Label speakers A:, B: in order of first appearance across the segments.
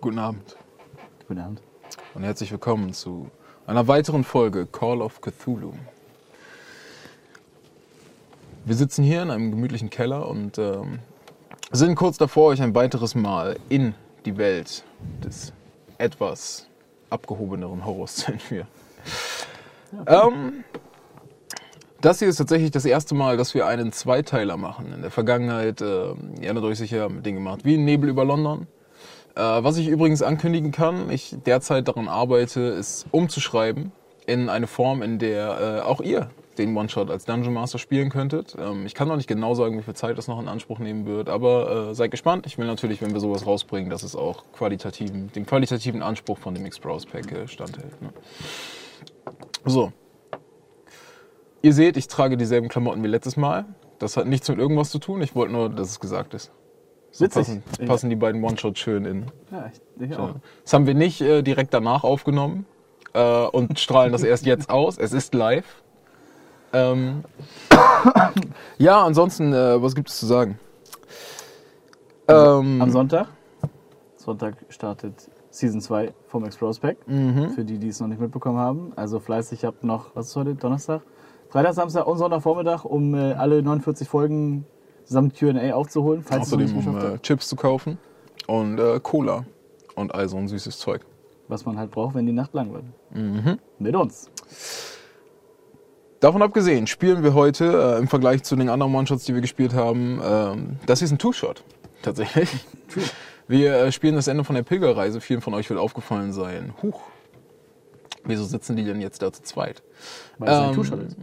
A: Guten Abend
B: Guten Abend.
A: und herzlich willkommen zu einer weiteren Folge Call of Cthulhu. Wir sitzen hier in einem gemütlichen Keller und ähm, sind kurz davor, euch ein weiteres Mal in die Welt des etwas abgehobeneren Horrors zu entführen. Ähm, das hier ist tatsächlich das erste Mal, dass wir einen Zweiteiler machen. In der Vergangenheit, äh, ihr erinnert euch sicher, mit Dingen gemacht wie Nebel über London. Äh, was ich übrigens ankündigen kann, ich derzeit daran arbeite, ist umzuschreiben in eine Form, in der äh, auch ihr den One-Shot als Dungeon Master spielen könntet. Ähm, ich kann noch nicht genau sagen, wie viel Zeit das noch in Anspruch nehmen wird, aber äh, seid gespannt. Ich will natürlich, wenn wir sowas rausbringen, dass es auch qualitativen, dem qualitativen Anspruch von dem X-Browse-Pack äh, standhält. Ne? So. Ihr seht, ich trage dieselben Klamotten wie letztes Mal. Das hat nichts mit irgendwas zu tun. Ich wollte nur, dass es gesagt ist. So passen, passen die beiden One-Shots schön in.
B: Ja, ich, ich auch.
A: Das haben wir nicht äh, direkt danach aufgenommen äh, und strahlen das erst jetzt aus. Es ist live. Ähm, ja, ansonsten, äh, was gibt es zu sagen? Ähm,
B: Am Sonntag. Sonntag startet Season 2 vom Explorers Pack. Für die, die es noch nicht mitbekommen haben. Also fleißig, habt noch, was ist heute? Donnerstag? Freitag, Samstag und Sonntagvormittag, um äh, alle 49 Folgen samt QA aufzuholen, falls
A: außerdem, um äh. Chips zu kaufen und äh, Cola und all so ein süßes Zeug.
B: Was man halt braucht, wenn die Nacht lang wird.
A: Mhm.
B: Mit uns.
A: Davon abgesehen, spielen wir heute äh, im Vergleich zu den anderen One-Shots, die wir gespielt haben, ähm, das hier ist ein Two-Shot. Tatsächlich. Wir äh, spielen das Ende von der Pilgerreise. Vielen von euch wird aufgefallen sein. Huch. Wieso sitzen die denn jetzt da zu zweit?
B: Weil es ein
A: Ähm,
B: Two-Shot ist.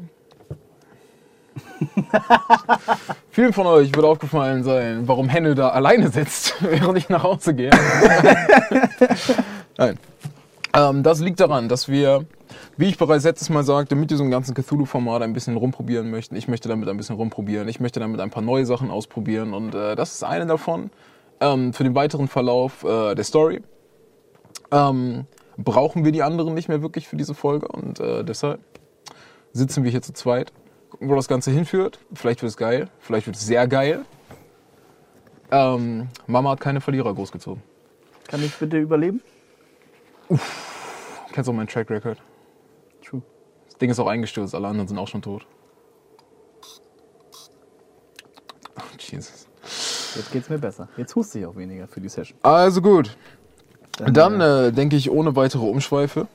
A: Vielen von euch wird aufgefallen sein, warum Henne da alleine sitzt, während ich nach Hause gehe. Nein. Ähm, das liegt daran, dass wir, wie ich bereits letztes Mal sagte, mit diesem ganzen Cthulhu-Format ein bisschen rumprobieren möchten. Ich möchte damit ein bisschen rumprobieren. Ich möchte damit ein paar neue Sachen ausprobieren. Und äh, das ist eine davon. Ähm, für den weiteren Verlauf äh, der Story ähm, brauchen wir die anderen nicht mehr wirklich für diese Folge. Und äh, deshalb sitzen wir hier zu zweit. Wo das Ganze hinführt. Vielleicht wird es geil. Vielleicht wird es sehr geil. Ähm, Mama hat keine Verlierer großgezogen.
B: Kann ich bitte überleben?
A: Kennst auch meinen Track Record.
B: True.
A: Das Ding ist auch eingestürzt, alle anderen sind auch schon tot. Oh, Jesus.
B: Jetzt geht's mir besser. Jetzt huste ich auch weniger für die Session.
A: Also gut. Dann
B: äh,
A: äh, denke ich, ohne weitere Umschweife,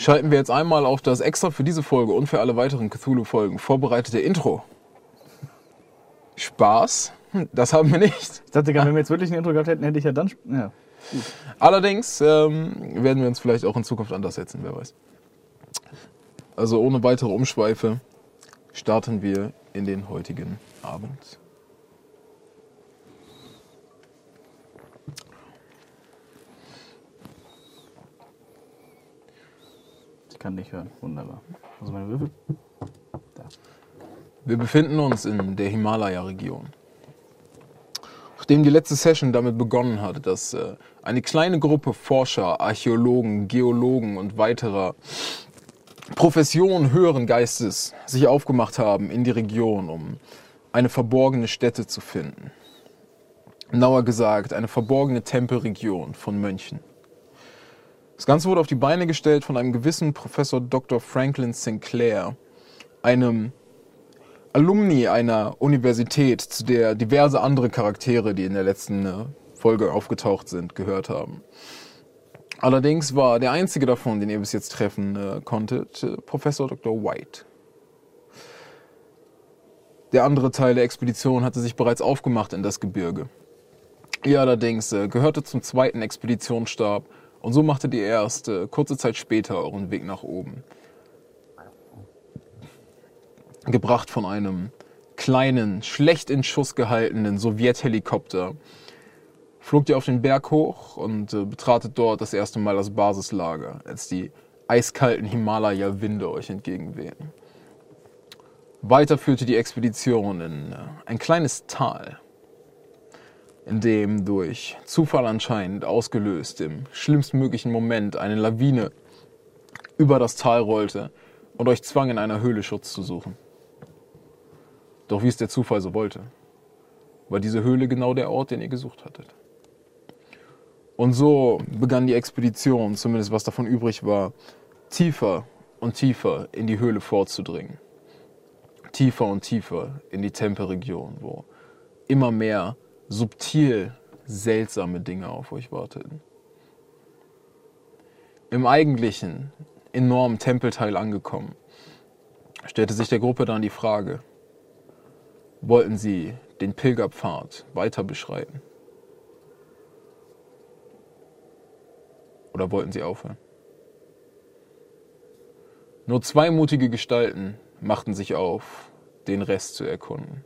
A: schalten wir jetzt einmal auf das extra für diese Folge und für alle weiteren Cthulhu-Folgen vorbereitete Intro. Spaß? Hm, Das haben wir nicht.
B: ich dachte gar, wenn wir jetzt wirklich ein Intro gehabt hätten, hätte ich ja dann. Ja.
A: Allerdings ähm, werden wir uns vielleicht auch in Zukunft anders setzen, wer weiß. Also ohne weitere Umschweife starten wir in den heutigen Abend.
B: Kann dich hören. Wunderbar. Also meine Würfel. Da.
A: Wir befinden uns in der Himalaya-Region. Nachdem die letzte Session damit begonnen hat, dass äh, eine kleine Gruppe Forscher, Archäologen, Geologen und weiterer Professionen höheren Geistes sich aufgemacht haben in die Region, um eine verborgene Stätte zu finden. Genauer gesagt, eine verborgene Tempelregion von Mönchen. Das Ganze wurde auf die Beine gestellt von einem gewissen Professor Dr. Franklin Sinclair, einem Alumni einer Universität, zu der diverse andere Charaktere, die in der letzten äh, Folge aufgetaucht sind, gehört haben. Allerdings war der einzige davon, den ihr bis jetzt treffen äh, konntet, äh, Professor Dr. White. Der andere Teil der Expedition hatte sich bereits aufgemacht in das Gebirge. Ihr allerdings äh, gehörte zum zweiten Expeditionsstab und so machte ihr erst äh, kurze Zeit später euren Weg nach oben gebracht von einem kleinen, schlecht in Schuss gehaltenen Sowjethelikopter, flog ihr auf den Berg hoch und äh, betratet dort das erste Mal das Basislager, als die eiskalten Himalaya-Winde euch entgegenwehten. Weiter führte die Expedition in äh, ein kleines Tal, in dem durch Zufall anscheinend ausgelöst im schlimmstmöglichen Moment eine Lawine über das Tal rollte und euch zwang, in einer Höhle Schutz zu suchen. Doch wie es der Zufall so wollte, war diese Höhle genau der Ort, den ihr gesucht hattet. Und so begann die Expedition, zumindest was davon übrig war, tiefer und tiefer in die Höhle vorzudringen. Tiefer und tiefer in die Tempelregion, wo immer mehr subtil seltsame Dinge auf euch warteten. Im eigentlichen, enormen Tempelteil angekommen, stellte sich der Gruppe dann die Frage, wollten sie den Pilgerpfad weiter beschreiten? Oder wollten sie aufhören? Nur zwei mutige Gestalten machten sich auf, den Rest zu erkunden.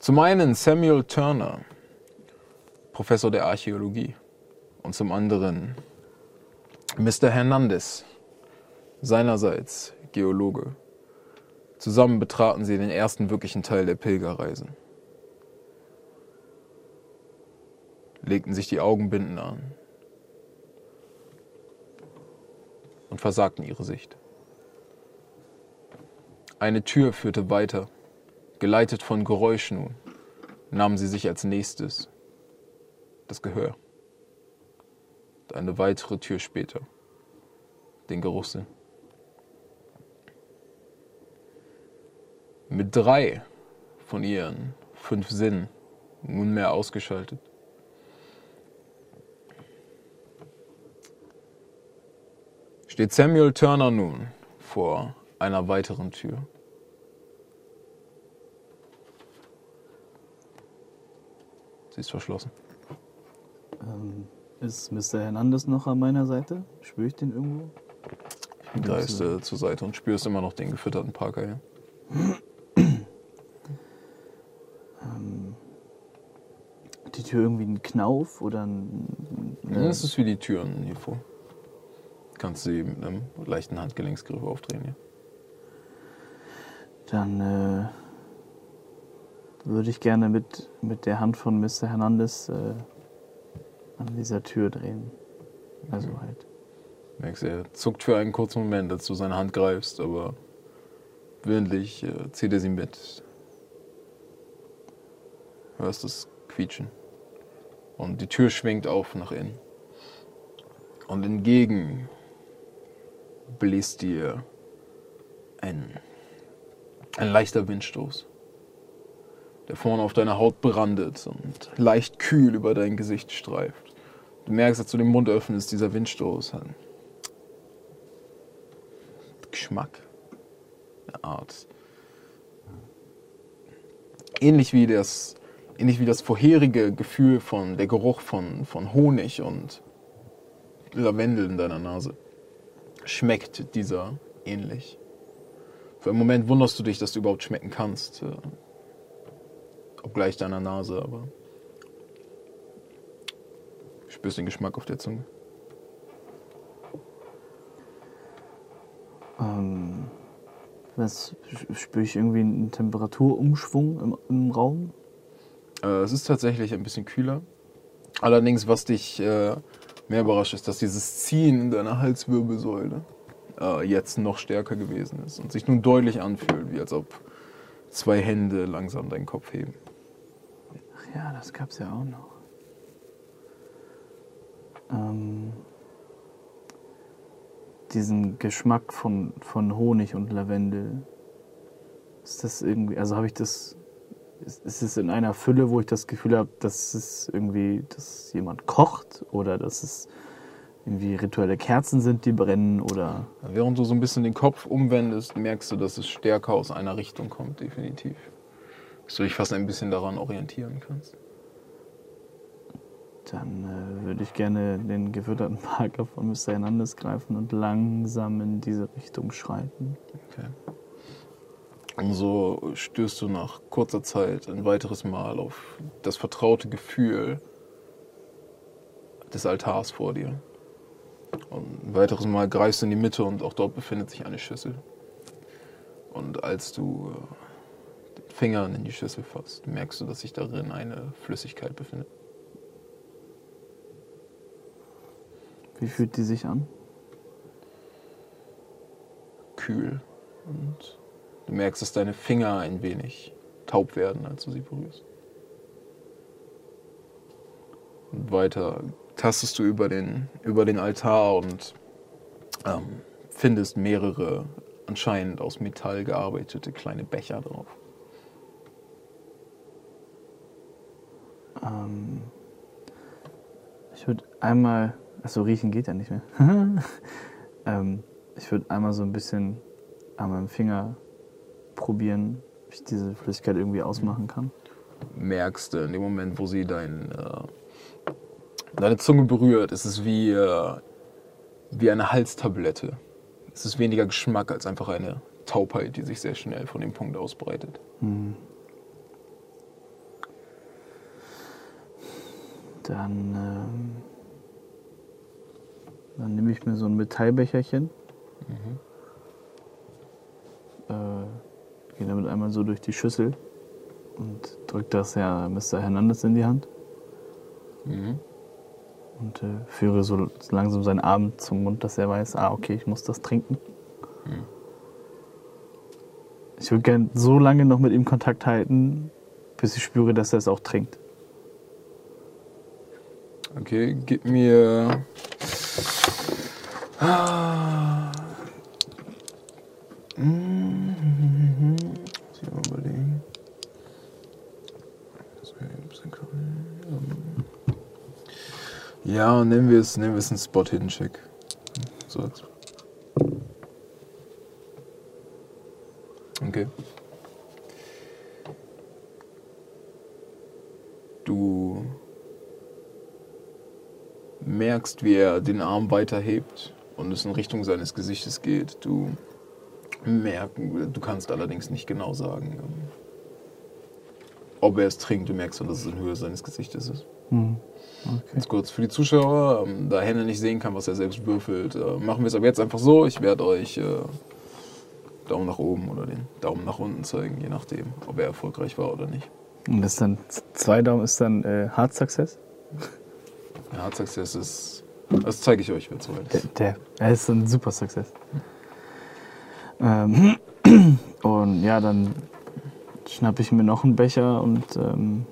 A: Zum einen Samuel Turner, Professor der Archäologie, und zum anderen Mr. Hernandez, seinerseits Geologe. Zusammen betraten sie den ersten wirklichen Teil der Pilgerreise. Legten sich die Augenbinden an und versagten ihre Sicht. Eine Tür führte weiter, geleitet von Geräusch nun, nahmen sie sich als nächstes das Gehör. Und eine weitere Tür später, den Geruchssinn. Mit drei von ihren fünf Sinnen nunmehr ausgeschaltet, steht Samuel Turner nun vor einer weiteren Tür. Sie ist verschlossen.
B: Ähm, ist Mr. Hernandez noch an meiner Seite? Spüre ich den irgendwo?
A: Greifst äh, zur Seite und spürst immer noch den gefütterten Parker. Ja?
B: Ähm, die Tür irgendwie ein Knauf oder ein.
A: Ja, das ist wie die Türen hier vor. Kannst sie mit einem leichten Handgelenksgriff aufdrehen. Ja?
B: Dann äh, würde ich gerne mit, mit der Hand von Mr. Hernandez äh, an dieser Tür drehen. Also halt.
A: Merkst, er zuckt für einen kurzen Moment, als du seine Hand greifst, aber willentlich äh, zieht er sie mit. Hörst das Quietschen. Und die Tür schwingt auf nach innen. Und entgegen bläst dir ein, ein leichter Windstoß, der vorne auf deine Haut brandet und leicht kühl über dein Gesicht streift. Du merkst, als du den Mund öffnest, dieser Windstoß Geschmack, eine Art. Ähnlich wie das, ähnlich wie das vorherige Gefühl von, der Geruch von, von Honig und Lavendel in deiner Nase. Schmeckt dieser ähnlich. Für einen Moment wunderst du dich, dass du überhaupt schmecken kannst. Obgleich deiner Nase, aber spürst den Geschmack auf der Zunge.
B: Ähm, was spüre ich irgendwie einen Temperaturumschwung im, im Raum?
A: Äh, es ist tatsächlich ein bisschen kühler. Allerdings, was dich äh, mehr überrascht, ist, dass dieses Ziehen in deiner Halswirbelsäule äh, jetzt noch stärker gewesen ist und sich nun deutlich anfühlt, wie als ob zwei Hände langsam deinen Kopf heben.
B: Ja, das gab's ja auch noch. Ähm, diesen Geschmack von, von Honig und Lavendel. Ist das irgendwie, also habe ich das, ist, ist es in einer Fülle, wo ich das Gefühl habe, dass es irgendwie, dass jemand kocht oder dass es irgendwie rituelle Kerzen sind, die brennen oder.
A: Während du so ein bisschen den Kopf umwendest, merkst du, dass es stärker aus einer Richtung kommt, definitiv. Dass du dich fast ein bisschen daran orientieren kannst.
B: Dann äh, würde ich gerne den gefütterten Parker von Mr. Hernandez greifen und langsam in diese Richtung schreiten.
A: Okay. Und so stößt du nach kurzer Zeit ein weiteres Mal auf das vertraute Gefühl des Altars vor dir. Und ein weiteres Mal greifst du in die Mitte und auch dort befindet sich eine Schüssel. Und als du äh, den Finger in die Schüssel fasst, merkst du, dass sich darin eine Flüssigkeit befindet.
B: Wie fühlt die sich an?
A: Kühl. Und du merkst, dass deine Finger ein wenig taub werden, als du sie berührst. Und weiter tastest du über den, über den Altar und ähm, findest mehrere anscheinend aus Metall gearbeitete kleine Becher drauf.
B: Ähm, ich würde einmal. Achso, riechen geht ja nicht mehr. ähm, ich würde einmal so ein bisschen an meinem Finger probieren, ob ich diese Flüssigkeit irgendwie ausmachen kann.
A: Merkst du, in dem Moment, wo sie dein, äh, deine Zunge berührt, ist es wie, äh, wie eine Halstablette. Es ist weniger Geschmack als einfach eine Taubheit, die sich sehr schnell von dem Punkt ausbreitet.
B: Hm. Dann, ähm, dann nehme ich mir so ein Metallbecherchen. Äh, gehe damit einmal so durch die Schüssel und drücke das ja Mr. Hernandez in die Hand. Und äh, führe so langsam seinen Arm zum Mund, dass er weiß, ah, okay, ich muss das trinken. Ich würde gern so lange noch mit ihm Kontakt halten, bis ich spüre, dass er es auch trinkt.
A: Okay, gib mir. Ah. Mhm. Ich mal überlegen. Ja, nehmen wir es, nehmen wir es einen Spot-Hidden-Check. So als. Okay. Du merkst, wie er den Arm weiterhebt und es in Richtung seines Gesichtes geht. Du merkst, du kannst allerdings nicht genau sagen, ob er es trinkt. Du merkst, dass es in Höhe seines Gesichtes ist. Ganz kurz für die Zuschauer, ähm, da Henne nicht sehen kann, was er selbst würfelt, äh, machen wir es aber jetzt einfach so. Ich werde euch äh, Daumen nach oben oder den Daumen nach unten zeigen, je nachdem, ob er erfolgreich war oder nicht.
B: Und das dann zwei Daumen ist dann äh, Hard Success?
A: Ja, Hard Success ist. Das zeige ich euch, wenn es
B: Der,
A: ist.
B: der, er ist ein super Success. Ähm, und ja, dann schnappe ich mir noch einen Becher und ähm,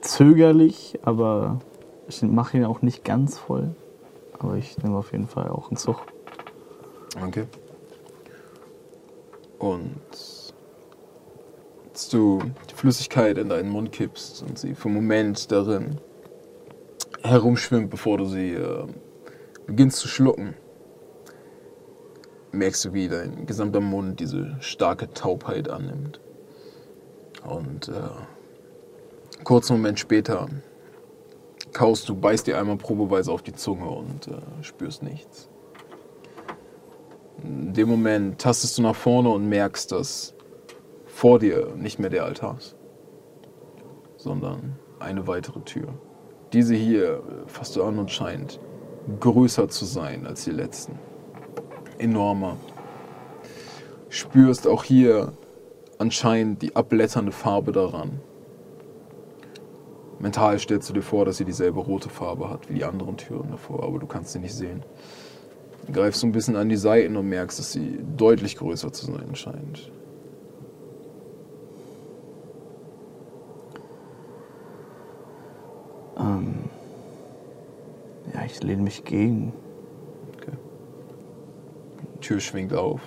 B: zögerlich, aber ich mache ihn auch nicht ganz voll. Aber ich nehme auf jeden Fall auch einen Zug.
A: Okay. Und als du die Flüssigkeit in deinen Mund kippst und sie für einen Moment darin herumschwimmt, bevor du sie äh, beginnst zu schlucken, merkst du, wie dein gesamter Mund diese starke Taubheit annimmt. Und äh, kurzen Moment später kaust du, beißt dir einmal probeweise auf die Zunge und äh, spürst nichts. In dem Moment tastest du nach vorne und merkst, dass vor dir nicht mehr der Altar ist, sondern eine weitere Tür. Diese hier fasst du an und scheint größer zu sein als die letzten. Enormer. Spürst auch hier anscheinend die abblätternde Farbe daran. Mental stellst du dir vor, dass sie dieselbe rote Farbe hat wie die anderen Türen davor, aber du kannst sie nicht sehen. Greifst so ein bisschen an die Seiten und merkst, dass sie deutlich größer zu sein scheint.
B: Ähm, ja, ich lehne mich gegen.
A: Okay. Die Tür schwingt auf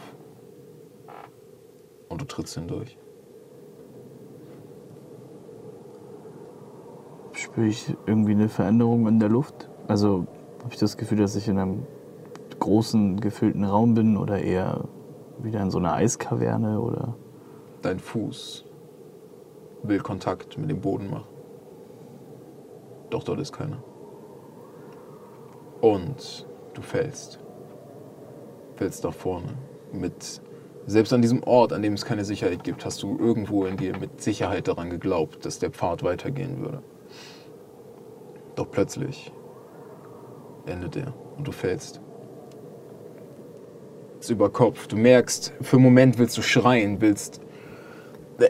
A: und du trittst hindurch.
B: Spüre ich irgendwie eine Veränderung in der Luft? Also habe ich das Gefühl, dass ich in einem großen, gefüllten Raum bin oder eher wieder in so einer Eiskaverne oder.
A: Dein Fuß will Kontakt mit dem Boden machen. Doch dort ist keiner. Und du fällst. Fällst nach vorne. Mit, selbst an diesem Ort, an dem es keine Sicherheit gibt, hast du irgendwo in dir mit Sicherheit daran geglaubt, dass der Pfad weitergehen würde. Doch plötzlich endet er und du fällst. Ist über Kopf. Du merkst, für einen Moment willst du schreien, willst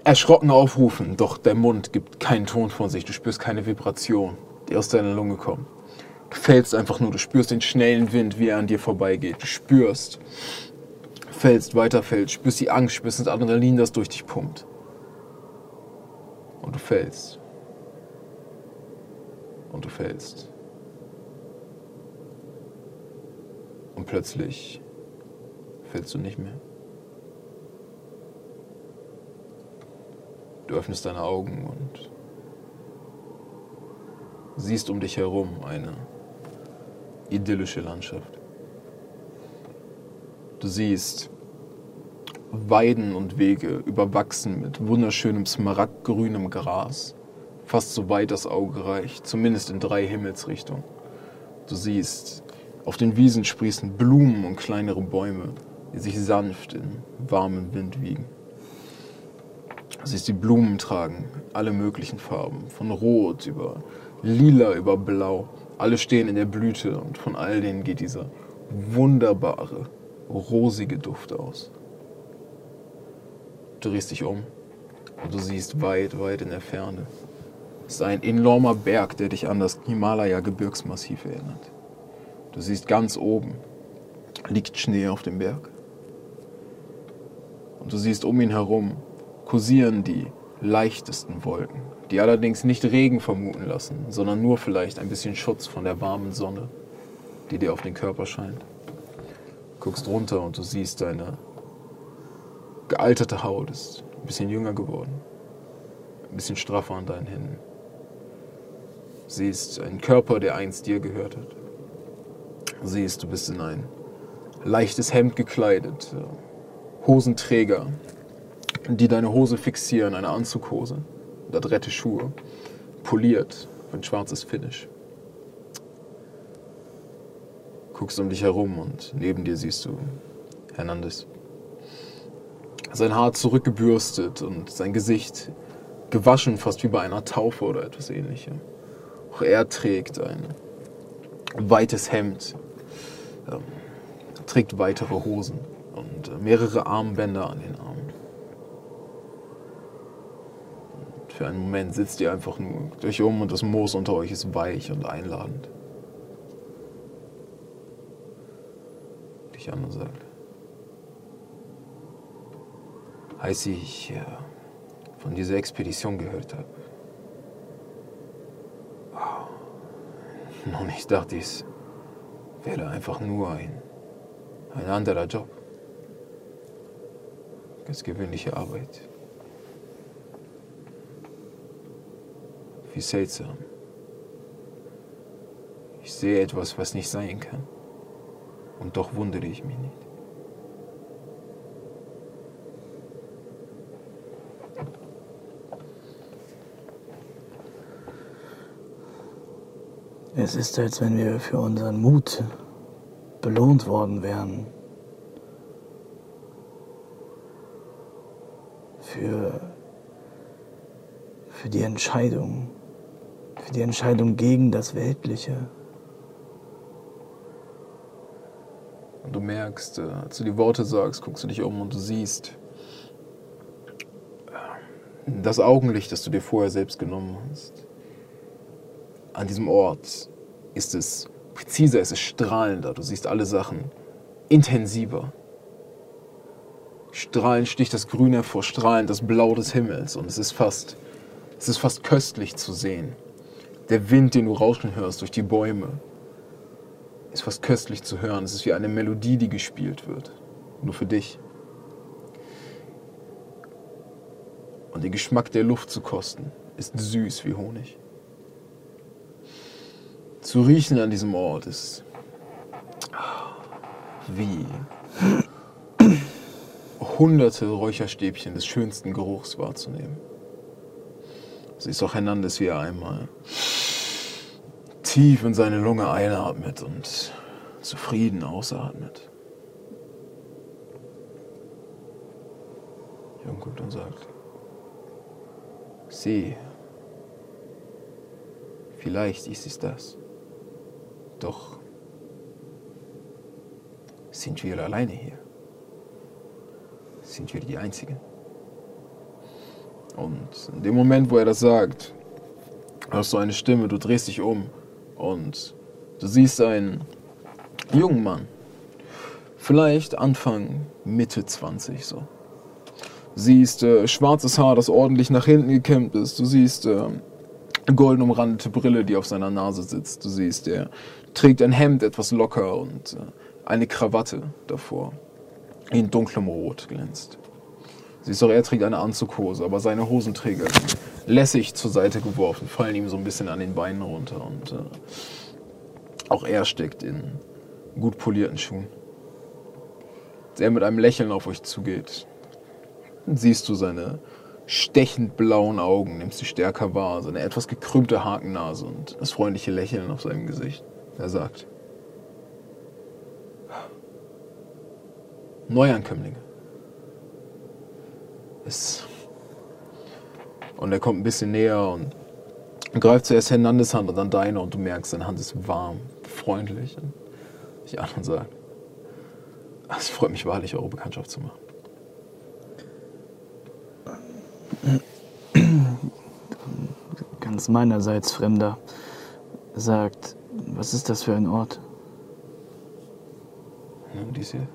A: erschrocken aufrufen, doch der Mund gibt keinen Ton von sich. Du spürst keine Vibration, die aus deiner Lunge kommt. Du fällst einfach nur, du spürst den schnellen Wind, wie er an dir vorbeigeht. Du spürst, fällst, weiterfällst, spürst die Angst, spürst das Adrenalin, das durch dich pumpt. Und du fällst. und du fällst. Und plötzlich fällst du nicht mehr. Du öffnest deine Augen und siehst um dich herum eine idyllische Landschaft. Du siehst Weiden und Wege überwachsen mit wunderschönem smaragdgrünem Gras, fast so weit das Auge reicht, zumindest in drei Himmelsrichtungen. Du siehst, auf den Wiesen sprießen Blumen und kleinere Bäume, die sich sanft in warmem Wind wiegen. Du siehst die Blumen tragen alle möglichen Farben, von Rot über Lila über Blau. Alle stehen in der Blüte und von all denen geht dieser wunderbare, rosige Duft aus. Du drehst dich um und du siehst weit, weit in der Ferne. Es ist ein enormer Berg, der dich an das Himalaya-Gebirgsmassiv erinnert. Du siehst ganz oben liegt Schnee auf dem Berg. Und du siehst um ihn herum kursieren die leichtesten Wolken, die allerdings nicht Regen vermuten lassen, sondern nur vielleicht ein bisschen Schutz von der warmen Sonne, die dir auf den Körper scheint. Du guckst runter und du siehst deine gealterte Haut ist ein bisschen jünger geworden, ein bisschen straffer an deinen Händen. Du siehst einen Körper, der einst dir gehört hat. Du siehst, du bist in ein leichtes Hemd gekleidet, Hosenträger, die deine Hose fixieren, eine Anzughose, adrette Schuhe, poliert, ein schwarzes Finish. Guckst um dich herum und neben dir siehst du Hernandez sein Haar zurückgebürstet und sein Gesicht gewaschen, fast wie bei einer Taufe oder etwas ähnlichem. Auch er trägt ein weites Hemd, ähm, trägt weitere Hosen und äh, mehrere Armbänder an den Armen. Und für einen Moment sitzt ihr einfach nur durch um und das Moos unter euch ist weich und einladend. Dich an und sagt, als ich äh, von dieser Expedition gehört habe. Wow. Nun, ich dachte, es wäre einfach nur ein, ein anderer Job. Ganz gewöhnliche Arbeit. Wie seltsam. Ich sehe etwas, was nicht sein kann. Und doch wundere ich mich nicht.
B: Es ist, als wenn wir für unseren Mut belohnt worden wären. Für, für die Entscheidung, für die Entscheidung gegen das Weltliche.
A: Und du merkst, äh, als du die Worte sagst, guckst du dich um und du siehst äh, das Augenlicht, das du dir vorher selbst genommen hast an diesem Ort ist es präziser, es ist strahlender. Du siehst alle Sachen intensiver. Strahlend sticht das Grün hervor, strahlend das Blau des Himmels. Und es ist fast, es ist fast köstlich zu sehen. Der Wind, den du rauschen hörst durch die Bäume, ist fast köstlich zu hören. Es ist wie eine Melodie, die gespielt wird. Nur für dich. Und den Geschmack der Luft zu kosten, ist süß wie Honig zu riechen an diesem Ort ist wie hunderte Räucherstäbchen des schönsten Geruchs wahrzunehmen. Siehst auch Hernandez, wie er einmal tief in seine Lunge einatmet und zufrieden ausatmet. Jung guckt und sagt, sieh, vielleicht ist es das. Doch sind wir alleine hier? Sind wir die Einzigen? Und in dem Moment, wo er das sagt, hörst du eine Stimme, du drehst dich um und du siehst einen jungen Mann. Vielleicht Anfang, Mitte 20 so. Du siehst äh, schwarzes Haar, das ordentlich nach hinten gekämmt ist. Du siehst äh, golden umrandete Brille, die auf seiner Nase sitzt. Du siehst, er trägt ein Hemd etwas locker und äh, eine Krawatte davor, die in dunklem Rot glänzt. Siehst auch, er trägt eine Anzughose, aber seine Hosenträger lässig zur Seite geworfen, fallen ihm so ein bisschen an den Beinen runter und äh, auch er steckt in gut polierten Schuhen. Als er mit einem Lächeln auf euch zugeht, siehst du seine stechend blauen Augen, nimmst sie stärker wahr, seine etwas gekrümmte Hakennase und das freundliche Lächeln auf seinem Gesicht. Er sagt, Neuankömmlinge. Es und er kommt ein bisschen näher und greift zuerst Hernandez Hand und dann deine und du merkst, seine Hand ist warm, freundlich. Und ich an und sagt, es freut mich wahrlich, eure Bekanntschaft zu machen.
B: Ganz meinerseits Fremder sagt, was ist das für ein Ort?
A: Nun, dies hier.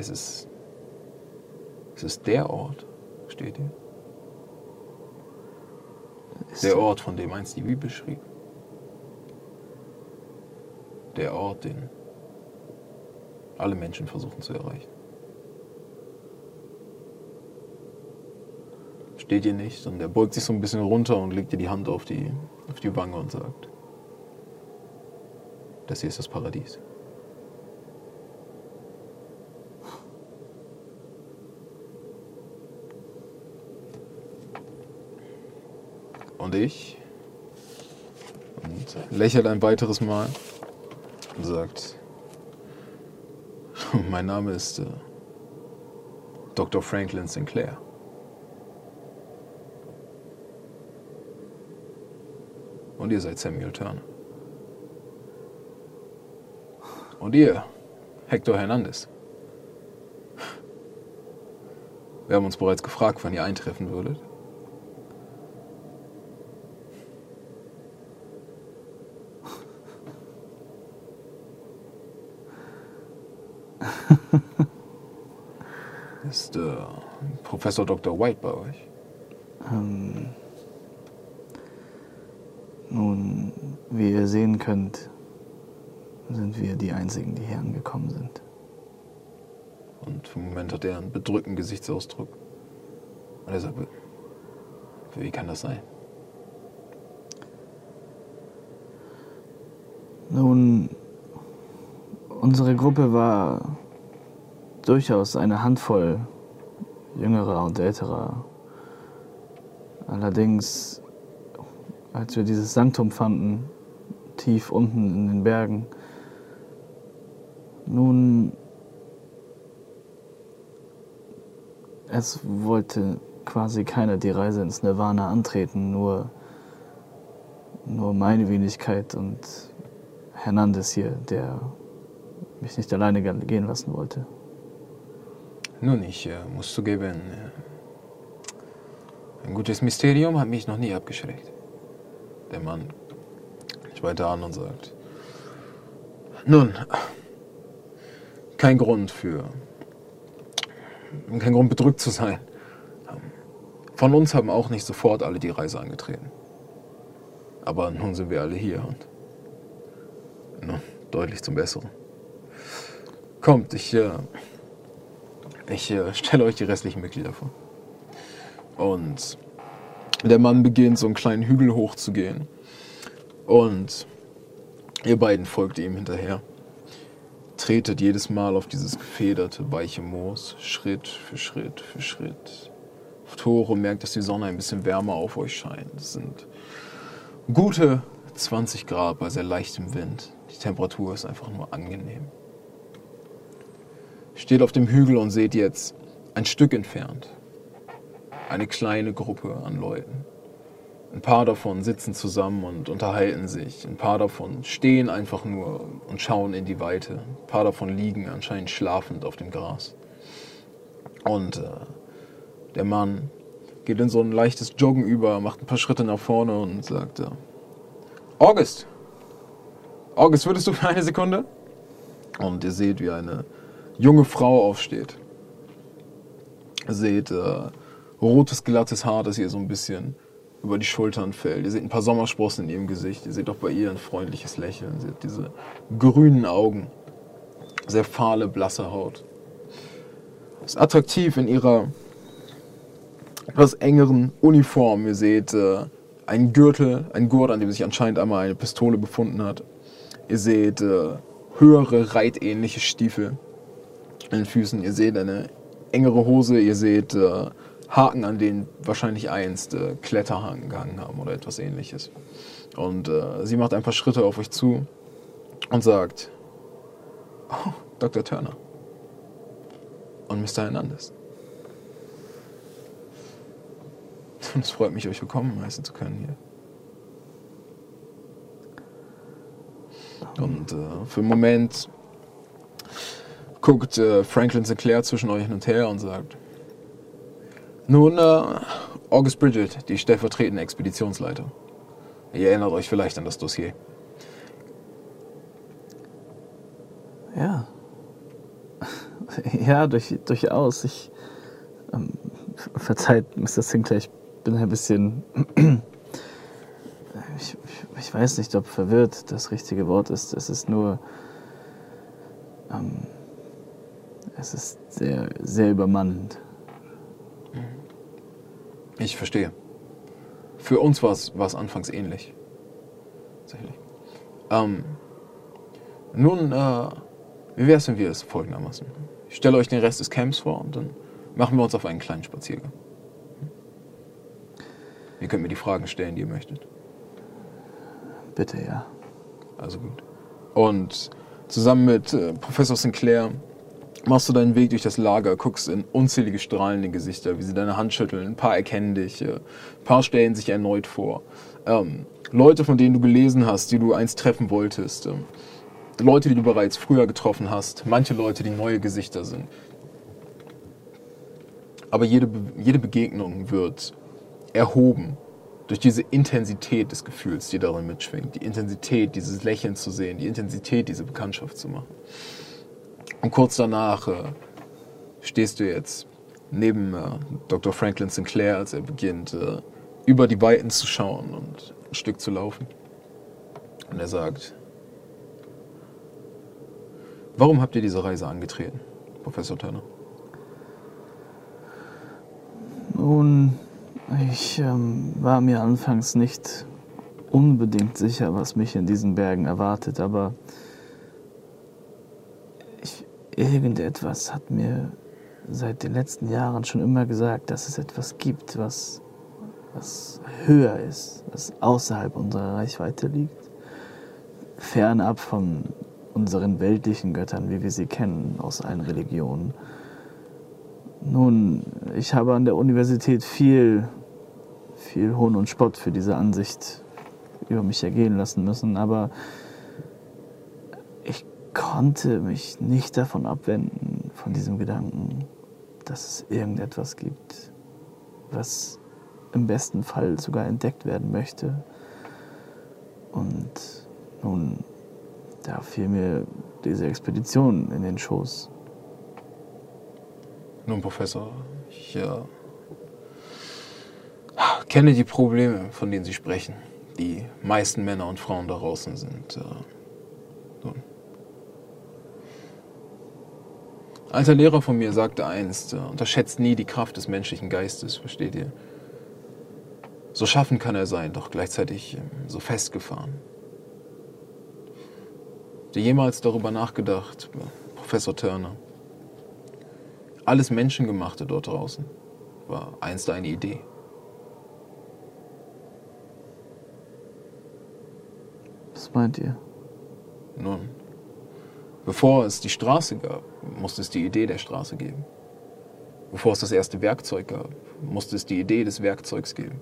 A: Es ist, es ist der Ort, steht hier.
B: Ist
A: Der Ort, von dem einst die Bibel schrieb. Der Ort, den alle Menschen versuchen zu erreichen. Steht ihr nicht und er beugt sich so ein bisschen runter und legt dir die Hand auf die, auf die Wange und sagt, das hier ist das Paradies. Und ich und lächelt ein weiteres Mal und sagt, mein Name ist äh, Dr. Franklin Sinclair. Und ihr seid Samuel Turner. Und ihr, Hector Hernandez. Wir haben uns bereits gefragt, wann ihr eintreffen würdet. Ist äh, Professor Dr. White bei euch?
B: Ähm, nun, wie ihr sehen könnt, sind wir die Einzigen, die hier angekommen sind.
A: Und einen Moment hat er einen bedrückten Gesichtsausdruck. Und er sagt, wie kann das sein?
B: Nun, unsere Gruppe war durchaus eine Handvoll jüngerer und älterer. Allerdings, als wir dieses Sanktum fanden, tief unten in den Bergen, nun, es wollte quasi keiner die Reise ins Nirvana antreten, nur, nur meine Wenigkeit und Hernandez hier, der mich nicht alleine gehen lassen wollte.
A: Nun, ich äh, muss zugeben, äh, ein gutes Mysterium hat mich noch nie abgeschreckt. Der Mann ich weiter an und sagt, nun, kein Grund für, kein Grund bedrückt zu sein. Von uns haben auch nicht sofort alle die Reise angetreten. Aber nun sind wir alle hier und nun, deutlich zum Besseren. Kommt, ich, äh, ich äh, stelle euch die restlichen Mitglieder vor. Und der Mann beginnt, so einen kleinen Hügel hochzugehen. Und ihr beiden folgt ihm hinterher. Tretet jedes Mal auf dieses gefederte, weiche Moos, Schritt für Schritt für Schritt. Auf Tore und merkt, dass die Sonne ein bisschen wärmer auf euch scheint. Es sind gute 20 Grad bei sehr leichtem Wind. Die Temperatur ist einfach nur angenehm. Steht auf dem Hügel und seht jetzt ein Stück entfernt eine kleine Gruppe an Leuten. Ein paar davon sitzen zusammen und unterhalten sich. Ein paar davon stehen einfach nur und schauen in die Weite. Ein paar davon liegen anscheinend schlafend auf dem Gras. Und äh, der Mann geht in so ein leichtes Joggen über, macht ein paar Schritte nach vorne und sagt, äh, August, August, würdest du für eine Sekunde? Und ihr seht, wie eine junge Frau aufsteht. Seht, äh, rotes, glattes Haar, das ihr so ein bisschen über die Schultern fällt. Ihr seht ein paar Sommersprossen in ihrem Gesicht. Ihr seht auch bei ihr ein freundliches Lächeln. Sie hat diese grünen Augen. Sehr fahle, blasse Haut. Ist attraktiv in ihrer etwas engeren Uniform. Ihr seht äh, einen Gürtel, einen Gurt, an dem sich anscheinend einmal eine Pistole befunden hat. Ihr seht äh, höhere, reitähnliche Stiefel den Füßen. Ihr seht eine engere Hose. Ihr seht äh, Haken, an denen wahrscheinlich einst äh, Kletterhaken gehangen haben oder etwas ähnliches. Und äh, sie macht ein paar Schritte auf euch zu und sagt, oh, Dr. Turner und Mr. Hernandez. Und es freut mich, euch willkommen heißen zu können hier. Und äh, für einen Moment guckt äh, Franklin Sinclair zwischen euch hin und her und sagt, nun, äh, August Bridget, die stellvertretende Expeditionsleiter. Ihr erinnert euch vielleicht an das Dossier.
B: Ja. Ja, durch, durchaus. Ich. Ähm, verzeiht, Mr. Sinclair, ich bin ein bisschen. ich, ich weiß nicht, ob verwirrt das richtige Wort ist. Es ist nur. Ähm, es ist sehr, sehr übermannend.
A: Ich verstehe. Für uns war es anfangs ähnlich. Tatsächlich. Ähm, nun, äh, wie wäre es, wenn wir es folgendermaßen? Ich stelle euch den Rest des Camps vor und dann machen wir uns auf einen kleinen Spaziergang. Ihr könnt mir die Fragen stellen, die ihr möchtet.
B: Bitte, ja.
A: Also gut. Und zusammen mit äh, Professor Sinclair machst du deinen Weg durch das Lager, guckst in unzählige strahlende Gesichter, wie sie deine Hand schütteln. Ein paar erkennen dich, äh, ein paar stellen sich erneut vor. Ähm, Leute, von denen du gelesen hast, die du einst treffen wolltest. Ähm, Leute, die du bereits früher getroffen hast. Manche Leute, die neue Gesichter sind. Aber jede, jede Begegnung wird erhoben durch diese Intensität des Gefühls, die darin mitschwingt. Die Intensität, dieses Lächeln zu sehen, die Intensität, diese Bekanntschaft zu machen. Und kurz danach äh, stehst du jetzt neben äh, Dr. Franklin Sinclair, als er beginnt, äh, über die Weiten zu schauen und ein Stück zu laufen. Und er sagt, warum habt ihr diese Reise angetreten, Professor Turner?
B: Nun, ich ähm, war mir anfangs nicht unbedingt sicher, was mich in diesen Bergen erwartet, aber irgendetwas hat mir seit den letzten Jahren schon immer gesagt, dass es etwas gibt, was, was höher ist, was außerhalb unserer Reichweite liegt, fernab von unseren weltlichen Göttern, wie wir sie kennen aus allen Religionen. Nun, ich habe an der Universität viel, viel Hohn und Spott für diese Ansicht über mich ergehen lassen müssen, aber konnte mich nicht davon abwenden, von diesem Gedanken, dass es irgendetwas gibt, was im besten Fall sogar entdeckt werden möchte. Und nun, da fiel mir diese Expedition in den Schoß.
A: Nun, Professor, ich äh, kenne die Probleme, von denen Sie sprechen. Die meisten Männer und Frauen da draußen sind. Äh, nun, alter Lehrer von mir sagte einst, äh, unterschätzt nie die Kraft des menschlichen Geistes, versteht ihr? So schaffen kann er sein, doch gleichzeitig ähm, so festgefahren. Habt ihr jemals darüber nachgedacht, Professor Turner? Alles Menschengemachte dort draußen war einst eine Idee.
B: Was meint ihr?
A: Nun, bevor es die Straße gab, musste es die Idee der Straße geben. Bevor es das erste Werkzeug gab, musste es die Idee des Werkzeugs geben.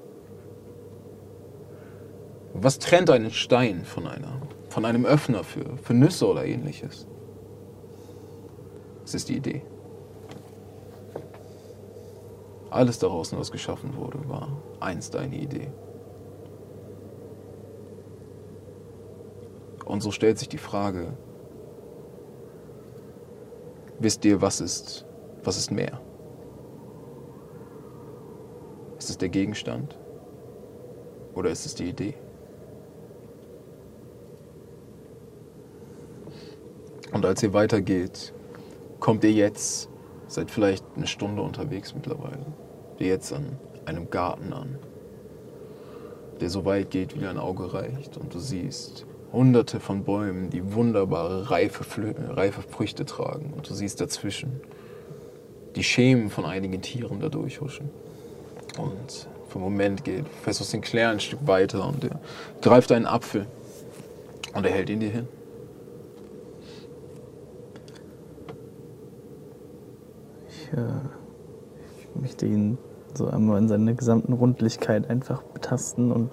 A: Was trennt einen Stein von, einer, von einem Öffner für, für Nüsse oder ähnliches? Es ist die Idee. Alles daraus, was geschaffen wurde, war einst eine Idee. Und so stellt sich die Frage, wisst ihr, was ist, was ist mehr? Ist es der Gegenstand? Oder ist es die Idee? Und als ihr weitergeht, kommt ihr jetzt, seid vielleicht eine Stunde unterwegs mittlerweile, ihr jetzt an einem Garten an, der so weit geht, wie dein Auge reicht. Und du siehst hunderte von Bäumen, die wunderbare, reife, reife Früchte tragen. Und du siehst dazwischen die Schemen von einigen Tieren da durchhuschen. Und vom Moment geht Professor Sinclair ein Stück weiter und er greift einen Apfel und er hält ihn dir hin.
B: Ich, äh, ich möchte ihn so einmal in seiner gesamten Rundlichkeit einfach betasten und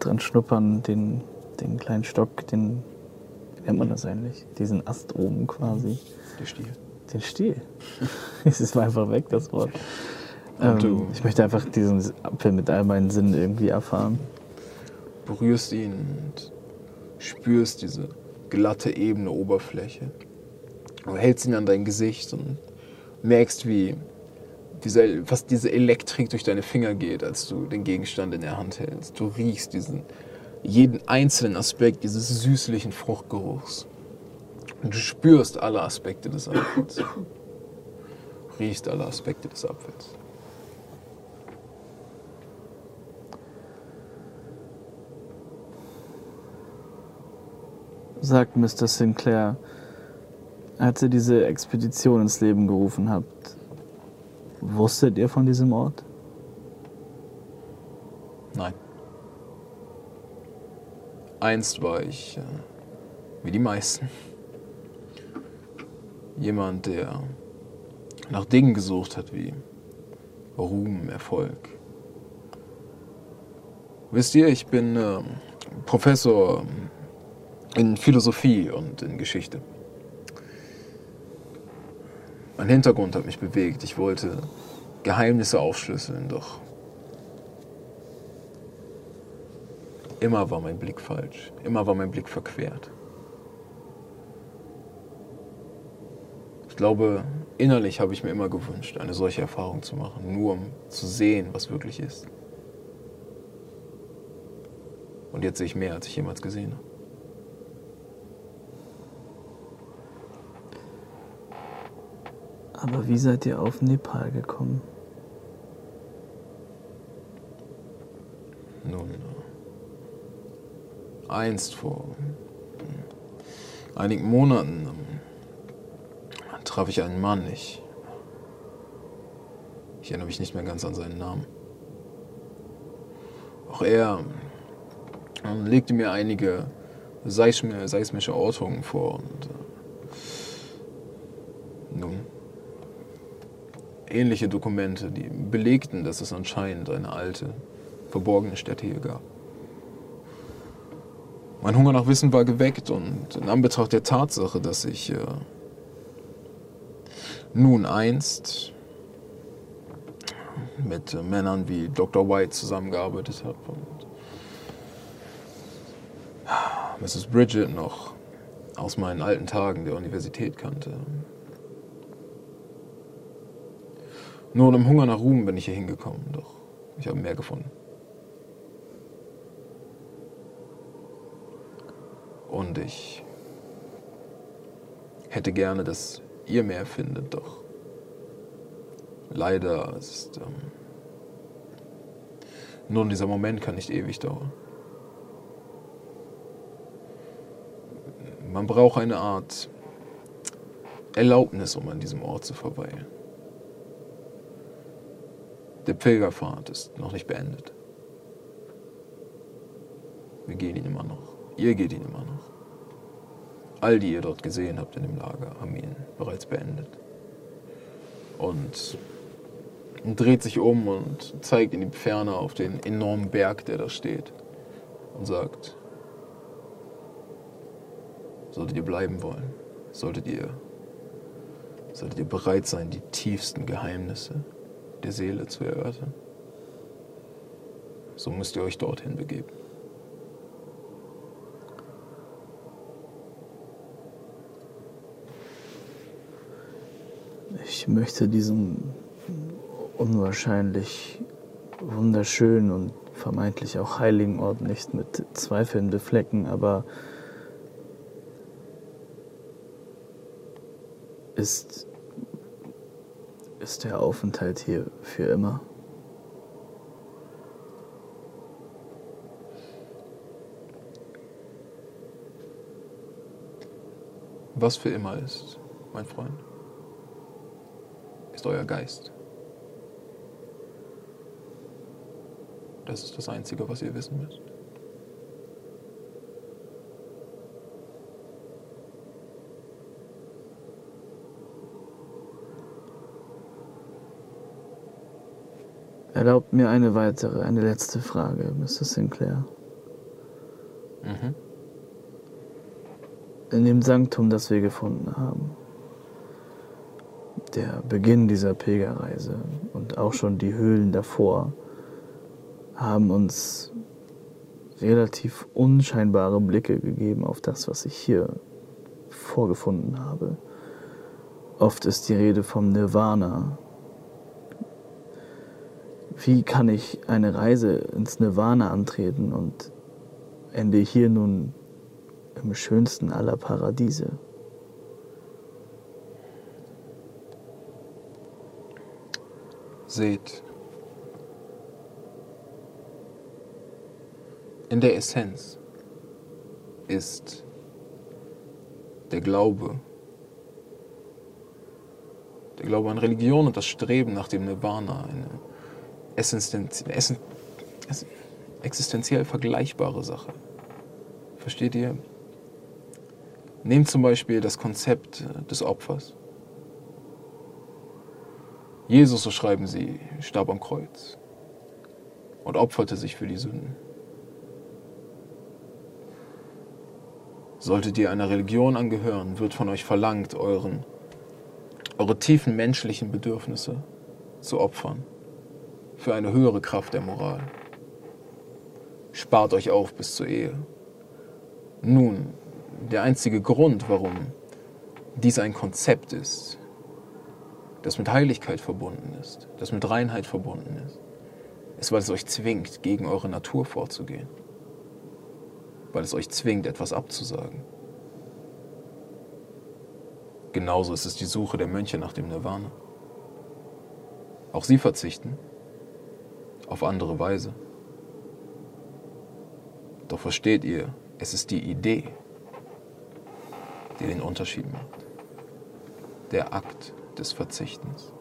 B: dran schnuppern, den, den kleinen Stock, den, wie nennt man das eigentlich? Diesen Ast oben quasi.
A: Der Stiel.
B: Den Stiel. es ist einfach weg, das Wort. Ähm, ich möchte einfach diesen Apfel mit all meinen Sinnen irgendwie erfahren.
A: berührst ihn und spürst diese glatte, ebene Oberfläche. Du hältst ihn an dein Gesicht und merkst, wie diese, fast diese Elektrik durch deine Finger geht, als du den Gegenstand in der Hand hältst. Du riechst diesen, jeden einzelnen Aspekt dieses süßlichen Fruchtgeruchs. Und du spürst alle Aspekte des Apfels. Riechst alle Aspekte des Apfels.
B: Sagt Mr. Sinclair, als ihr diese Expedition ins Leben gerufen habt, wusstet ihr von diesem Ort?
A: Nein. Einst war ich, äh, wie die meisten, jemand, der nach Dingen gesucht hat wie Ruhm, Erfolg. Wisst ihr, ich bin äh, Professor in Philosophie und in Geschichte. Mein Hintergrund hat mich bewegt. Ich wollte Geheimnisse aufschlüsseln, doch Immer war mein Blick falsch. Immer war mein Blick verquert. Ich glaube, innerlich habe ich mir immer gewünscht, eine solche Erfahrung zu machen, nur um zu sehen, was wirklich ist. Und jetzt sehe ich mehr, als ich jemals gesehen habe.
B: Aber wie seid ihr auf Nepal gekommen?
A: Nun, äh, einst vor einigen Monaten traf ich einen Mann. Ich, ich erinnere mich nicht mehr ganz an seinen Namen. Auch er legte mir einige seismi- seismische Ortungen vor und äh, nun ähnliche Dokumente, die belegten, dass es anscheinend eine alte, verborgene Stätte hier gab. Mein Hunger nach Wissen war geweckt und in Anbetracht der Tatsache, dass ich äh, nun einst mit äh, Männern wie Dr. White zusammengearbeitet habe und Mrs. Bridget noch aus meinen alten Tagen der Universität kannte. Nur im Hunger nach Ruhm bin ich hier hingekommen, doch ich habe mehr gefunden. Und ich hätte gerne, dass ihr mehr findet, doch leider ist ähm, nun dieser Moment kann nicht ewig dauern. Man braucht eine Art Erlaubnis, um an diesem Ort zu verweilen. Der Pilgerpfad ist noch nicht beendet. Wir gehen ihn immer noch. Ihr geht ihn immer noch. All die ihr dort gesehen habt in dem Lager, haben ihn bereits beendet. Und dreht sich um und zeigt in die Ferne auf den enormen Berg, der da steht. Und sagt, solltet ihr bleiben wollen, solltet ihr, solltet ihr bereit sein, die tiefsten Geheimnisse der Seele zu erörtern, so müsst ihr euch dorthin begeben.
B: Ich möchte diesen unwahrscheinlich wunderschönen und vermeintlich auch heiligen Ort nicht mit Zweifeln beflecken, aber ist, ist der Aufenthalt hier für immer?
A: Was für immer ist, mein Freund, ist euer Geist. Das ist das Einzige, was ihr wissen müsst.
B: Erlaubt mir eine weitere, eine letzte Frage, Mr. Sinclair.
A: Mhm.
B: In dem Sanktum, das wir gefunden haben, der Beginn dieser Pilgerreise und auch schon die Höhlen davor, haben uns relativ unscheinbare Blicke gegeben auf das, was ich hier vorgefunden habe. Oft ist die Rede vom Nirvana. Wie kann ich eine Reise ins Nirvana antreten und ende hier nun im schönsten aller Paradiese?
A: Seht, in der Essenz ist der Glaube, der Glaube an Religion und das Streben nach dem Nirvana eine existenziell vergleichbare Sache. Versteht ihr? Nehmt zum Beispiel das Konzept des Opfers. Jesus, so schreiben sie, starb am Kreuz und opferte sich für die Sünden. Solltet ihr einer Religion angehören, wird von euch verlangt, euren, eure tiefen menschlichen Bedürfnisse zu opfern für eine höhere Kraft der Moral. Spart euch auf bis zur Ehe. Nun, der einzige Grund, warum dies ein Konzept ist, das mit Heiligkeit verbunden ist, das mit Reinheit verbunden ist, ist, weil es euch zwingt, gegen eure Natur vorzugehen weil es euch zwingt, etwas abzusagen. Genauso ist es die Suche der Mönche nach dem Nirvana. Auch sie verzichten auf andere Weise. Doch versteht ihr, es ist die Idee, die den Unterschied macht. Der Akt des Verzichtens.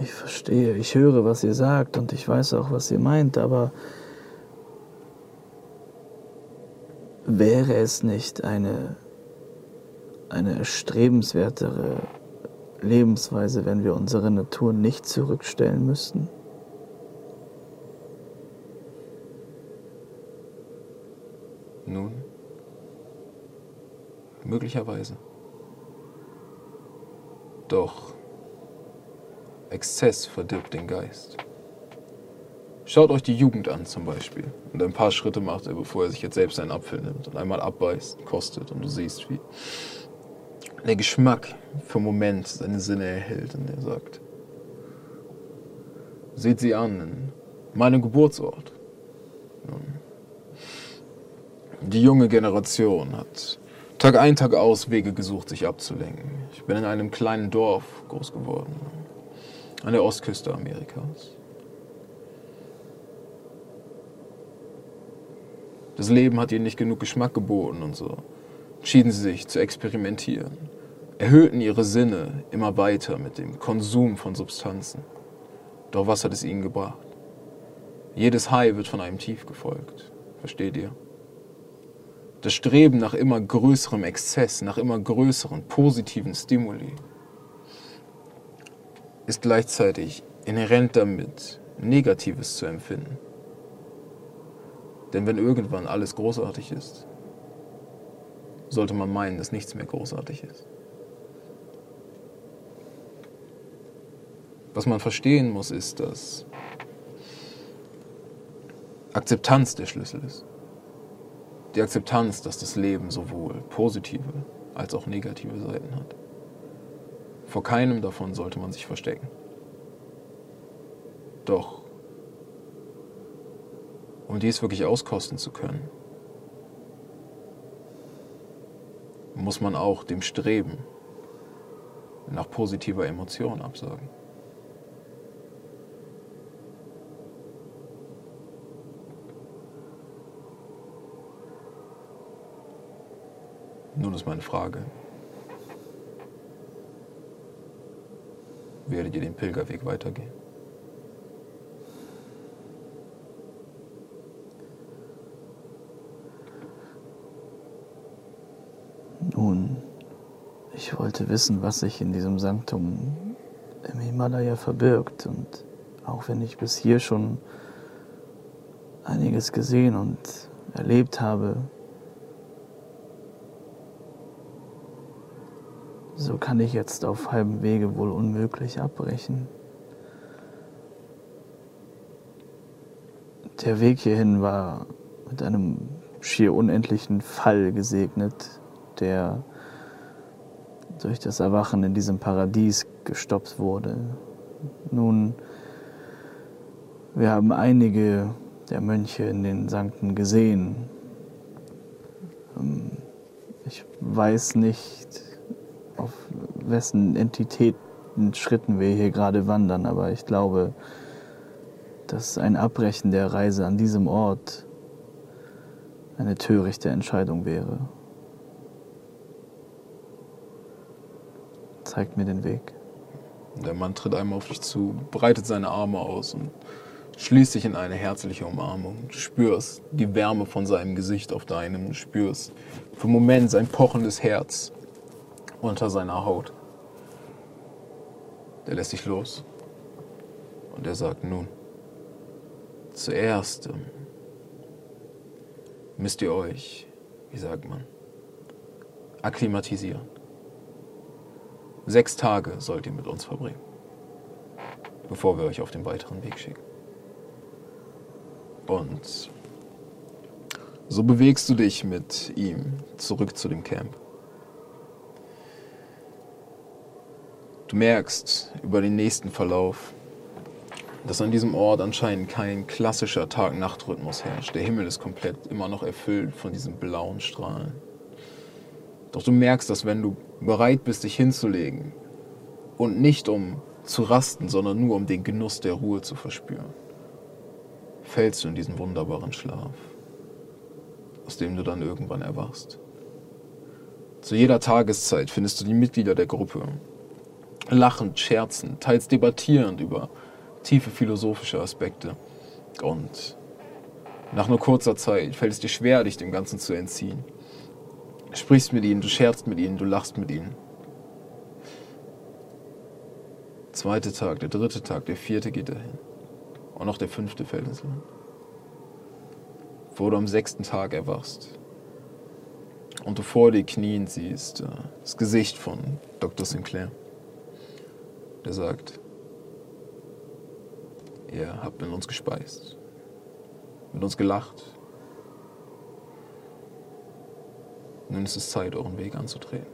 B: Ich verstehe, ich höre, was ihr sagt und ich weiß auch, was ihr meint, aber wäre es nicht eine, eine erstrebenswertere Lebensweise, wenn wir unsere Natur nicht zurückstellen müssten?
A: Nun, möglicherweise. Doch Exzess verdirbt den Geist. Schaut euch die Jugend an zum Beispiel. Und ein paar Schritte macht er, bevor er sich jetzt selbst einen Apfel nimmt und einmal abbeißt, kostet und du siehst, wie der Geschmack für einen Moment seine Sinne erhält und er sagt, seht sie an in meinem Geburtsort. Die junge Generation hat Tag ein, Tag aus Wege gesucht, sich abzulenken. Ich bin in einem kleinen Dorf groß geworden an der Ostküste Amerikas. Das Leben hat ihnen nicht genug Geschmack geboten und so entschieden sie sich zu experimentieren, erhöhten ihre Sinne immer weiter mit dem Konsum von Substanzen. Doch was hat es ihnen gebracht? Jedes High wird von einem Tief gefolgt. Versteht ihr? Das Streben nach immer größerem Exzess, nach immer größeren positiven Stimuli ist gleichzeitig inhärent damit, Negatives zu empfinden. Denn wenn irgendwann alles großartig ist, sollte man meinen, dass nichts mehr großartig ist. Was man verstehen muss, ist, dass Akzeptanz der Schlüssel ist. Die Akzeptanz, dass das Leben sowohl positive als auch negative Seiten hat. Vor keinem davon sollte man sich verstecken. Doch, um dies wirklich auskosten zu können, muss man auch dem Streben nach positiver Emotion absagen. Nun ist meine Frage, werdet ihr den Pilgerweg weitergehen?
B: Nun, ich wollte wissen, was sich in diesem Sanktum im Himalaya verbirgt. Und auch wenn ich bis hier schon einiges gesehen und erlebt habe, so kann ich jetzt auf halbem Wege wohl unmöglich abbrechen. Der Weg hierhin war mit einem schier unendlichen Fall gesegnet, der durch das Erwachen in diesem Paradies gestoppt wurde. Nun, wir haben einige der Mönche in den Sankten gesehen. Ähm, ich weiß nicht, auf wessen Entitäten Schritten wir hier gerade wandern, aber ich glaube, dass ein Abbrechen der Reise an diesem Ort eine törichte Entscheidung wäre. Zeigt mir den Weg.
A: Der Mann tritt einmal auf dich zu, breitet seine Arme aus und schließt dich in eine herzliche Umarmung. Du spürst die Wärme von seinem Gesicht auf deinem, du spürst für einen Moment sein pochendes Herz unter seiner Haut. Der lässt dich los und er sagt nun, zuerst ähm, müsst ihr euch, wie sagt man, akklimatisieren. Sechs Tage sollt ihr mit uns verbringen, bevor wir euch auf den weiteren Weg schicken. Und so bewegst du dich mit ihm zurück zu dem Camp. Du merkst über den nächsten Verlauf, dass an diesem Ort anscheinend kein klassischer Tag-Nacht-Rhythmus herrscht. Der Himmel ist komplett immer noch erfüllt von diesen blauen Strahlen. Doch du merkst, dass wenn du bereit bist, dich hinzulegen und nicht um zu rasten, sondern nur um den Genuss der Ruhe zu verspüren, fällst du in diesen wunderbaren Schlaf, aus dem du dann irgendwann erwachst. Zu jeder Tageszeit findest du die Mitglieder der Gruppe lachend, scherzend, teils debattierend über tiefe philosophische Aspekte. Und nach nur kurzer Zeit fällt es dir schwer, dich dem Ganzen zu entziehen. Du sprichst mit ihnen, du scherzt mit ihnen, du lachst mit ihnen. Zweiter Tag, der dritte Tag, der vierte geht dahin. Und noch der fünfte fällt ins Land. Wo du am sechsten Tag erwachst und du vor dir knien siehst, äh, das Gesicht von Dr. Sinclair der sagt, ihr habt mit uns gespeist, mit uns gelacht. Nun ist es Zeit, euren Weg anzutreten.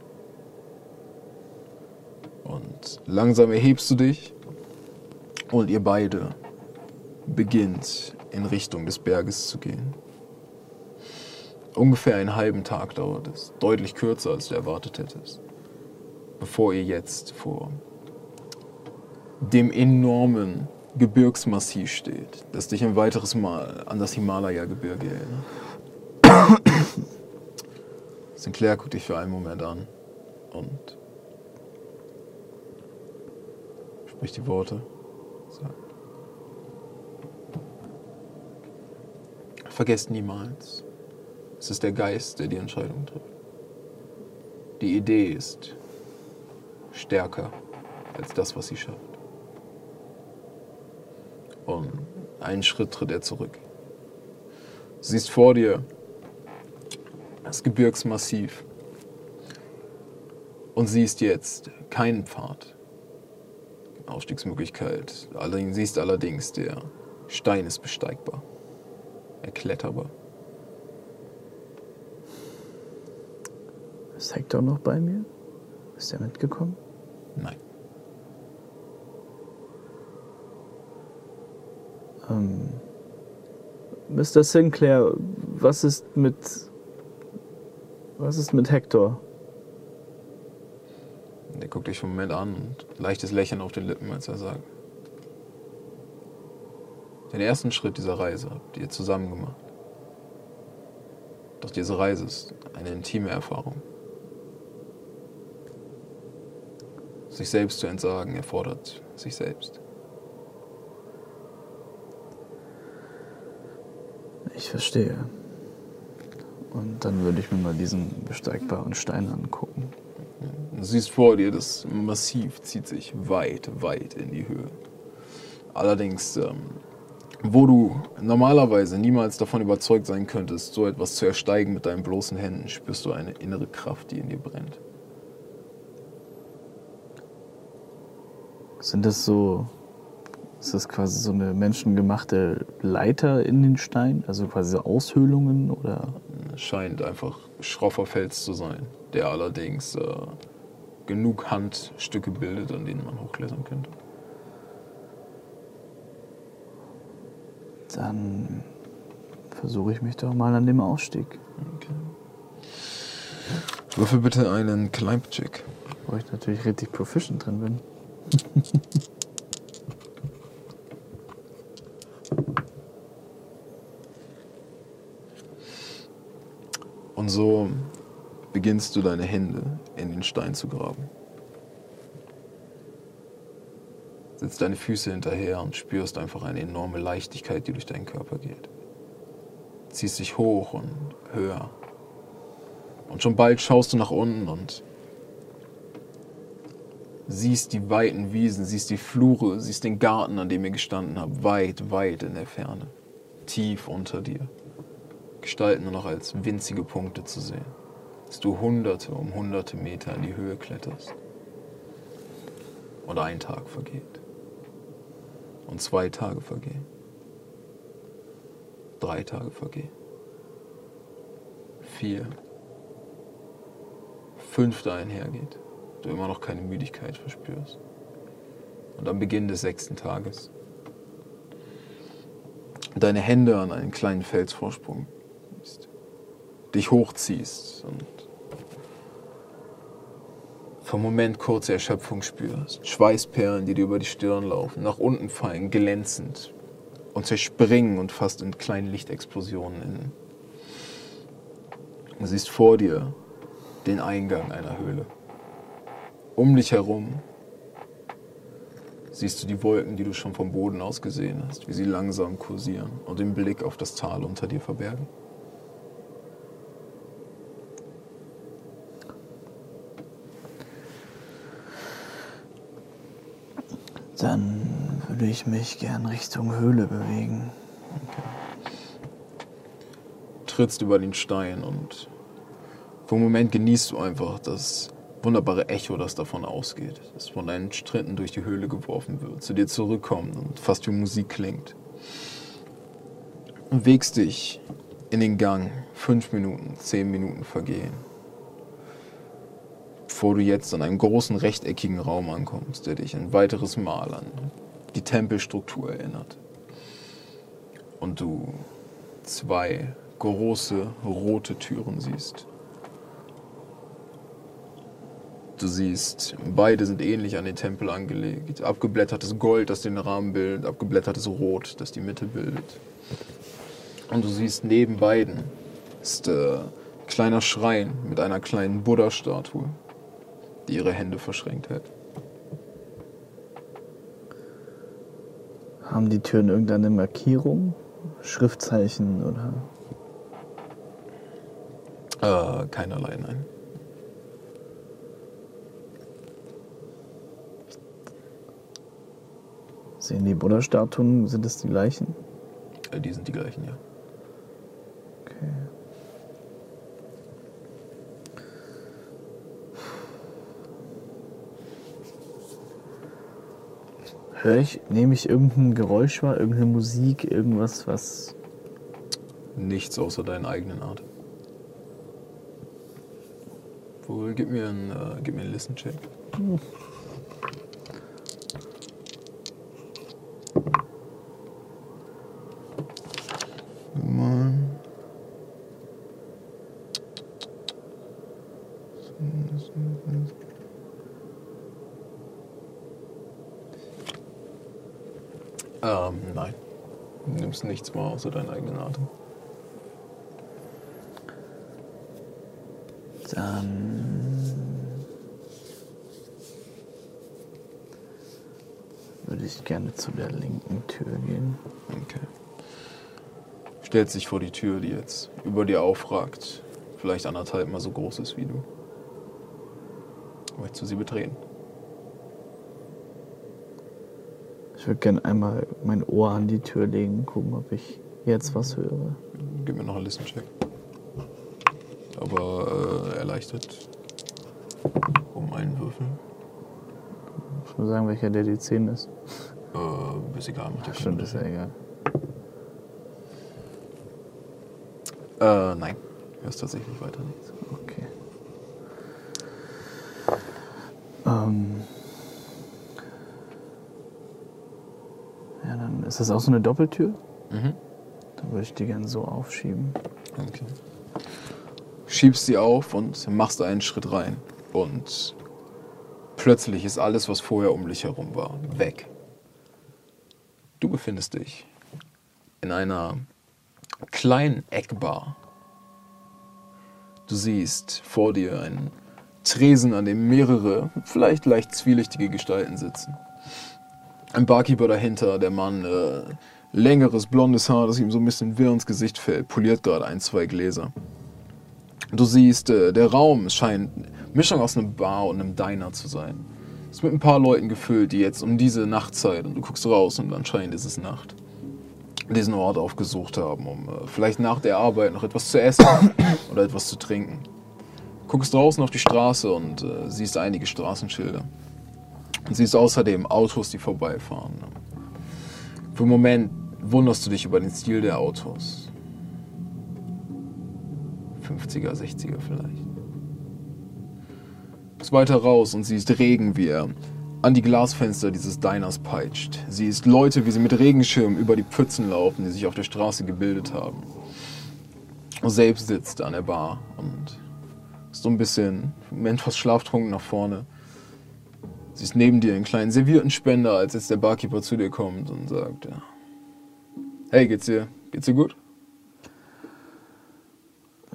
A: Und langsam erhebst du dich und ihr beide beginnt in Richtung des Berges zu gehen. Ungefähr einen halben Tag dauert es, deutlich kürzer als du erwartet hättest, bevor ihr jetzt vor dem enormen Gebirgsmassiv steht, das dich ein weiteres Mal an das Himalaya-Gebirge erinnert. Sinclair guckt dich für einen Moment an und spricht die Worte. Vergesst niemals, es ist der Geist, der die Entscheidung trifft. Die Idee ist stärker als das, was sie schafft. Und einen Schritt tritt er zurück. Du siehst vor dir das Gebirgsmassiv und siehst jetzt keinen Pfad. Aufstiegsmöglichkeit. Allerdings siehst allerdings, der Stein ist besteigbar, erkletterbar.
B: Ist Hector noch bei mir? Ist er mitgekommen?
A: Nein.
B: Ähm, Mr. Sinclair, was ist mit. Was ist mit Hector?
A: Der guckt dich einen Moment an und leichtes Lächeln auf den Lippen, als er sagt. Den ersten Schritt dieser Reise habt ihr zusammen gemacht. Doch diese Reise ist eine intime Erfahrung. Sich selbst zu entsagen erfordert sich selbst.
B: Ich verstehe. Und dann würde ich mir mal diesen besteigbaren Stein angucken.
A: Du siehst vor dir, das Massiv zieht sich weit, weit in die Höhe. Allerdings, ähm, wo du normalerweise niemals davon überzeugt sein könntest, so etwas zu ersteigen mit deinen bloßen Händen, spürst du eine innere Kraft, die in dir brennt.
B: Sind das so. Ist das quasi so eine menschengemachte Leiter in den Stein? Also quasi so Aushöhlungen oder.
A: Scheint einfach schroffer Fels zu sein, der allerdings äh, genug Handstücke bildet, an denen man hochklettern könnte.
B: Dann versuche ich mich doch mal an dem Ausstieg.
A: Okay. Würfel bitte einen Climb-Check.
B: Wo ich natürlich richtig proficient drin bin.
A: Und so beginnst du deine Hände in den Stein zu graben. Setzt deine Füße hinterher und spürst einfach eine enorme Leichtigkeit, die durch deinen Körper geht. Ziehst dich hoch und höher. Und schon bald schaust du nach unten und siehst die weiten Wiesen, siehst die Flure, siehst den Garten, an dem ihr gestanden habt, weit, weit in der Ferne, tief unter dir. Gestalten nur noch als winzige Punkte zu sehen, dass du hunderte um hunderte Meter in die Höhe kletterst. Und ein Tag vergeht. Und zwei Tage vergehen. Drei Tage vergehen. Vier. Fünf da einhergeht. Du immer noch keine Müdigkeit verspürst. Und am Beginn des sechsten Tages deine Hände an einen kleinen Felsvorsprung dich hochziehst und vom Moment kurze Erschöpfung spürst. Schweißperlen, die dir über die Stirn laufen, nach unten fallen, glänzend und zerspringen und fast in kleinen Lichtexplosionen enden. Du siehst vor dir den Eingang einer Höhle. Um dich herum siehst du die Wolken, die du schon vom Boden aus gesehen hast, wie sie langsam kursieren und den Blick auf das Tal unter dir verbergen.
B: Würde ich mich gern Richtung Höhle bewegen.
A: trittst über den Stein und für Moment genießt du einfach das wunderbare Echo, das davon ausgeht, das von deinen Schritten durch die Höhle geworfen wird, zu dir zurückkommt und fast wie Musik klingt. Und wegst dich in den Gang. Fünf Minuten, zehn Minuten vergehen. Bevor du jetzt an einem großen rechteckigen Raum ankommst, der dich ein weiteres Mal an die Tempelstruktur erinnert. Und du zwei große rote Türen siehst. Du siehst, beide sind ähnlich an den Tempel angelegt. Abgeblättertes Gold, das den Rahmen bildet, abgeblättertes Rot, das die Mitte bildet. Und du siehst neben beiden ist äh, ein kleiner Schrein mit einer kleinen Buddha-Statue, die ihre Hände verschränkt hält.
B: Haben die Türen irgendeine Markierung? Schriftzeichen oder?
A: Äh, keinerlei, nein.
B: Sehen die Buddha-Statuen, sind es die gleichen?
A: Äh, die sind die gleichen, ja.
B: Okay. Hör ich, nehme ich irgendein Geräusch wahr, irgendeine Musik, irgendwas, was.
A: Nichts außer deinen eigenen Atem. Cool, gib mir einen, äh, gib mir einen Listen-Check. Mal. Ähm, nein. Nimmst nichts mehr außer deinen eigenen Atem.
B: Dann würde ich gerne zu der linken Tür gehen.
A: Okay. Stellt sich vor die Tür, die jetzt über dir aufragt. Vielleicht anderthalb mal so groß ist wie du. Möchtest du sie betreten?
B: Ich würde gerne einmal mein Ohr an die Tür legen, gucken, ob ich jetzt was höre.
A: Gib mir noch einen Listencheck. Aber äh, erleichtert. Um einen Würfel.
B: Ich muss sagen, welcher der die 10 ist.
A: Äh, ist egal. Macht keinen
B: Stimmt, ist ja egal.
A: Äh, nein. Hörst tatsächlich weiter nichts.
B: Okay. Ähm. Ja, dann ist das auch so eine Doppeltür.
A: Mhm.
B: Dann würde ich die gerne so aufschieben.
A: Okay. Schiebst sie auf und machst einen Schritt rein. Und plötzlich ist alles, was vorher um dich herum war, weg. Du befindest dich in einer kleinen Eckbar. Du siehst vor dir einen Tresen, an dem mehrere, vielleicht leicht zwielichtige Gestalten sitzen. Ein Barkeeper dahinter, der Mann, äh, längeres blondes Haar, das ihm so ein bisschen wirr ins Gesicht fällt, poliert gerade ein, zwei Gläser. Du siehst, äh, der Raum scheint Mischung aus einem Bar und einem Diner zu sein. Ist mit ein paar Leuten gefüllt, die jetzt um diese Nachtzeit, und du guckst raus und anscheinend ist es Nacht, diesen Ort aufgesucht haben, um äh, vielleicht nach der Arbeit noch etwas zu essen oder etwas zu trinken. Guckst draußen auf die Straße und äh, siehst einige Straßenschilder. Und siehst außerdem Autos, die vorbeifahren. Für einen Moment wunderst du dich über den Stil der Autos. 50er, 60er vielleicht. Bist weiter raus und siehst Regen, wie er an die Glasfenster dieses Diners peitscht. Siehst Leute, wie sie mit Regenschirmen über die Pfützen laufen, die sich auf der Straße gebildet haben. Und selbst sitzt an der Bar und ist so ein bisschen, etwas schlaftrunken nach vorne. Siehst neben dir einen kleinen servierten Spender, als jetzt der Barkeeper zu dir kommt und sagt, ja, hey, geht's dir, geht's dir gut?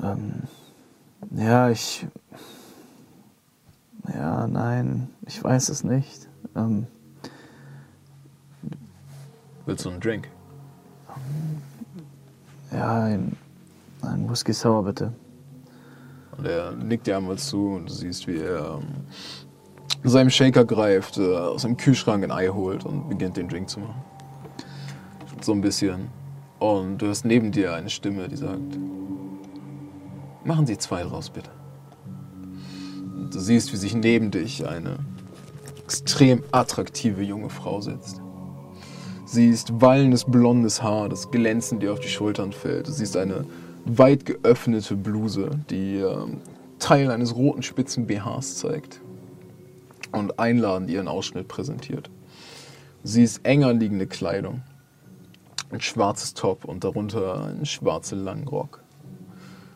B: Ähm, ja, ich. Ja, nein, ich weiß es nicht. Ähm,
A: Willst du einen Drink?
B: ja, ein, ein Whisky Sour bitte.
A: Und er nickt dir einmal zu und du siehst, wie er ähm, seinem Shaker greift, äh, aus seinem Kühlschrank ein Ei holt und beginnt den Drink zu machen. So ein bisschen. Und du hörst neben dir eine Stimme, die sagt, machen Sie zwei draus, bitte. Und du siehst, wie sich neben dich eine extrem attraktive junge Frau sitzt. Sie ist wallendes blondes Haar, das glänzend dir auf die Schultern fällt. Du siehst eine weit geöffnete Bluse, die ähm, Teil eines roten spitzen BHs zeigt und einladend ihren Ausschnitt präsentiert. Sie ist eng anliegende Kleidung, ein schwarzes Top und darunter ein schwarzer Langrock.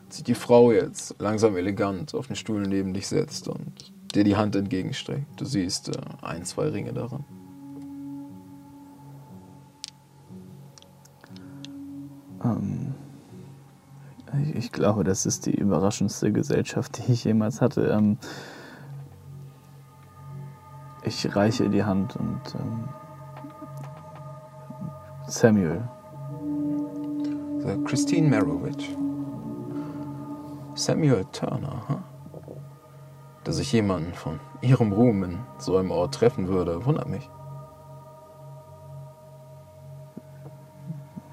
A: Sich die Frau jetzt langsam elegant auf den Stuhl neben dich setzt und dir die Hand entgegenstreckt. Du siehst äh, ein, zwei Ringe daran.
B: Ähm, ich, ich glaube, das ist die überraschendste Gesellschaft, die ich jemals hatte. Ähm, ich reiche ihr die Hand und ähm, Samuel.
A: Sagt Christine Marowitch. Samuel Turner, huh? Dass ich jemanden von ihrem Ruhm in so einem Ort treffen würde, wundert mich.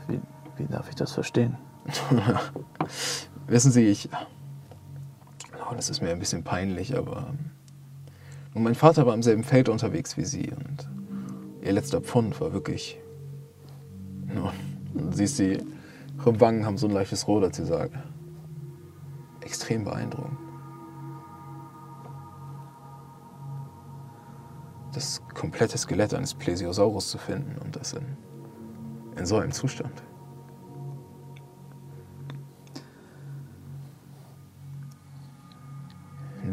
B: Wie, wie darf ich das verstehen?
A: Wissen Sie, ich. Oh, das ist mir ein bisschen peinlich, aber. Und mein Vater war im selben Feld unterwegs wie sie. Und ihr letzter Pfund war wirklich. Nun, siehst sie, ihre Wangen haben so ein leichtes Rot, als sie sagt. Extrem beeindruckend. Das komplette Skelett eines Plesiosaurus zu finden und das in, in so einem Zustand.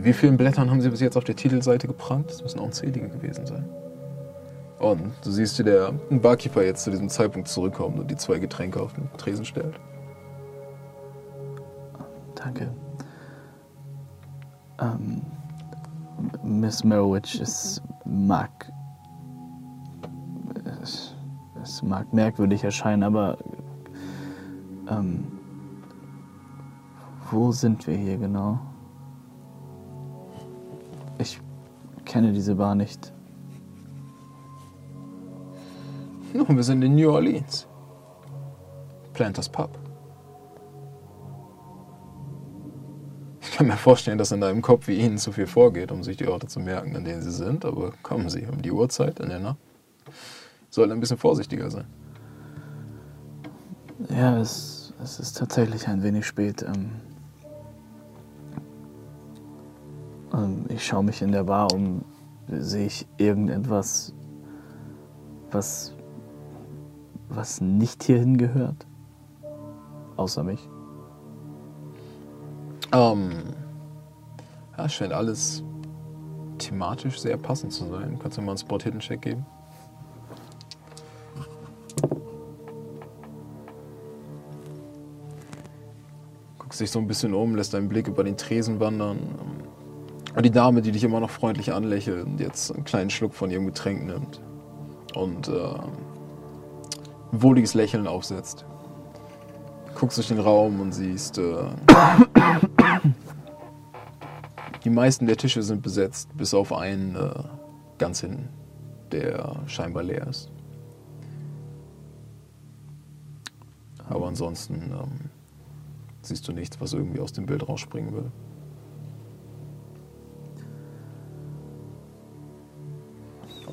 A: Wie vielen Blättern haben Sie bis jetzt auf der Titelseite gebrannt? Das müssen unzählige gewesen sein. Und du siehst, wie der Barkeeper jetzt zu diesem Zeitpunkt zurückkommt und die zwei Getränke auf den Tresen stellt.
B: Danke. Ähm, Miss Merowitch, es mag. Es, es mag merkwürdig erscheinen, aber. Ähm, wo sind wir hier genau? Kenne diese Bar nicht.
A: Nun, wir sind in New Orleans. Planters Pub. Ich kann mir vorstellen, dass in deinem Kopf wie Ihnen zu viel vorgeht, um sich die Orte zu merken, an denen Sie sind. Aber kommen Sie um die Uhrzeit in der Nacht. Sollten ein bisschen vorsichtiger sein.
B: Ja, es, es ist tatsächlich ein wenig spät. Ähm, ich schaue mich in der Bar um. Sehe ich irgendetwas, was, was nicht hierhin gehört? Außer mich.
A: Ähm, ja, scheint alles thematisch sehr passend zu sein. Kannst du mal einen Spot-Hidden-Check geben? Guckst dich so ein bisschen um, lässt deinen Blick über den Tresen wandern. Und die Dame, die dich immer noch freundlich anlächelt und jetzt einen kleinen Schluck von ihrem Getränk nimmt und äh, ein wohliges Lächeln aufsetzt. Guckst durch den Raum und siehst, äh, die meisten der Tische sind besetzt, bis auf einen äh, ganz hinten, der scheinbar leer ist. Aber ansonsten ähm, siehst du nichts, was irgendwie aus dem Bild rausspringen würde.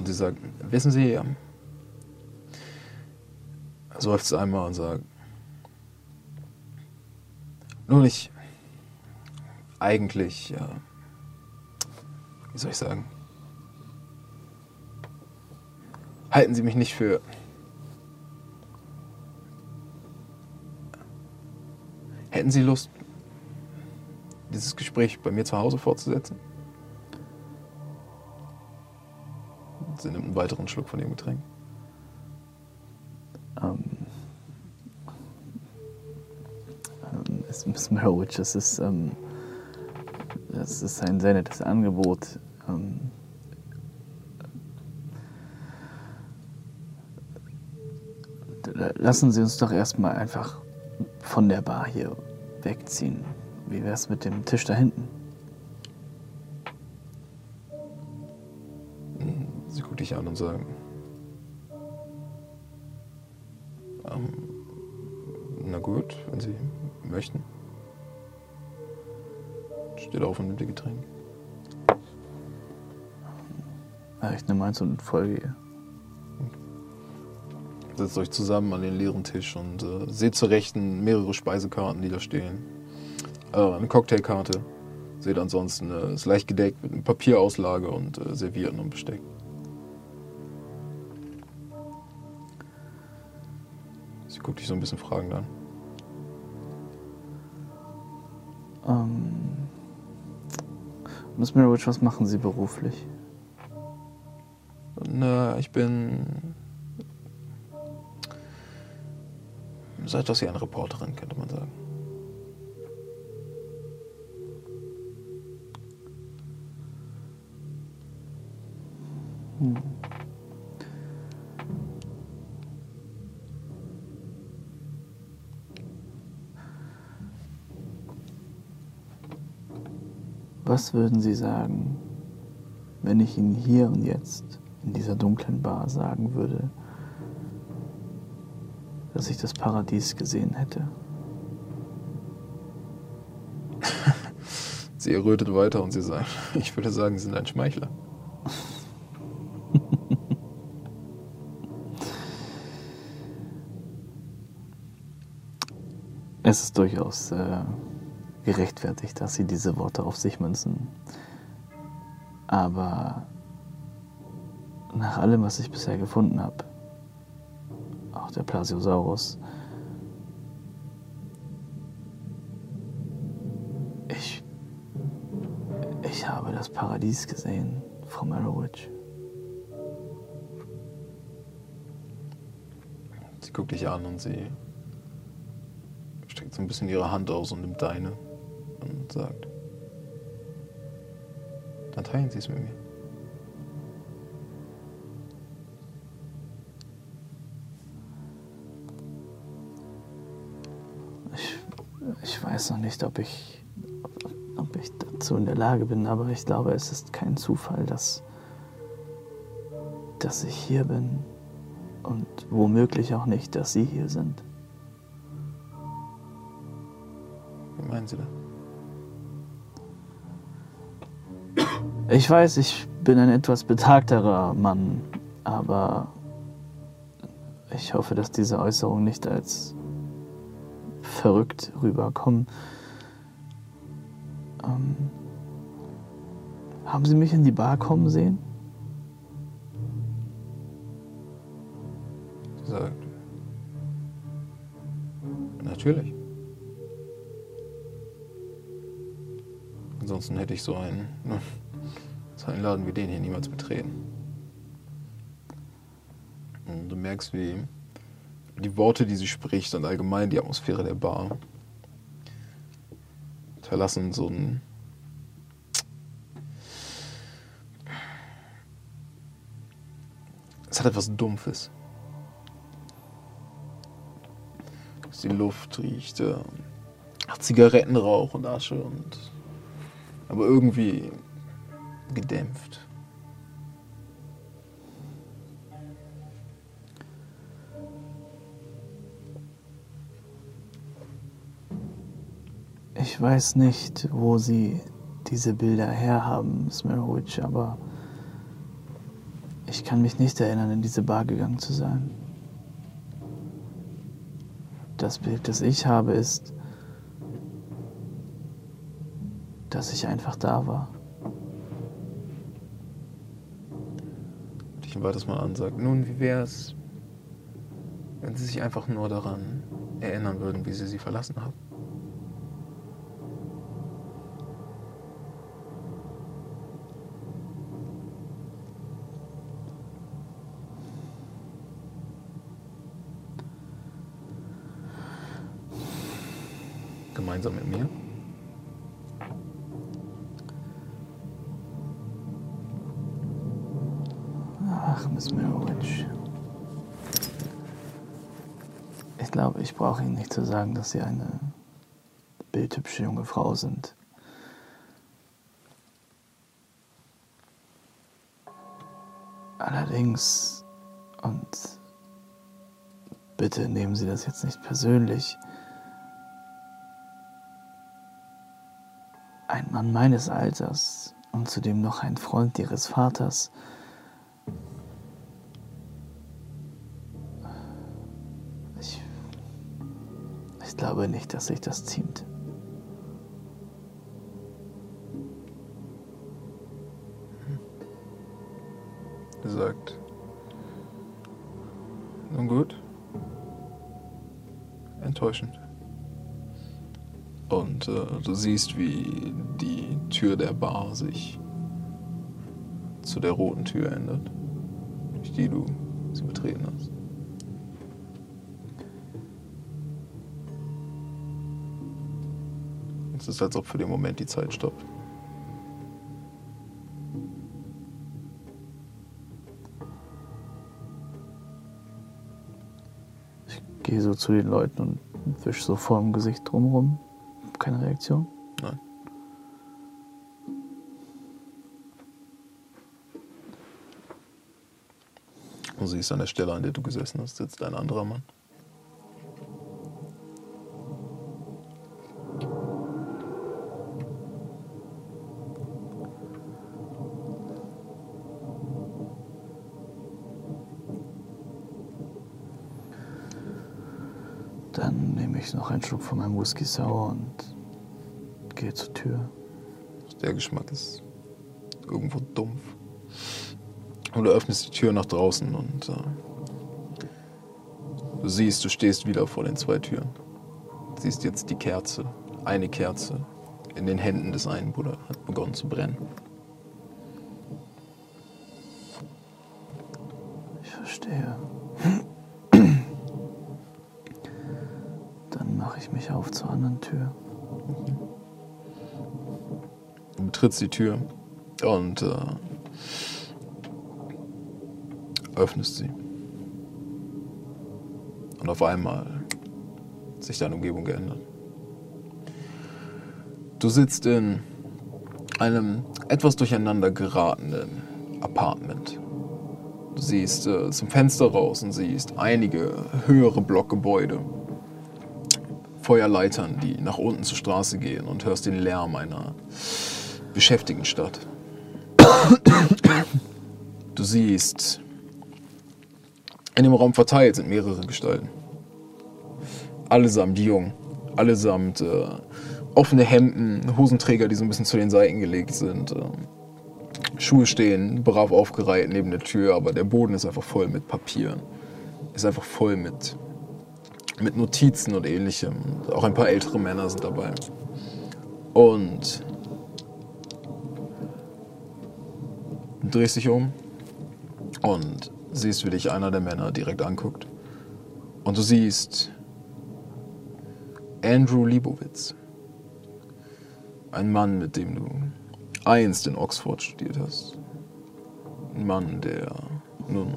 A: Und sie sagt, wissen Sie, ähm, seufzt einmal und sagt, nun, ich eigentlich, ja, wie soll ich sagen, halten Sie mich nicht für Hätten Sie Lust, dieses Gespräch bei mir zu Hause fortzusetzen? Sie nimmt einen weiteren Schluck von ihrem Getränk.
B: Ähm, ähm, es- Miss Merowitch, das ist, ähm, das ist ein sehr nettes Angebot. Ähm, d- lassen Sie uns doch erstmal einfach von der Bar hier wegziehen. Wie wär's mit dem Tisch da hinten?
A: Dich an und sagt, ähm, na gut, wenn Sie möchten. Steht auf und nimmt ihr Getränk.
B: Ja, ich nehme eins und folge ihr.
A: Setzt euch zusammen an den leeren Tisch und äh, seht zur Rechten mehrere Speisekarten, die da stehen. Äh, eine Cocktailkarte. Seht ansonsten, äh, ist leicht gedeckt mit einer Papierauslage und äh, Servietten und Besteck. Sie guckt dich so ein bisschen fragend an.
B: Ähm, Miss Merowitch, was machen Sie beruflich?
A: Na, ich bin. So etwas wie eine Reporterin, könnte man sagen.
B: Was würden Sie sagen, wenn ich Ihnen hier und jetzt in dieser dunklen Bar sagen würde, dass ich das Paradies gesehen hätte?
A: Sie errötet weiter und sie sagt: Ich würde sagen, Sie sind ein Schmeichler.
B: Es ist durchaus äh, gerechtfertigt, dass Sie diese Worte auf sich münzen. Aber nach allem, was ich bisher gefunden habe, auch der Plasiosaurus, ich, ich habe das Paradies gesehen vom Arrowwitch.
A: Sie guckt dich an und sie streckt so ein bisschen ihre Hand aus und nimmt deine sagt, dann teilen Sie es mit mir.
B: Ich, ich weiß noch nicht, ob ich, ob ich dazu in der Lage bin, aber ich glaube, es ist kein Zufall, dass, dass ich hier bin und womöglich auch nicht, dass Sie hier sind.
A: Wie meinen Sie das?
B: Ich weiß, ich bin ein etwas betagterer Mann, aber ich hoffe, dass diese Äußerungen nicht als verrückt rüberkommen. Ähm, haben Sie mich in die Bar kommen sehen?
A: Sie sagt, natürlich. Ansonsten hätte ich so einen, so einen Laden wie den hier niemals betreten. Und du merkst, wie die Worte, die sie spricht und allgemein die Atmosphäre der Bar verlassen so ein es hat etwas Dumpfes. Die Luft riecht äh, nach Zigarettenrauch und Asche und aber irgendwie gedämpft.
B: Ich weiß nicht, wo Sie diese Bilder herhaben, Smirowitsch, aber ich kann mich nicht erinnern, in diese Bar gegangen zu sein. Das Bild, das ich habe, ist, dass ich einfach da war.
A: Ich weiter mal an, sagt, nun, wie wär's, wenn Sie sich einfach nur daran erinnern würden, wie Sie sie verlassen haben? Gemeinsam mit mir?
B: Zu sagen, dass Sie eine bildhübsche junge Frau sind. Allerdings, und bitte nehmen Sie das jetzt nicht persönlich, ein Mann meines Alters und zudem noch ein Freund Ihres Vaters, ich dass sich das ziemt.
A: gesagt. Nun gut. Enttäuschend. Und äh, du siehst, wie die Tür der Bar sich zu der roten Tür ändert, durch die du sie betreten hast. Es ist, als ob für den Moment die Zeit stoppt.
B: Ich gehe so zu den Leuten und wisch so vor dem Gesicht drumherum. Keine Reaktion.
A: Nein. Du siehst an der Stelle, an der du gesessen hast, sitzt ein anderer Mann.
B: Einen Schluck von meinem Whisky Sour und gehe zur Tür.
A: Der Geschmack ist irgendwo dumpf. Und du öffnest die Tür nach draußen und äh, du siehst, du stehst wieder vor den zwei Türen. Du siehst jetzt die Kerze, eine Kerze in den Händen des einen Buddha hat begonnen zu brennen.
B: Ich verstehe. Ich mich auf zur anderen Tür.
A: Du betrittst die Tür und äh, öffnest sie. Und auf einmal hat sich deine Umgebung geändert. Du sitzt in einem etwas durcheinander geratenen Apartment. Du siehst äh, zum Fenster raus und siehst einige höhere Blockgebäude, Feuerleitern, die nach unten zur Straße gehen und hörst den Lärm einer beschäftigten Stadt. Du siehst, in dem Raum verteilt sind mehrere Gestalten. Allesamt jung, allesamt äh, offene Hemden, Hosenträger, die so ein bisschen zu den Seiten gelegt sind. Ähm, Schuhe stehen brav aufgereiht neben der Tür, aber der Boden ist einfach voll mit Papieren. Ist einfach voll mit, mit Notizen und ähnlichem. Auch ein paar ältere Männer sind dabei. Und drehst dich um und siehst, wie dich einer der Männer direkt anguckt. Und du siehst Andrew Liebowitz. Ein Mann, mit dem du einst in Oxford studiert hast. Ein Mann, der, nun,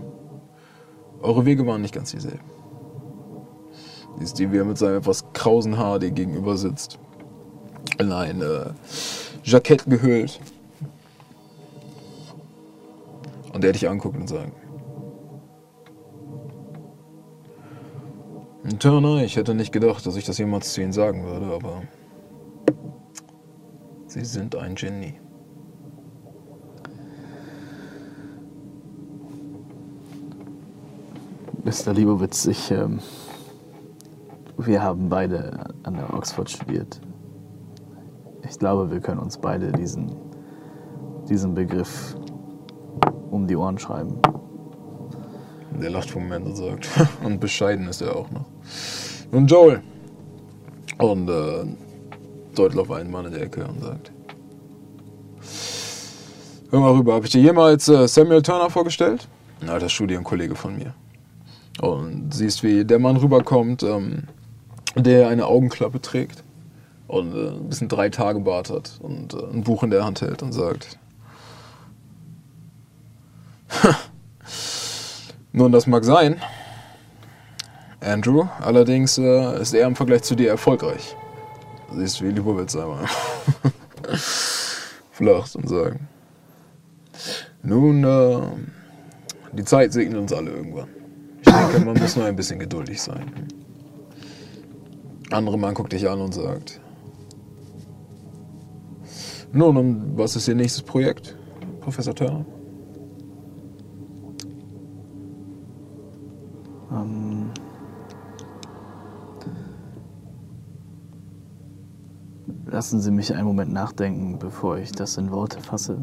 A: eure Wege waren nicht ganz dieselben. Siehst du, wie er mit seinem etwas krausen Haar dir gegenüber sitzt. In ein äh, Jackett gehüllt. Und der dich anguckt und sagt, Turner, ich hätte nicht gedacht, dass ich das jemals zu Ihnen sagen würde, aber Sie sind ein Genie.
B: Mr. Liebowitz, ich, ähm, wir haben beide an der Oxford studiert. Ich glaube, wir können uns beide diesen, diesen Begriff um die Ohren schreiben.
A: Der lacht vom Moment und sagt, und bescheiden ist er auch noch. Nun Joel. Und äh, deutet auf einen Mann in der Ecke und sagt, Hör mal rüber, habe ich dir jemals äh, Samuel Turner vorgestellt? Ein alter Studienkollege von mir. Und siehst, wie der Mann rüberkommt, ähm, der eine Augenklappe trägt und äh, ein bisschen drei Tage Bart hat und äh, ein Buch in der Hand hält und sagt, nun, das mag sein, Andrew, allerdings äh, ist er im Vergleich zu dir erfolgreich. Siehst wie Liebowitz einmal flacht und sagt, nun, äh, die Zeit segnet uns alle irgendwann. Ich denke, man muss nur ein bisschen geduldig sein. Andere Mann guckt dich an und sagt, nun, und was ist Ihr nächstes Projekt, Professor Turner?
B: Ähm, lassen Sie mich einen Moment nachdenken, bevor ich das in Worte fasse.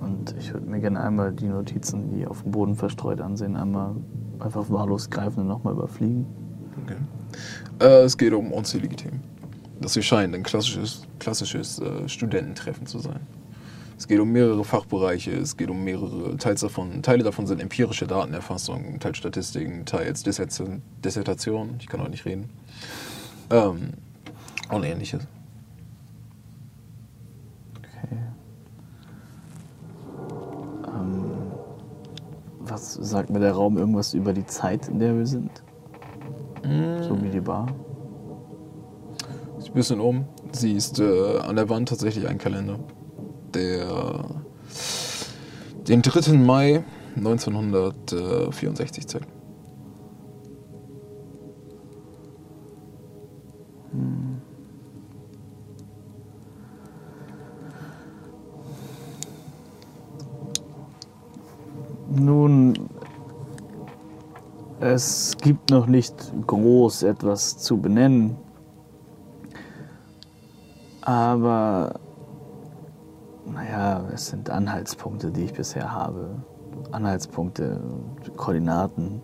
B: Und ich würde mir gerne einmal die Notizen, die auf dem Boden verstreut ansehen, einmal einfach wahllos greifen und nochmal überfliegen.
A: Okay. Äh, es geht um unzählige Themen. Das hier scheint ein klassisches, klassisches äh, Studententreffen zu sein. Es geht um mehrere Fachbereiche, es geht um mehrere, teils davon, Teile davon sind empirische Datenerfassung, teils Statistiken, teils Dissertation, Dissertation ich kann auch nicht reden. Ähm, und ähnliches.
B: Okay. Ähm, was sagt mir der Raum irgendwas über die Zeit, in der wir sind? So wie die Bar?
A: Ein bisschen um, siehst äh, an der Wand tatsächlich einen Kalender, der den 3. Mai 1964 zeigt.
B: Nun, es gibt noch nicht groß etwas zu benennen. Aber Naja, es sind Anhaltspunkte, die ich bisher habe. Anhaltspunkte, Koordinaten.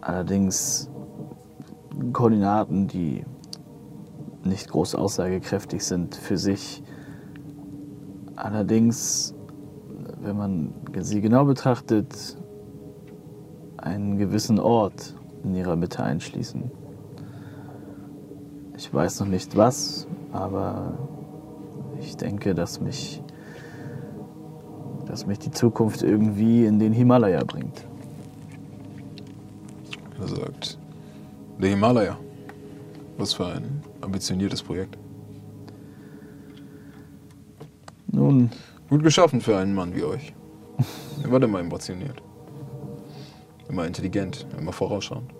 B: Allerdings Koordinaten, die nicht groß aussagekräftig sind für sich. Allerdings, wenn man sie genau betrachtet, einen gewissen Ort in ihrer Mitte einschließen. Ich weiß noch nicht was, aber ich denke, dass mich, dass mich die Zukunft irgendwie in den Himalaya bringt.
A: Er sagt, der Himalaya. Was für ein ambitioniertes Projekt.
B: Nun,
A: Gut geschaffen für einen Mann wie euch. Ihr wart immer ambitioniert. Immer intelligent, immer vorausschauend.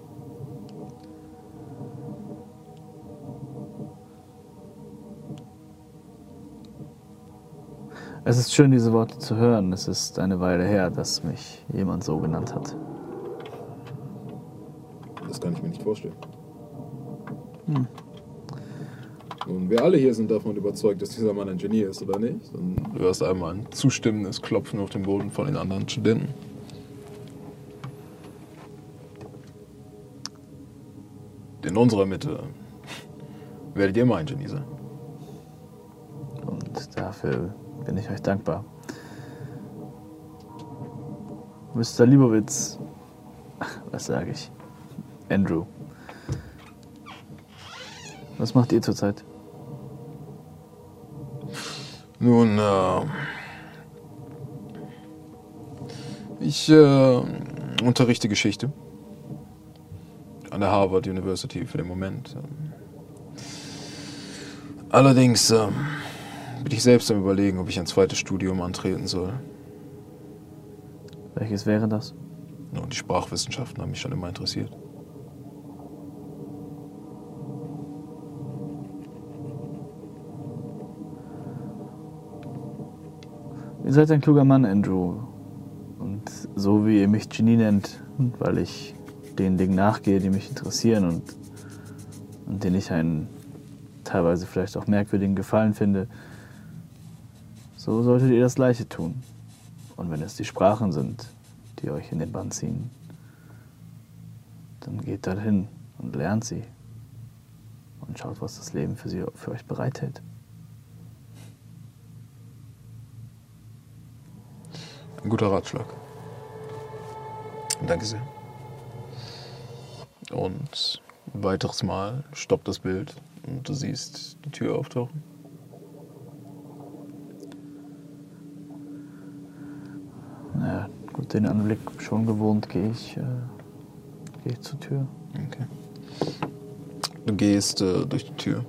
B: es ist schön, diese Worte zu hören. Es ist eine Weile her, dass mich jemand so genannt hat.
A: Das kann ich mir nicht vorstellen. Und wir alle hier sind davon überzeugt, dass dieser Mann ein Genie ist, oder nicht? Und du hörst einmal ein zustimmendes Klopfen auf dem Boden von den anderen Studenten. In unserer Mitte werdet ihr immer ein Genie sein.
B: Und dafür bin ich euch dankbar. Mr. Liebowitz, was sage ich? Andrew. Was macht ihr zurzeit?
A: Nun, äh, ich äh, unterrichte Geschichte an der Harvard University für den Moment. Allerdings äh, bin ich selbst am Überlegen, ob ich ein zweites Studium antreten soll.
B: Welches wäre das?
A: Nun, die Sprachwissenschaften haben mich schon immer interessiert.
B: Ihr seid ein kluger Mann, Andrew. Und so wie ihr mich Genie nennt, weil ich den Dingen nachgehe, die mich interessieren und, und denen ich einen teilweise vielleicht auch merkwürdigen Gefallen finde, so solltet ihr das Gleiche tun. Und wenn es die Sprachen sind, die euch in den Bann ziehen, dann geht dorthin und lernt sie und schaut, was das Leben für, sie, für euch bereithält.
A: Ein guter Ratschlag. Danke sehr. Und ein weiteres Mal stoppt das Bild und du siehst die Tür auftauchen.
B: Naja, gut, den Anblick schon gewohnt, gehe ich, äh, gehe ich zur Tür.
A: Okay. Du gehst äh, durch die Tür,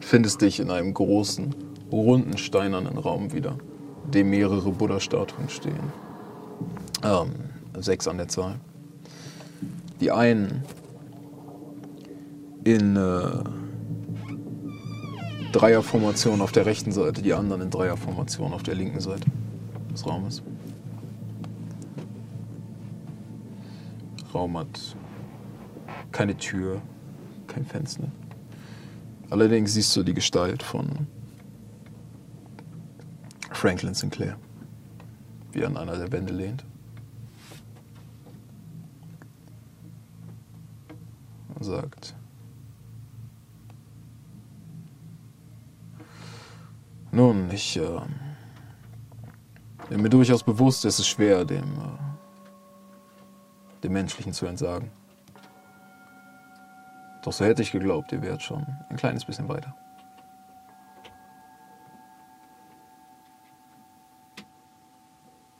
A: findest dich in einem großen, runden, steinernen Raum wieder, in dem mehrere Buddha-Statuen stehen. Ähm, sechs an der Zahl. Die einen in äh, Dreierformation auf der rechten Seite, die anderen in Dreierformation auf der linken Seite des Raumes. Raum hat keine Tür, kein Fenster. Allerdings siehst du die Gestalt von Franklin Sinclair, wie er an einer der Wände lehnt. Und sagt, nun, ich äh, bin mir durchaus bewusst, es ist schwer, dem, äh, dem Menschlichen zu entsagen. Doch so hätte ich geglaubt, ihr wärt schon ein kleines bisschen weiter.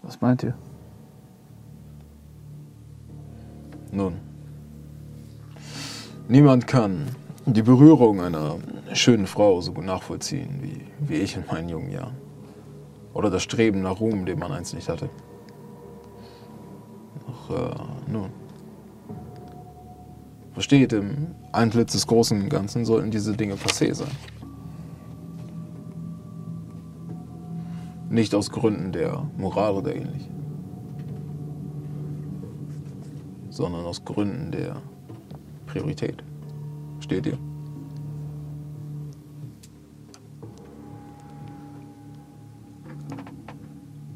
B: Was meint ihr?
A: Nun, niemand kann die Berührung einer schönen Frau so gut nachvollziehen wie, wie ich in meinen jungen Jahren. Oder das Streben nach Ruhm, den man einst nicht hatte. Doch, äh, nun. Versteht, im Antlitz des Großen und Ganzen sollten diese Dinge passé sein. Nicht aus Gründen der Moral oder ähnlich, sondern aus Gründen der Priorität. Steht ihr?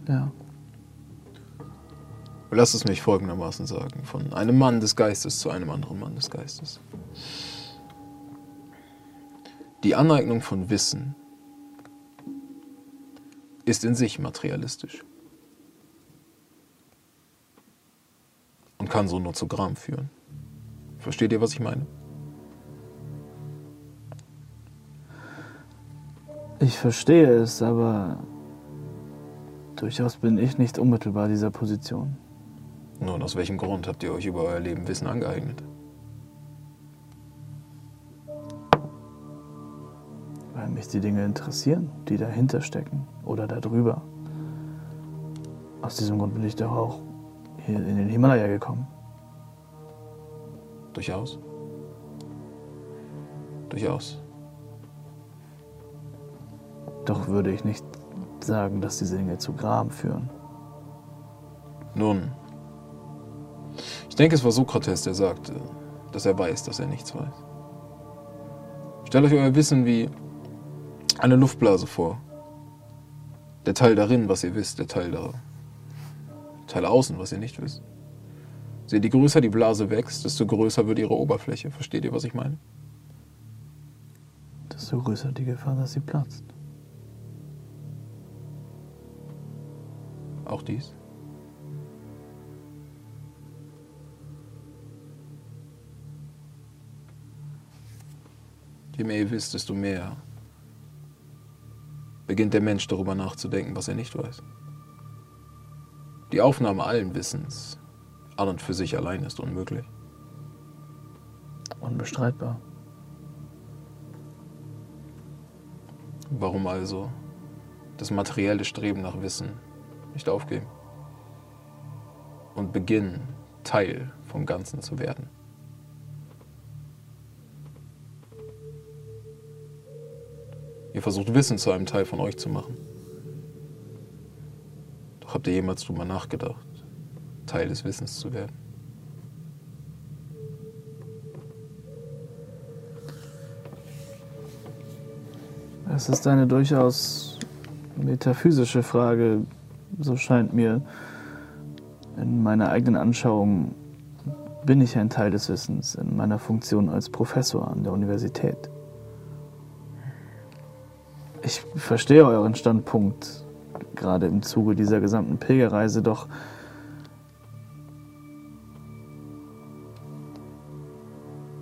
B: Ja.
A: Lass es mich folgendermaßen sagen. Von einem Mann des Geistes zu einem anderen Mann des Geistes. Die Aneignung von Wissen ist in sich materialistisch. Und kann so nur zu Gram führen. Versteht ihr, was ich meine?
B: Ich verstehe es, aber durchaus bin ich nicht unmittelbar dieser Position.
A: Nun, aus welchem Grund habt ihr euch über euer Leben Wissen angeeignet?
B: Weil mich die Dinge interessieren, die dahinter stecken oder darüber. Aus diesem Grund bin ich doch auch hier in den Himalaya gekommen.
A: Durchaus. Durchaus.
B: Doch würde ich nicht sagen, dass diese Dinge zu Gram führen.
A: Nun, ich denke, es war Sokrates, der sagte, dass er weiß, dass er nichts weiß. Stellt euch euer Wissen wie eine Luftblase vor. Der Teil darin, was ihr wisst, der Teil da. Teil außen, was ihr nicht wisst. Seht, je größer die Blase wächst, desto größer wird ihre Oberfläche. Versteht ihr, was ich meine?
B: Desto größer die Gefahr, dass sie platzt.
A: Auch dies? Je mehr ihr wisst, desto mehr beginnt der Mensch darüber nachzudenken, was er nicht weiß. Die Aufnahme allen Wissens an und für sich allein ist unmöglich.
B: Unbestreitbar.
A: Warum also das materielle Streben nach Wissen nicht aufgeben und beginnen, Teil vom Ganzen zu werden? Ihr versucht Wissen zu einem Teil von euch zu machen. Doch habt ihr jemals drüber nachgedacht, Teil des Wissens zu werden?
B: Es ist eine durchaus metaphysische Frage, so scheint mir. In meiner eigenen Anschauung bin ich ein Teil des Wissens in meiner Funktion als Professor an der Universität. Ich verstehe euren Standpunkt, gerade im Zuge dieser gesamten Pilgerreise, doch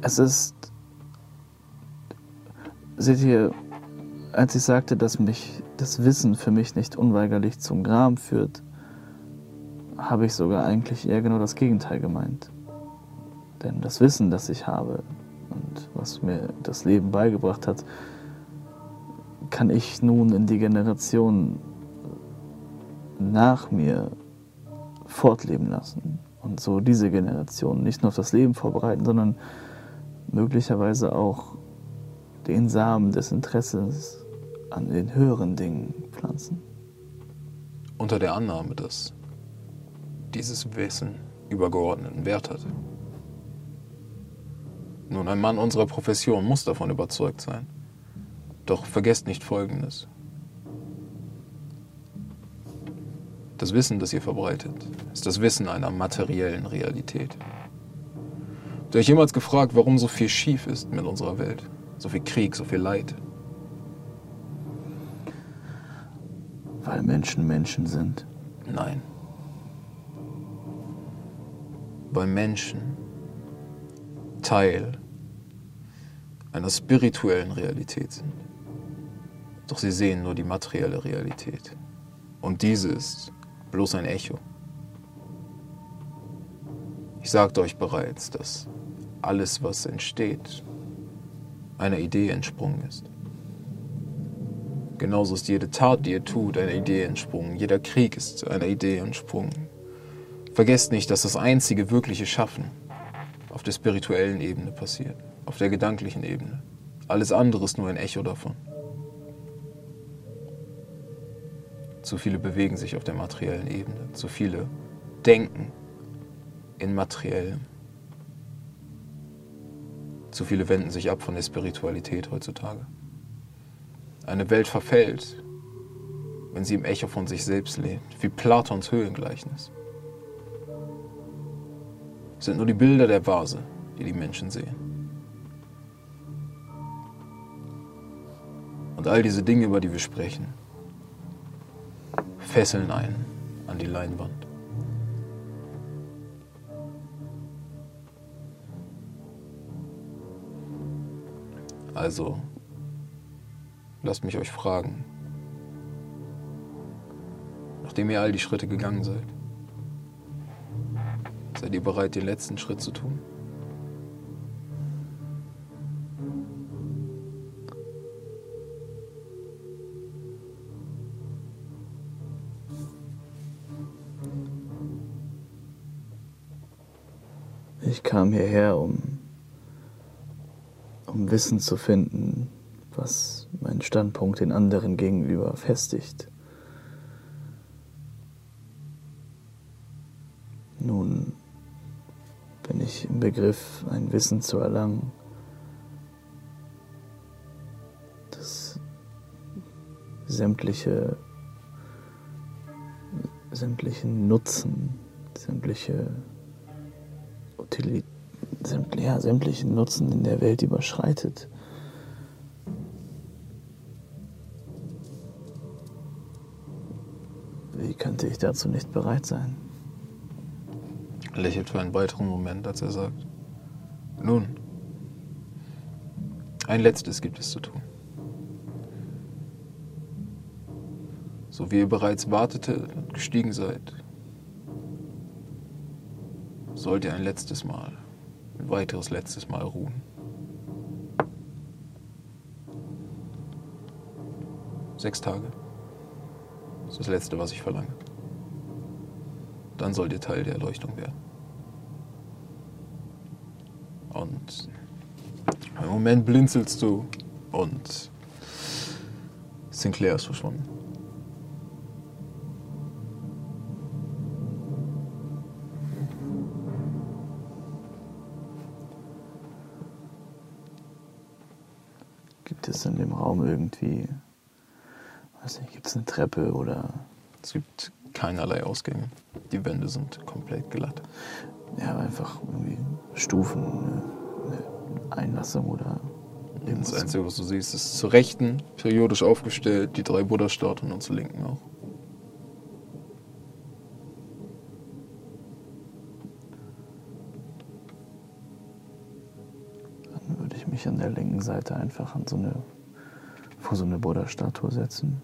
B: es ist, seht ihr, als ich sagte, dass mich das Wissen für mich nicht unweigerlich zum Gram führt, habe ich sogar eigentlich eher genau das Gegenteil gemeint. Denn das Wissen, das ich habe und was mir das Leben beigebracht hat, kann ich nun in die Generation nach mir fortleben lassen und so diese Generation nicht nur auf das Leben vorbereiten, sondern möglicherweise auch den Samen des Interesses an den höheren Dingen pflanzen.
A: Unter der Annahme, dass dieses Wissen übergeordneten Wert hat. Nun, ein Mann unserer Profession muss davon überzeugt sein. Doch vergesst nicht Folgendes. Das Wissen, das ihr verbreitet, ist das Wissen einer materiellen Realität. Habt ihr euch jemals gefragt, warum so viel schief ist mit unserer Welt? So viel Krieg, so viel Leid?
B: Weil Menschen Menschen sind.
A: Nein. Weil Menschen Teil einer spirituellen Realität sind. Doch sie sehen nur die materielle Realität. Und diese ist bloß ein Echo. Ich sagte euch bereits, dass alles, was entsteht, einer Idee entsprungen ist. Genauso ist jede Tat, die ihr tut, einer Idee entsprungen. Jeder Krieg ist einer Idee entsprungen. Vergesst nicht, dass das einzige wirkliche Schaffen auf der spirituellen Ebene passiert, auf der gedanklichen Ebene. Alles andere ist nur ein Echo davon. Zu viele bewegen sich auf der materiellen Ebene. Zu viele denken in materiellem. Zu viele wenden sich ab von der Spiritualität heutzutage. Eine Welt verfällt, wenn sie im Echo von sich selbst lebt, wie Platons Höhlengleichnis. Es sind nur die Bilder der Vase, die die Menschen sehen. Und all diese Dinge, über die wir sprechen, fesseln einen an die Leinwand. Also, lasst mich euch fragen, nachdem ihr all die Schritte gegangen seid, seid ihr bereit, den letzten Schritt zu tun?
B: Ich kam hierher, um, um Wissen zu finden, was meinen Standpunkt den anderen gegenüber festigt. Nun bin ich im Begriff, ein Wissen zu erlangen, das sämtliche, sämtlichen Nutzen, sämtliche Utilität, sämtlichen Nutzen in der Welt überschreitet. Wie könnte ich dazu nicht bereit sein?
A: Lächelt für einen weiteren Moment, als er sagt, nun, ein letztes gibt es zu tun. So wie ihr bereits wartete und gestiegen seid, sollt ihr ein letztes Mal, ein weiteres letztes Mal ruhen. Sechs Tage. Das ist das Letzte, was ich verlange. Dann sollt ihr Teil der Erleuchtung werden. Und im Moment blinzelst du und Sinclair ist verschwunden.
B: Gibt es in dem Raum irgendwie, weiß nicht, gibt es eine Treppe oder
A: Es gibt keinerlei Ausgänge. Die Wände sind komplett glatt.
B: ja, einfach irgendwie Stufen, eine, eine Einlassung oder
A: Das? Einzige, was du siehst, ist zur Rechten periodisch aufgestellt, die drei Buddha-Statuen und zur Linken auch.
B: Dann würde ich mich an der linken Seite einfach an so eine, vor so eine Buddha-Statue setzen.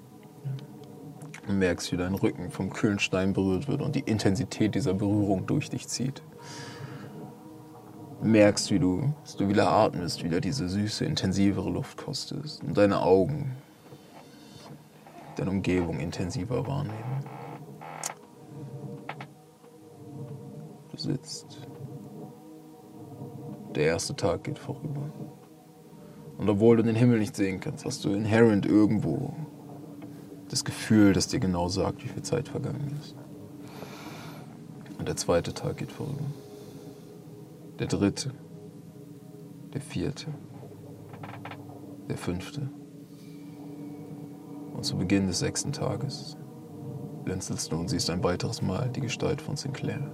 A: Merkst, wie dein Rücken vom kühlen Stein berührt wird und die Intensität dieser Berührung durch dich zieht. Merkst, wie du, dass du wieder atmest, wieder diese süße, intensivere Luft kostest und deine Augen deine Umgebung intensiver wahrnehmen. Du sitzt. Der erste Tag geht vorüber. Und obwohl du den Himmel nicht sehen kannst, hast du inherent irgendwo das Gefühl, das dir genau sagt, wie viel Zeit vergangen ist. Und der zweite Tag geht vorüber. Der dritte. Der vierte. Der fünfte. Und zu Beginn des sechsten Tages blinzelst du und siehst ein weiteres Mal die Gestalt von Sinclair.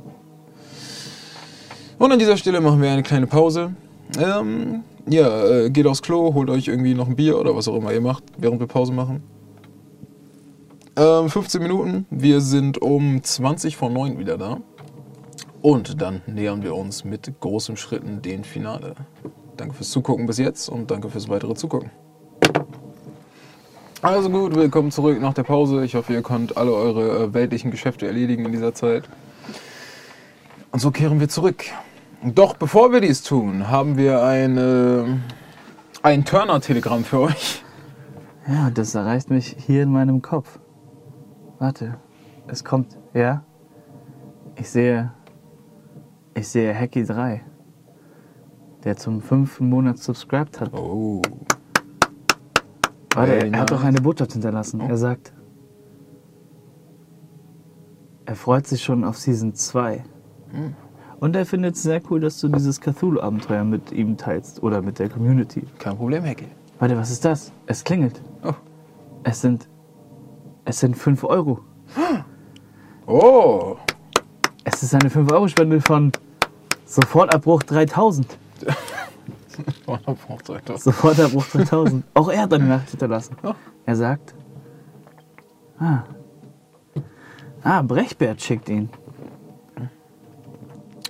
A: Und an dieser Stelle machen wir eine kleine Pause. Ähm, ja, äh, geht aufs Klo, holt euch irgendwie noch ein Bier oder was auch immer ihr macht, während wir Pause machen. Ähm, 15 Minuten. Wir sind um 20 vor 9 wieder da. Und dann nähern wir uns mit großen Schritten dem Finale. Danke fürs Zugucken bis jetzt und danke fürs weitere Zugucken. Also gut, willkommen zurück nach der Pause. Ich hoffe, ihr könnt alle eure äh, weltlichen Geschäfte erledigen in dieser Zeit. Und so kehren wir zurück. Doch bevor wir dies tun, haben wir eine, ein Turner-Telegramm für euch.
B: Ja, das erreicht mich hier in meinem Kopf. Warte, es kommt, ja? Ich sehe, ich sehe Hacky 3, der zum fünften Monat subscribed hat.
A: Oh.
B: Warte, er hat doch eine Botschaft hinterlassen.
A: Oh.
B: Er sagt, er freut sich schon auf Season 2.
A: Hm.
B: Und er findet es sehr cool, dass du dieses Cthulhu-Abenteuer mit ihm teilst oder mit der Community.
A: Kein Problem, Hecki.
B: Warte, was ist das? Es klingelt.
A: Oh.
B: Es sind, Es sind 5 Euro.
A: Oh!
B: Es ist eine 5-Euro-Spende von Sofortabbruch 3000. Sofortabbruch 3000. Auch er hat eine Nachricht hinterlassen. Er sagt: Ah. Ah, Brechbert schickt ihn.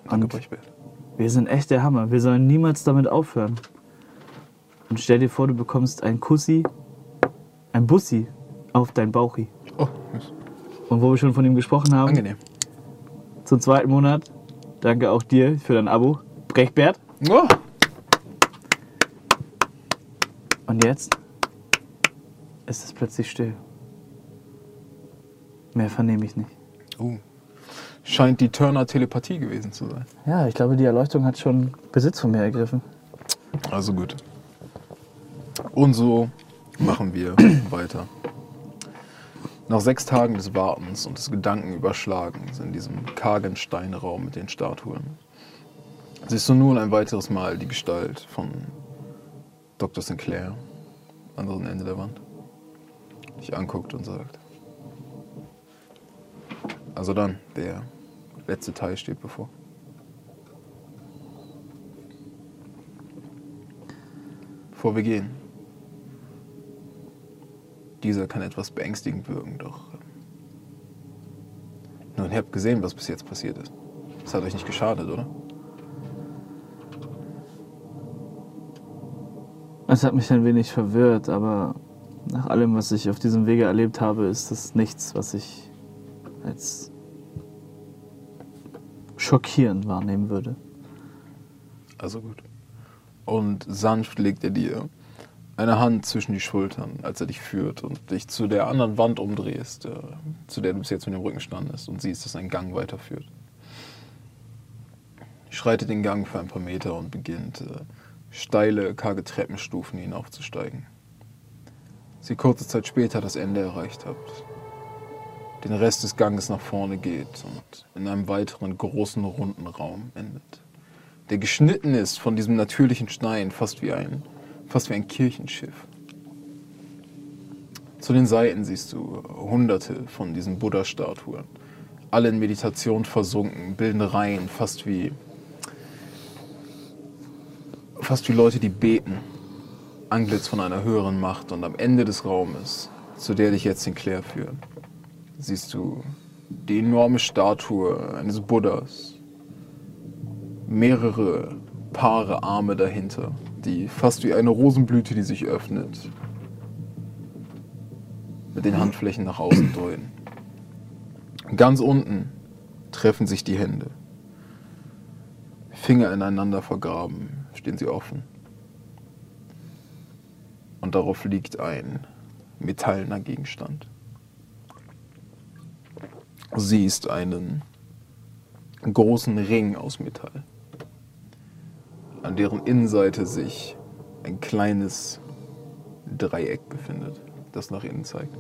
A: Danke, Brechbert.
B: wir sind echt der Hammer. Wir sollen niemals damit aufhören. Und stell dir vor, du bekommst ein Kussi, ein Bussi auf dein Bauchi.
A: Oh, ist
B: Und wo wir schon von ihm gesprochen haben,
A: angenehm.
B: zum zweiten Monat, danke auch dir für dein Abo, Brechbert.
A: Oh,
B: Und jetzt ist es plötzlich still. Mehr vernehme ich nicht.
A: oh. Scheint die Turner Telepathie gewesen zu sein.
B: Ja, ich glaube, die Erleuchtung hat schon Besitz von mir ergriffen.
A: Also gut. Und so machen wir weiter. Nach sechs Tagen des Wartens und des Gedankenüberschlagens in diesem kargen Steinraum mit den Statuen siehst du nun ein weiteres Mal die Gestalt von Dr. Sinclair, am anderen Ende der Wand, dich anguckt und sagt: Also dann, der letzte Teil steht bevor. Bevor wir gehen. Dieser kann etwas beängstigend wirken, doch. ähm, Nun, ihr habt gesehen, was bis jetzt passiert ist. Das hat euch nicht geschadet, oder?
B: Es hat mich ein wenig verwirrt, aber nach allem, was ich auf diesem Wege erlebt habe, ist es nichts, was ich als schockierend wahrnehmen würde.
A: Also gut. Und sanft legt er dir eine Hand zwischen die Schultern, als er dich führt und dich zu der anderen Wand umdrehst, äh, zu der du bis jetzt mit dem Rücken standest und siehst, dass ein Gang weiterführt. Schreitet den Gang für ein paar Meter und beginnt, äh, steile, karge Treppenstufen hinaufzusteigen. Ihr kurze Zeit später das Ende erreicht habt, den Rest des Ganges nach vorne geht und in einem weiteren großen runden Raum endet der geschnitten ist von diesem natürlichen Stein, fast wie ein, fast wie ein Kirchenschiff. Zu den Seiten siehst du hunderte von diesen Buddha-Statuen. Alle in Meditation versunken, bilden Reihen, fast wie, fast wie Leute, die beten. Anglitz von einer höheren Macht. Und am Ende des Raumes, zu der dich jetzt Sinclair führt, siehst du die enorme Statue eines Buddhas, mehrere Paare Arme dahinter, die fast wie eine Rosenblüte, die sich öffnet, mit den Handflächen nach außen deuten. Ganz unten treffen sich die Hände. Finger ineinander vergraben, stehen sie offen. Und darauf liegt ein metallener Gegenstand. Sie ist einen großen Ring aus Metall an deren Innenseite sich ein kleines Dreieck befindet, das nach innen zeigt.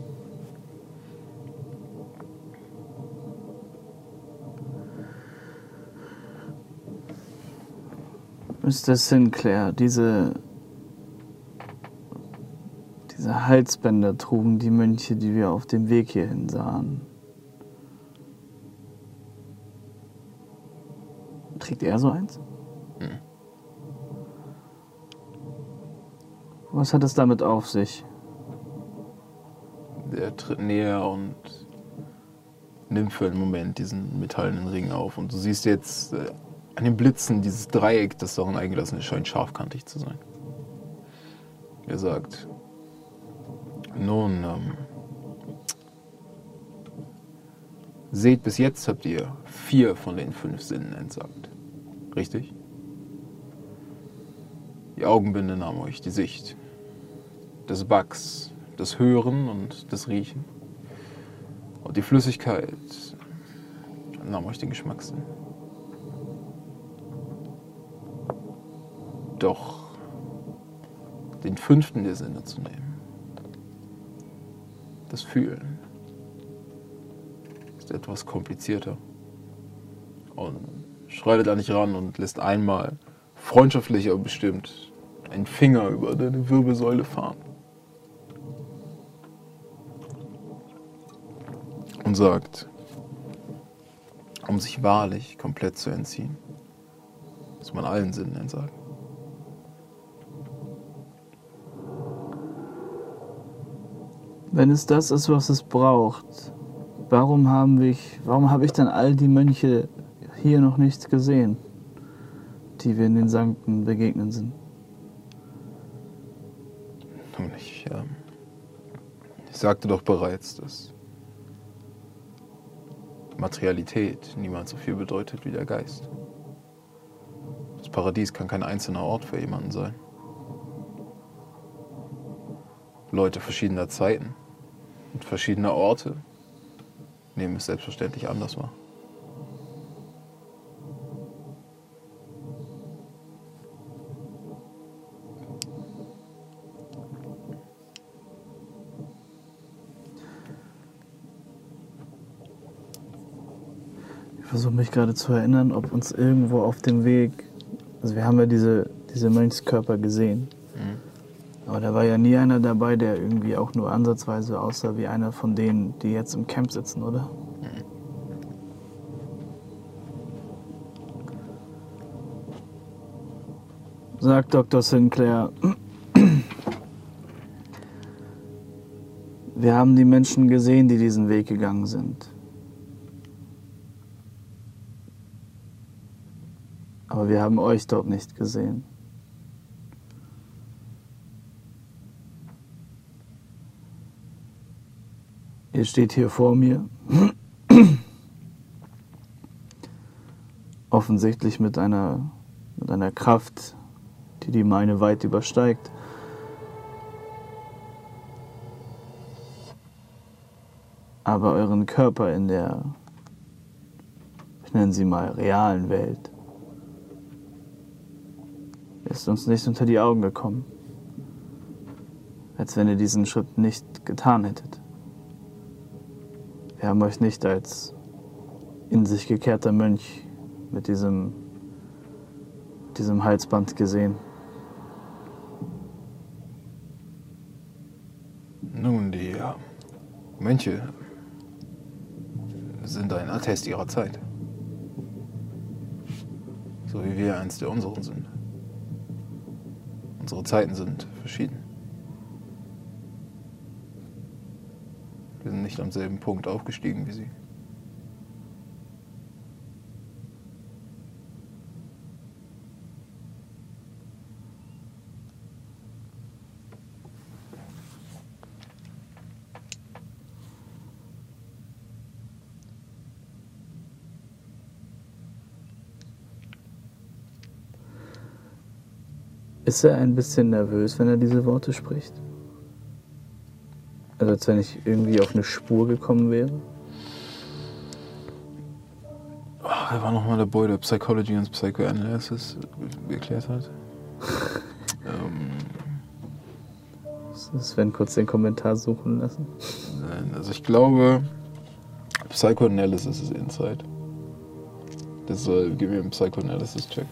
B: Mr. Sinclair, diese, diese Halsbänder trugen die Mönche, die wir auf dem Weg hierhin sahen. Trägt er so eins? Was hat es damit auf sich?
A: Der tritt näher und nimmt für einen Moment diesen metallenen Ring auf. Und du siehst jetzt äh, an den Blitzen dieses Dreieck, das darin eingelassen ist, scheint scharfkantig zu sein. Er sagt, nun, ähm, seht, bis jetzt habt ihr vier von den fünf Sinnen entsagt. Richtig? Die Augenbinde nahm euch die Sicht, das Wachs, das Hören und das Riechen. Und die Flüssigkeit nahm euch den Geschmackssinn. Doch den fünften der Sinne zu nehmen, das Fühlen, ist etwas komplizierter. Und schreitet da nicht ran und lässt einmal freundschaftlich, aber bestimmt einen Finger über deine Wirbelsäule fahren. Und sagt, um sich wahrlich komplett zu entziehen, muss man allen Sinnen entsagen.
B: Wenn es das ist, was es braucht, warum haben wir, warum habe ich dann all die Mönche hier noch nicht gesehen, die wir in den Sankten begegnen sind?
A: Nun, ich, ähm, ich sagte doch bereits, dass Materialität niemals so viel bedeutet wie der Geist. Das Paradies kann kein einzelner Ort für jemanden sein. Leute verschiedener Zeiten und verschiedener Orte nehmen es selbstverständlich anders wahr.
B: Versuche mich gerade zu erinnern, ob uns irgendwo auf dem Weg, also wir haben ja diese, diese Mönchskörper gesehen, aber da war ja nie einer dabei, der irgendwie auch nur ansatzweise aussah wie einer von denen, die jetzt im Camp sitzen, oder? Sagt Dr. Sinclair, wir haben die Menschen gesehen, die diesen Weg gegangen sind. Aber wir haben euch dort nicht gesehen. Ihr steht hier vor mir. Offensichtlich mit einer, mit einer Kraft, die die meine weit übersteigt. Aber euren Körper in der, ich nenne sie mal, realen Welt ist uns nicht unter die Augen gekommen. Als wenn ihr diesen Schritt nicht getan hättet. Wir haben euch nicht als in sich gekehrter Mönch mit diesem, diesem Halsband gesehen.
A: Nun, die Mönche sind ein Attest ihrer Zeit. So wie wir eins der unseren sind. Unsere Zeiten sind verschieden. Wir sind nicht am selben Punkt aufgestiegen wie sie.
B: Ist er ein bisschen nervös, wenn er diese Worte spricht? Also als wenn ich irgendwie auf eine Spur gekommen wäre?
A: Ach, er war nochmal der Boy, der Psychology und Psychoanalysis geklärt hat. ähm,
B: Sven kurz den Kommentar suchen lassen.
A: nein, also ich glaube, Psychoanalysis ist Insight. Deshalb gib mir einen Psychoanalysis-Check.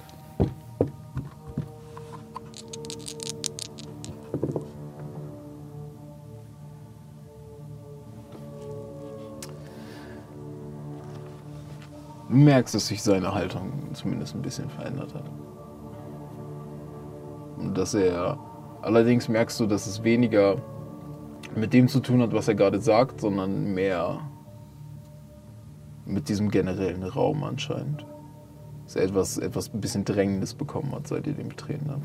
A: Merkst, dass sich seine Haltung zumindest ein bisschen verändert hat. Und dass er, allerdings merkst du, dass es weniger mit dem zu tun hat, was er gerade sagt, sondern mehr mit diesem generellen Raum anscheinend. Dass er etwas, etwas ein bisschen Drängendes bekommen hat, seit ihr den betreten habt.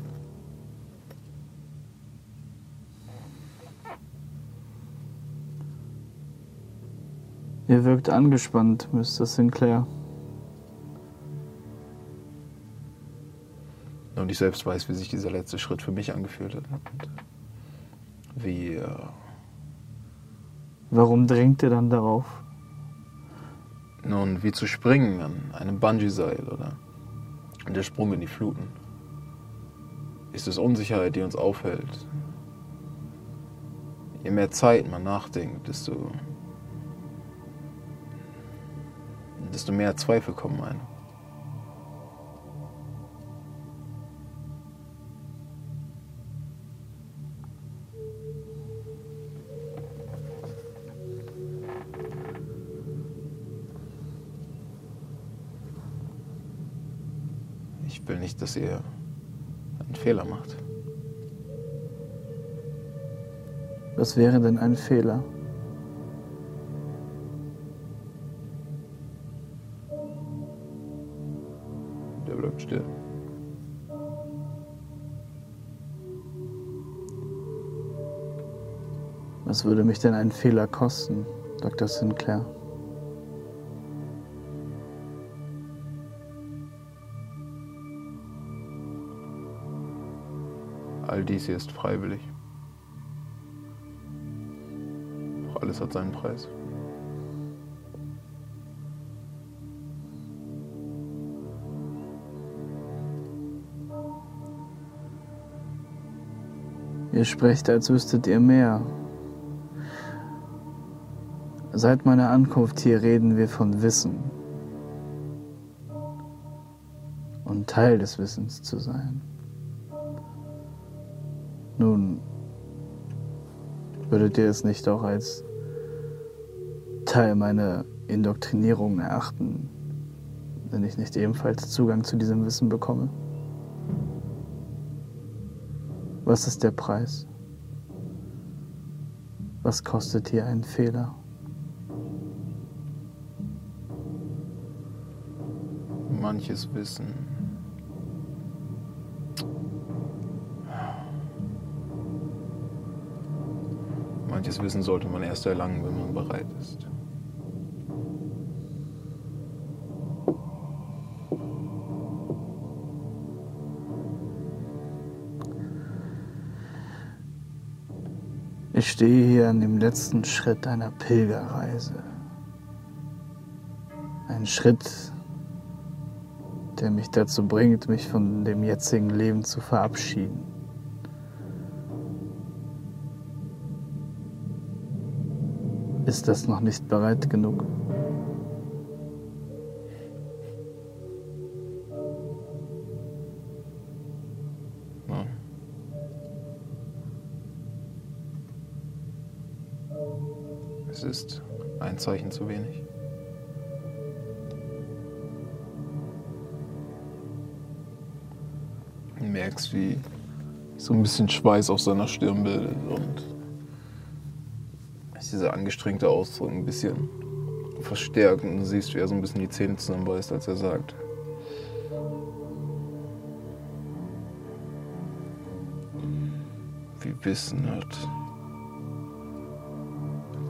B: Ihr wirkt angespannt, Mr. Sinclair.
A: Und ich selbst weiß, wie sich dieser letzte Schritt für mich angefühlt hat. Und wie. Äh,
B: Warum drängt ihr dann darauf?
A: nun, wie zu springen an einem Bungee-Seil oder der Sprung in die Fluten. Ist es Unsicherheit, die uns aufhält? Je mehr Zeit man nachdenkt, desto, desto mehr Zweifel kommen ein. Dass ihr einen Fehler macht.
B: Was wäre denn ein Fehler?
A: Der bleibt still.
B: Was würde mich denn ein Fehler kosten, Dr. Sinclair?
A: Dies hier ist freiwillig. Doch alles hat seinen Preis.
B: Ihr sprecht, als wüsstet ihr mehr. Seit meiner Ankunft hier reden wir von Wissen. Und Teil des Wissens zu sein. Würdet ihr es nicht auch als Teil meiner Indoktrinierung erachten, wenn ich nicht ebenfalls Zugang zu diesem Wissen bekomme? Was ist der Preis? Was kostet hier ein Fehler?
A: Manches Wissen. Wissen sollte man erst erlangen, wenn man bereit ist.
B: Ich stehe hier an dem letzten Schritt einer Pilgerreise. Ein Schritt, der mich dazu bringt, mich von dem jetzigen Leben zu verabschieden. Ist das noch nicht bereit genug?
A: Ja. Es ist ein Zeichen zu wenig. Du merkst, wie so ein bisschen Schweiß auf seiner Stirn bildet und sich dieser angestrengte Ausdruck ein bisschen verstärkt und du siehst, wie er so ein bisschen die Zähne zusammenbeißt, als er sagt. Wie Wissen hat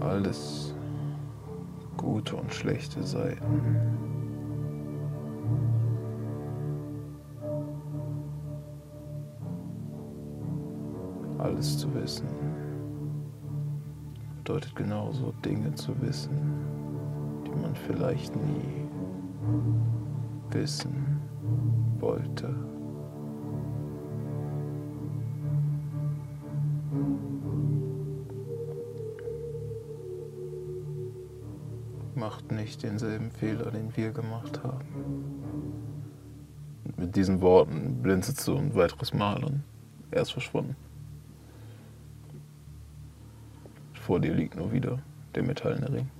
A: alles gute und schlechte Seiten. Alles zu wissen bedeutet genauso Dinge zu wissen, die man vielleicht nie wissen wollte. Macht nicht denselben Fehler, den wir gemacht haben. Mit diesen Worten blinzelt so ein weiteres Mal und er ist verschwunden. Vor dir liegt nur wieder der metallene Ring.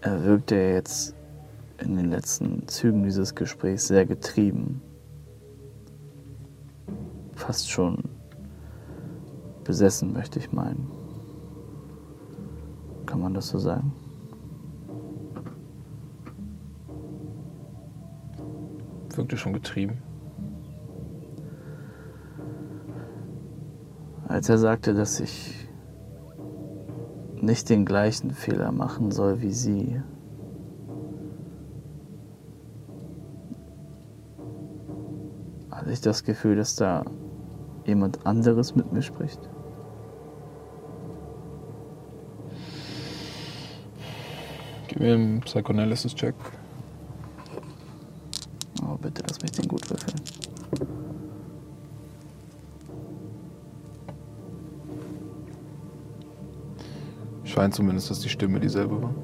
B: Er wirkte ja jetzt in den letzten Zügen dieses Gesprächs sehr getrieben. Fast schon besessen, möchte ich meinen. Kann man das so sagen?
A: Wirkte schon getrieben.
B: Als er sagte, dass ich nicht den gleichen Fehler machen soll wie Sie. Hatte ich das Gefühl, dass da jemand anderes mit mir spricht?
A: Gib mir einen Psychoanalysis-Check.
B: Oh, bitte lass mich den gut würfeln.
A: Scheint zumindest, dass die Stimme dieselbe war.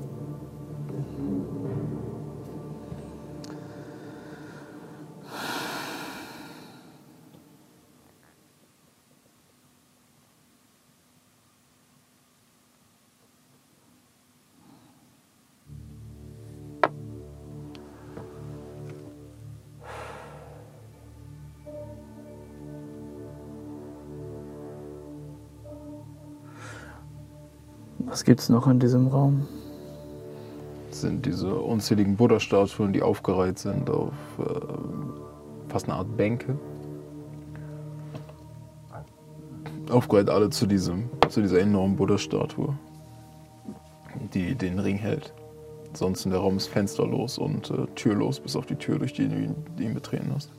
B: Gibt's noch in diesem Raum?
A: Das sind diese unzähligen Buddha-Statuen, die aufgereiht sind auf äh, fast eine Art Bänke. Aufgereiht alle zu, diesem, zu dieser enormen Buddha-Statue, die den Ring hält. Ansonsten der Raum ist fensterlos und äh, türlos, bis auf die Tür, durch die du ihn betreten hast.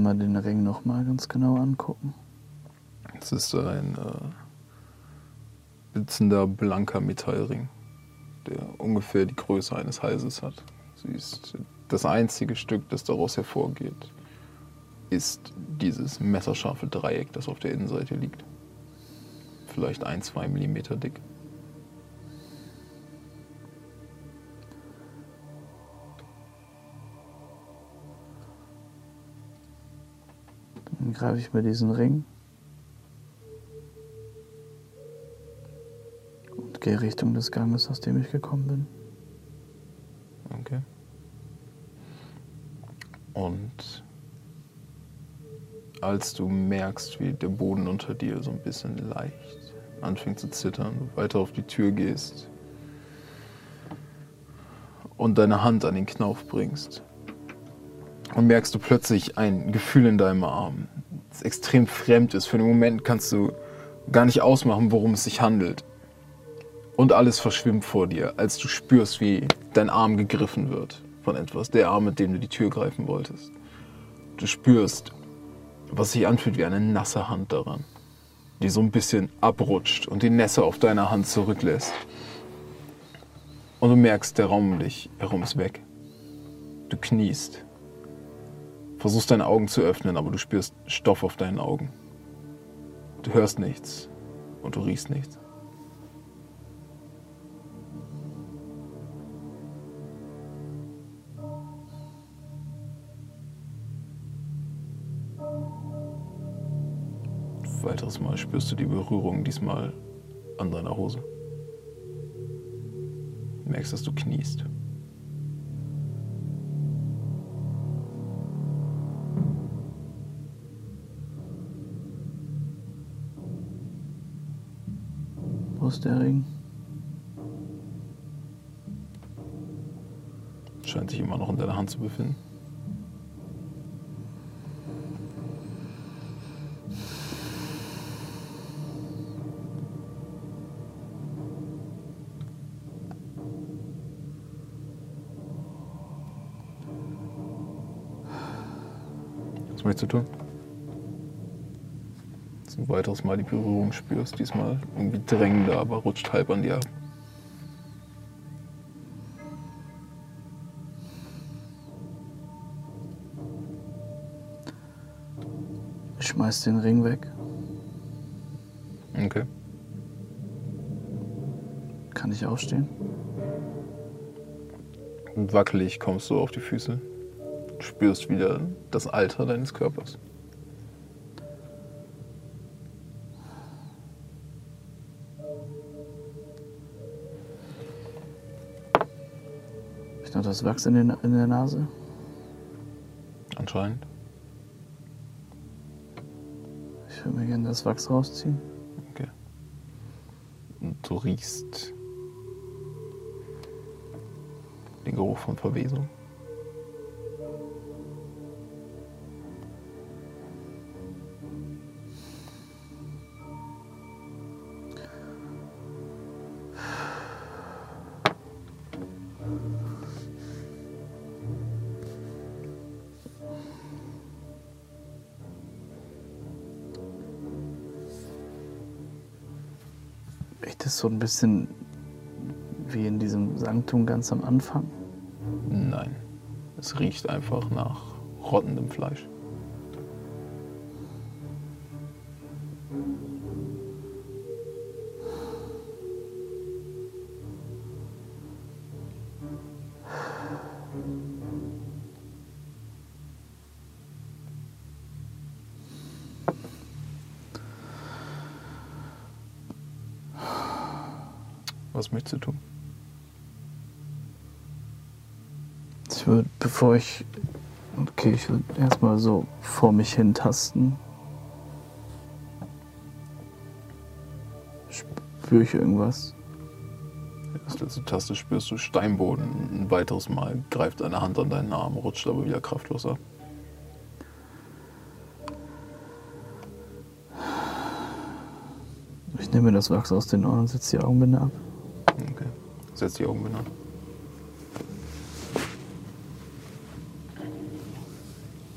B: Einmal den Ring noch mal ganz genau angucken.
A: Es ist ein äh, blitzender, blanker Metallring, der ungefähr die Größe eines Halses hat. Sie ist das einzige Stück, das daraus hervorgeht, ist dieses messerscharfe Dreieck, das auf der Innenseite liegt. Vielleicht ein, zwei Millimeter dick.
B: Greife ich mir diesen Ring und gehe Richtung des Ganges, aus dem ich gekommen bin.
A: Okay. Und als du merkst, wie der Boden unter dir so ein bisschen leicht anfängt zu zittern, du weiter auf die Tür gehst und deine Hand an den Knauf bringst, und merkst du plötzlich ein Gefühl in deinem Arm, das extrem fremd ist. Für einen Moment kannst du gar nicht ausmachen, worum es sich handelt. Und alles verschwimmt vor dir, als du spürst, wie dein Arm gegriffen wird von etwas, der Arm, mit dem du die Tür greifen wolltest. Du spürst, was sich anfühlt wie eine nasse Hand daran, die so ein bisschen abrutscht und die Nässe auf deiner Hand zurücklässt. Und du merkst, der Raum um dich herum ist weg. Du kniest versuchst deine Augen zu öffnen, aber du spürst Stoff auf deinen Augen. Du hörst nichts und du riechst nichts. Weiteres Mal spürst du die Berührung, diesmal an deiner Hose. Du merkst, dass du kniest.
B: Ist der Ring?
A: Scheint sich immer noch in deiner Hand zu befinden. Was möchtest du tun? Weiteres Mal die Berührung spürst, diesmal irgendwie drängender, aber rutscht halb an dir ab.
B: Ich schmeiß den Ring weg.
A: Okay.
B: Kann ich aufstehen?
A: Und wackelig kommst du auf die Füße. Spürst wieder das Alter deines Körpers.
B: Das Wachs in, den, in der Nase?
A: Anscheinend.
B: Ich würde mir gerne das Wachs rausziehen.
A: Okay. Und du riechst den Geruch von Verwesung.
B: So ein bisschen wie in diesem Sanktum ganz am Anfang?
A: Nein. Es riecht einfach nach rottendem Fleisch. Was möchtest du tun?
B: Ich würde, bevor ich. Okay, ich würde erstmal so vor mich hintasten. Spüre ich irgendwas?
A: Das letzte Taste spürst du Steinboden. Ein weiteres Mal greift eine Hand an deinen Arm, rutscht aber wieder kraftlos ab.
B: Ich nehme mir das Wachs aus den Ohren und setze die Augenbinde ab.
A: Setz die Augen an.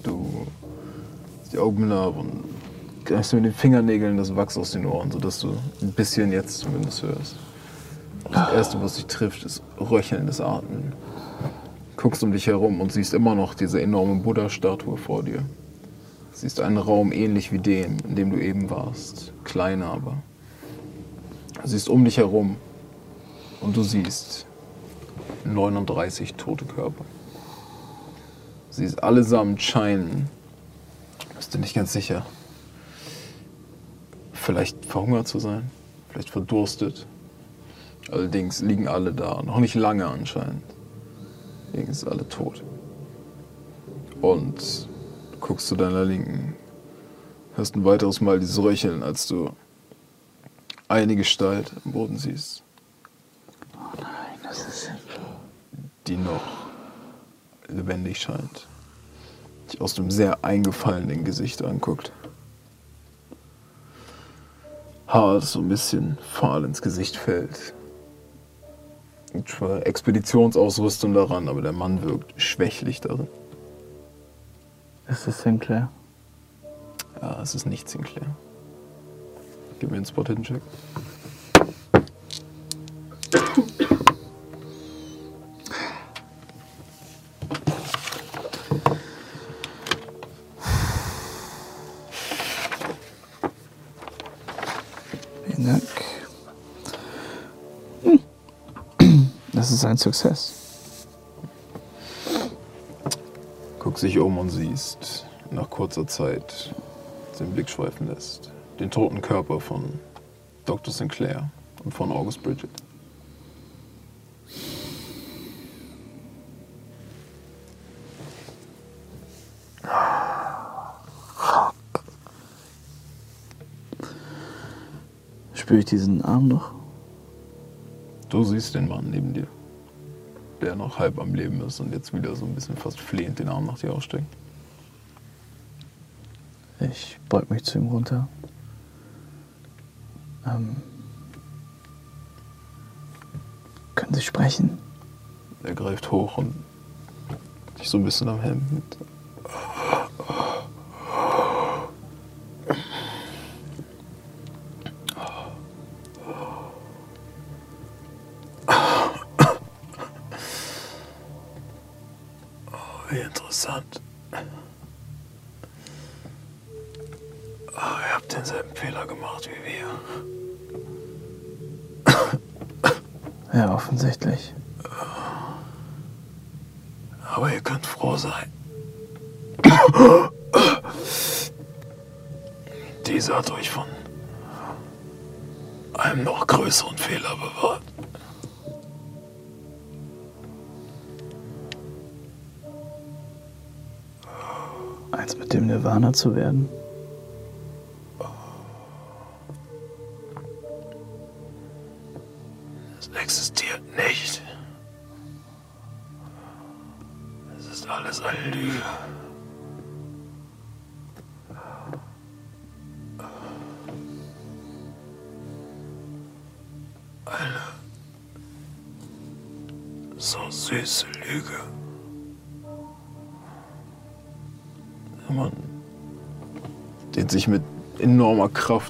A: Du die Augen ab und greifst mit den Fingernägeln das Wachs aus den Ohren, sodass du ein bisschen jetzt zumindest hörst. Das Erste, was dich trifft, ist röchelndes Atmen. Guckst um dich herum und siehst immer noch diese enorme Buddha-Statue vor dir. Siehst einen Raum ähnlich wie dem, in dem du eben warst. Kleiner aber. Siehst um dich herum und du siehst 39 tote Körper. Sie ist allesamt scheinen, bist du nicht ganz sicher, vielleicht verhungert zu sein, vielleicht verdurstet. Allerdings liegen alle da, noch nicht lange anscheinend. Liegen sie alle tot. Und du guckst zu deiner Linken, hörst ein weiteres Mal dieses Röcheln, als du eine Gestalt am Boden siehst.
B: Nein, das ist.
A: Die noch lebendig scheint. Dich aus dem sehr eingefallenen Gesicht anguckt. Haar, das so ein bisschen fahl ins Gesicht fällt. Expeditionsausrüstung daran, aber der Mann wirkt schwächlich darin.
B: Ist es Sinclair?
A: Ja, es ist nicht Sinclair. Gib mir einen Spot-Hidden-Check.
B: Ist ein Success.
A: Guck sich um und siehst nach kurzer Zeit den Blick schweifen lässt. Den toten Körper von Dr. Sinclair und von August Bridget.
B: Spüre ich diesen Arm noch?
A: Du siehst den Mann neben dir, der noch halb am Leben ist und jetzt wieder so ein bisschen fast flehend den Arm nach dir ausstreckt.
B: Ich beug mich zu ihm runter. Ähm, können Sie sprechen?
A: Er greift hoch und dich so ein bisschen am Helm mit.
B: Zu werden?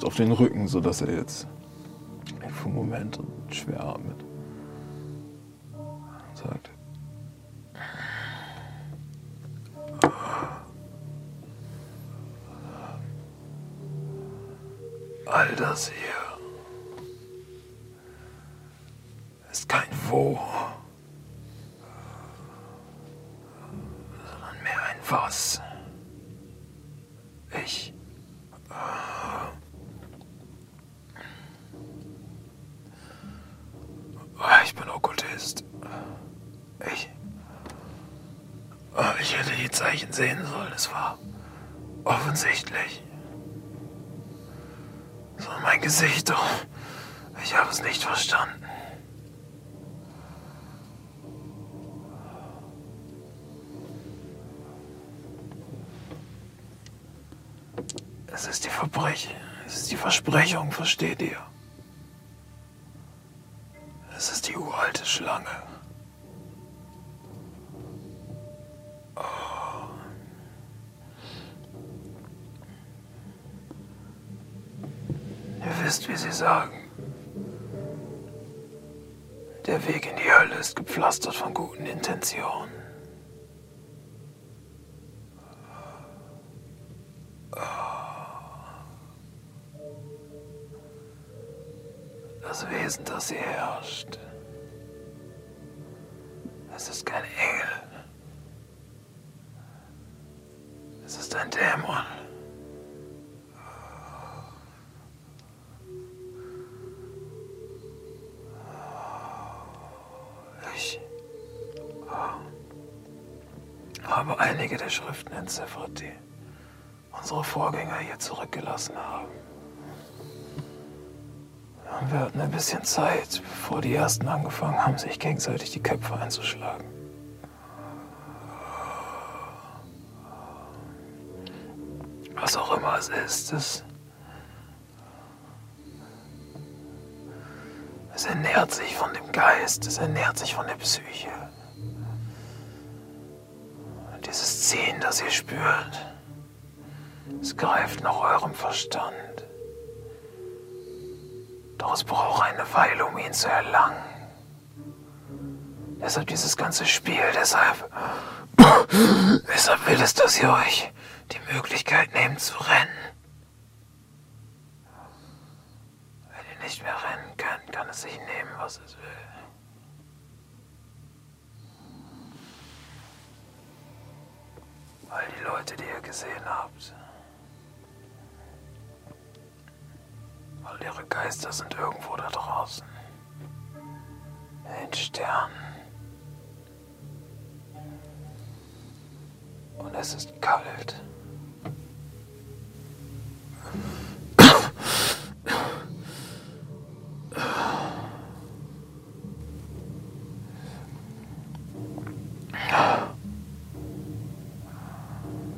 A: Kraft auf den Rücken, sodass er jetzt für einen Moment schwer atmet. Versprechung, versteht ihr? Es ist die uralte Schlange. Ihr wisst, wie sie sagen. Der Weg in die Hölle ist gepflastert von guten Intentionen. Das sie herrscht. Es ist kein Engel. Es ist ein Dämon. Ich habe einige der Schriften entziffert, die unsere Vorgänger hier zurückgelassen haben. Wir hatten ein bisschen Zeit, bevor die ersten angefangen haben, sich gegenseitig die Köpfe einzuschlagen. Was auch immer es ist, es, es ernährt sich von dem Geist, es ernährt sich von der Psyche. Dieses Ziehen, das ihr spürt, es greift nach eurem Verstand. Doch es braucht eine Weile, um ihn zu erlangen. Deshalb dieses ganze Spiel, deshalb. deshalb will es, dass ihr euch die Möglichkeit nehmt zu rennen. Wenn ihr nicht mehr rennen könnt, kann es sich nehmen, was es will. All die Leute, die ihr gesehen habt, ihre Geister sind irgendwo da draußen. In den Sternen. Und es ist kalt.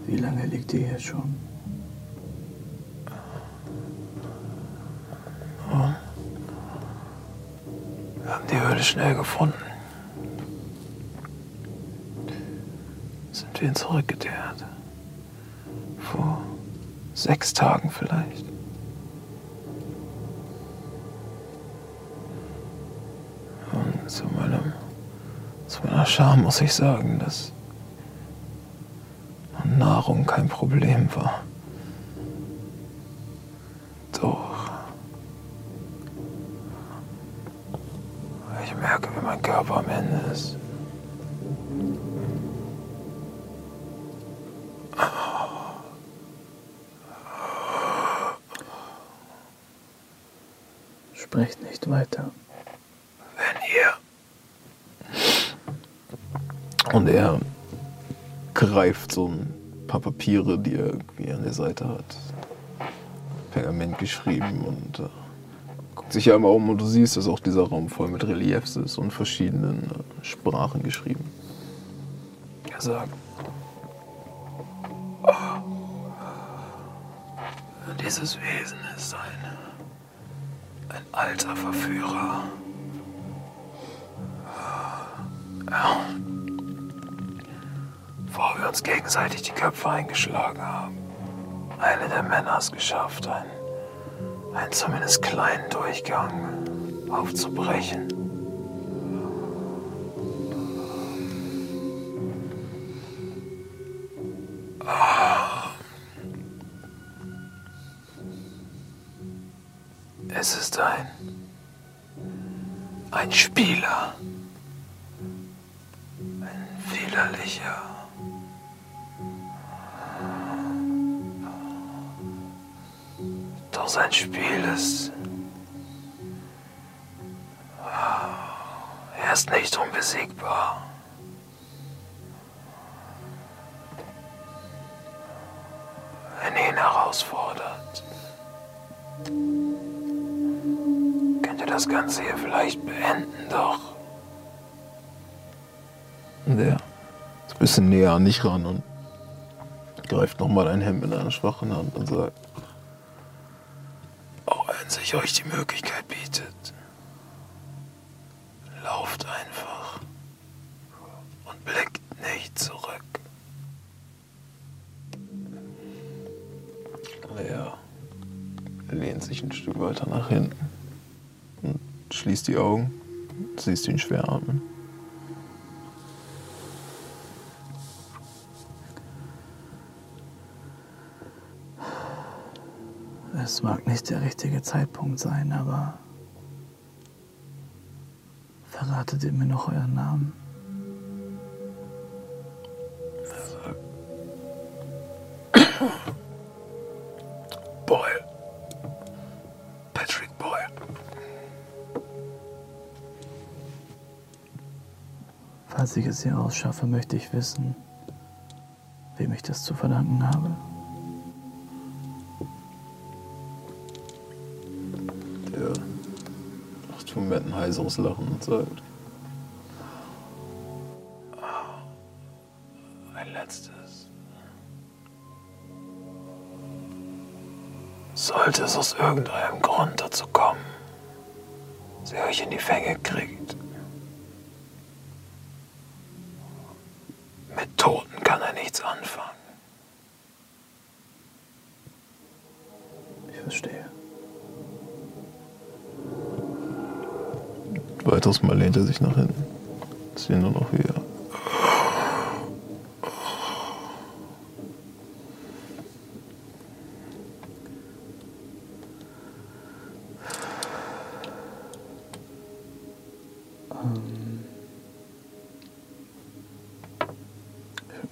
B: Wie lange liegt ihr hier schon?
A: Schnell gefunden. Sind wir ihn zurückgekehrt. Vor sechs Tagen vielleicht. Und zu meinem, zu meiner Scham muss ich sagen, dass Nahrung kein Problem war. Papiere, die er irgendwie an der Seite hat. Pergament geschrieben und äh, guckt sich einmal um und du siehst, dass auch dieser Raum voll mit Reliefs ist und verschiedenen äh, Sprachen geschrieben. Er sagt. "Oh, dieses Wesen ist ein, ein alter Verführer. Uns gegenseitig die Köpfe eingeschlagen haben, eine der Männer es geschafft, einen, einen zumindest kleinen Durchgang aufzubrechen. Bisschen näher an dich ran und greift nochmal ein Hemd in einer schwachen Hand und sagt, auch wenn sich euch die Möglichkeit bietet, lauft einfach und blickt nicht zurück. Er lehnt sich ein Stück weiter nach hinten und schließt die Augen. Siehst ihn schwer atmen.
B: Es mag nicht der richtige Zeitpunkt sein, aber verratet ihr mir noch euren Namen?
A: Boyle. Patrick Boyle.
B: Falls ich es hier rausschaffe, möchte ich wissen, wem ich das zu verdanken habe.
A: Ein heiseres Lachen und sagt: Ein letztes. Sollte es aus irgendeinem Grund dazu kommen, sie euch in die Fänge kriegt. Lehnt er sich nach hinten. Ich sehe nur noch er.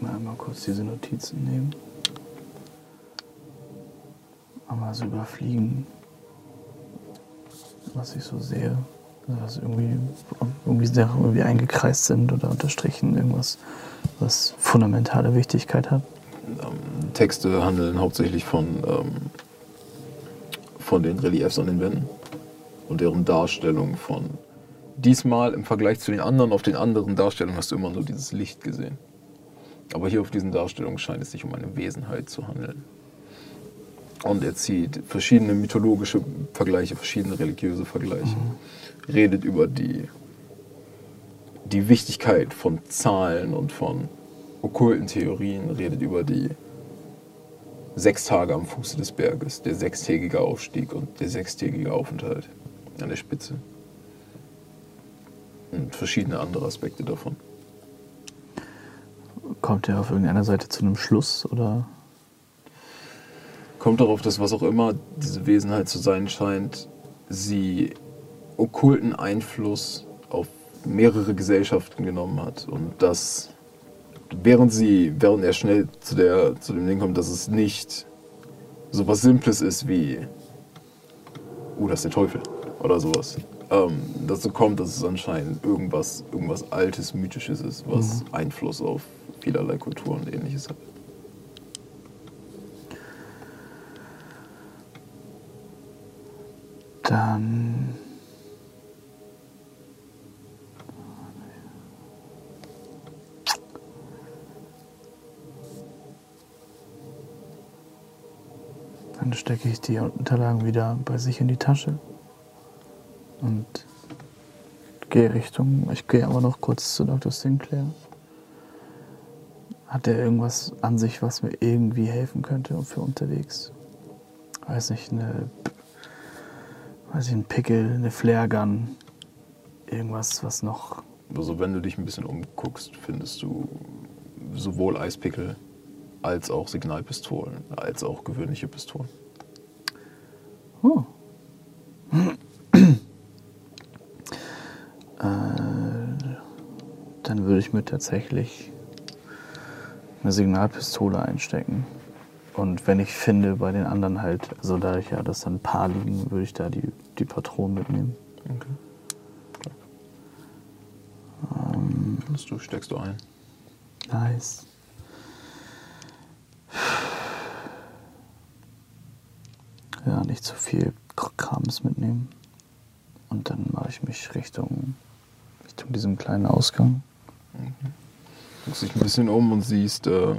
B: Einmal kurz diese Notizen nehmen. Einmal so überfliegen, was ich so sehe. Was irgendwie, irgendwie Sachen irgendwie eingekreist sind oder unterstrichen, irgendwas, was fundamentale Wichtigkeit hat.
A: Ähm, Texte handeln hauptsächlich von, ähm, von den Reliefs an den Wänden und deren Darstellung von. Diesmal im Vergleich zu den anderen, auf den anderen Darstellungen hast du immer nur dieses Licht gesehen. Aber hier auf diesen Darstellungen scheint es sich um eine Wesenheit zu handeln. Und er zieht verschiedene mythologische Vergleiche, verschiedene religiöse Vergleiche. Redet über die, die Wichtigkeit von Zahlen und von okkulten Theorien, redet über die sechs Tage am Fuße des Berges, der sechstägige Aufstieg und der sechstägige Aufenthalt an der Spitze. Und verschiedene andere Aspekte davon.
B: Kommt er auf irgendeiner Seite zu einem Schluss oder?
A: Kommt darauf, dass was auch immer diese Wesenheit zu sein scheint, sie okkulten Einfluss auf mehrere Gesellschaften genommen hat. Und dass, während sie, während er schnell zu, der, zu dem Ding kommt, dass es nicht so was Simples ist wie, oh, das ist der Teufel oder sowas. Ähm, dazu kommt, dass es anscheinend irgendwas, irgendwas Altes, Mythisches ist, was Einfluss auf vielerlei Kulturen und ähnliches hat.
B: Stecke ich die Unterlagen wieder bei sich in die Tasche und gehe Richtung. Ich gehe aber noch kurz zu Dr. Sinclair. Hat er irgendwas an sich, was mir irgendwie helfen könnte für unterwegs? Weiß nicht, eine weiß ich, ein Pickel, eine Flaregun, irgendwas, was noch.
A: Also wenn du dich ein bisschen umguckst, findest du sowohl Eispickel als auch Signalpistolen, als auch gewöhnliche Pistolen.
B: Oh. Dann würde ich mir tatsächlich eine Signalpistole einstecken. Und wenn ich finde, bei den anderen halt, also da ich ja das dann ein paar liegen, würde ich da die, die Patronen mitnehmen.
A: Okay. Das du steckst du ein.
B: Nice. Ja, nicht zu viel Krams mitnehmen. Und dann mache ich mich Richtung, Richtung diesem kleinen Ausgang.
A: guckst dich ein bisschen um und siehst äh,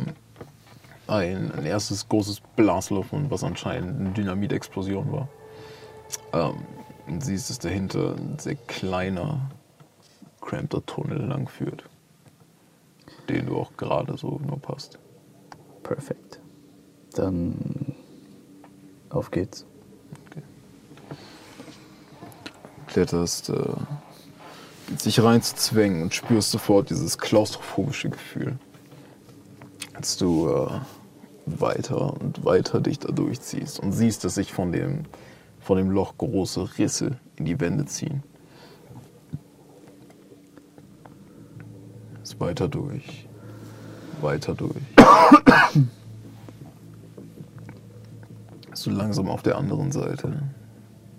A: ein, ein erstes großes Blasloch, und was anscheinend eine Dynamitexplosion war. Ähm, und siehst, dass dahinter ein sehr kleiner, crampter Tunnel lang führt, den du auch gerade so nur passt.
B: Perfekt. Dann auf geht's.
A: kletterst, äh, sich reinzuzwängen und spürst sofort dieses klaustrophobische Gefühl. Als du äh, weiter und weiter dich da durchziehst und siehst, dass sich von dem, von dem Loch große Risse in die Wände ziehen. Ist weiter durch, weiter durch. Dass du langsam auf der anderen Seite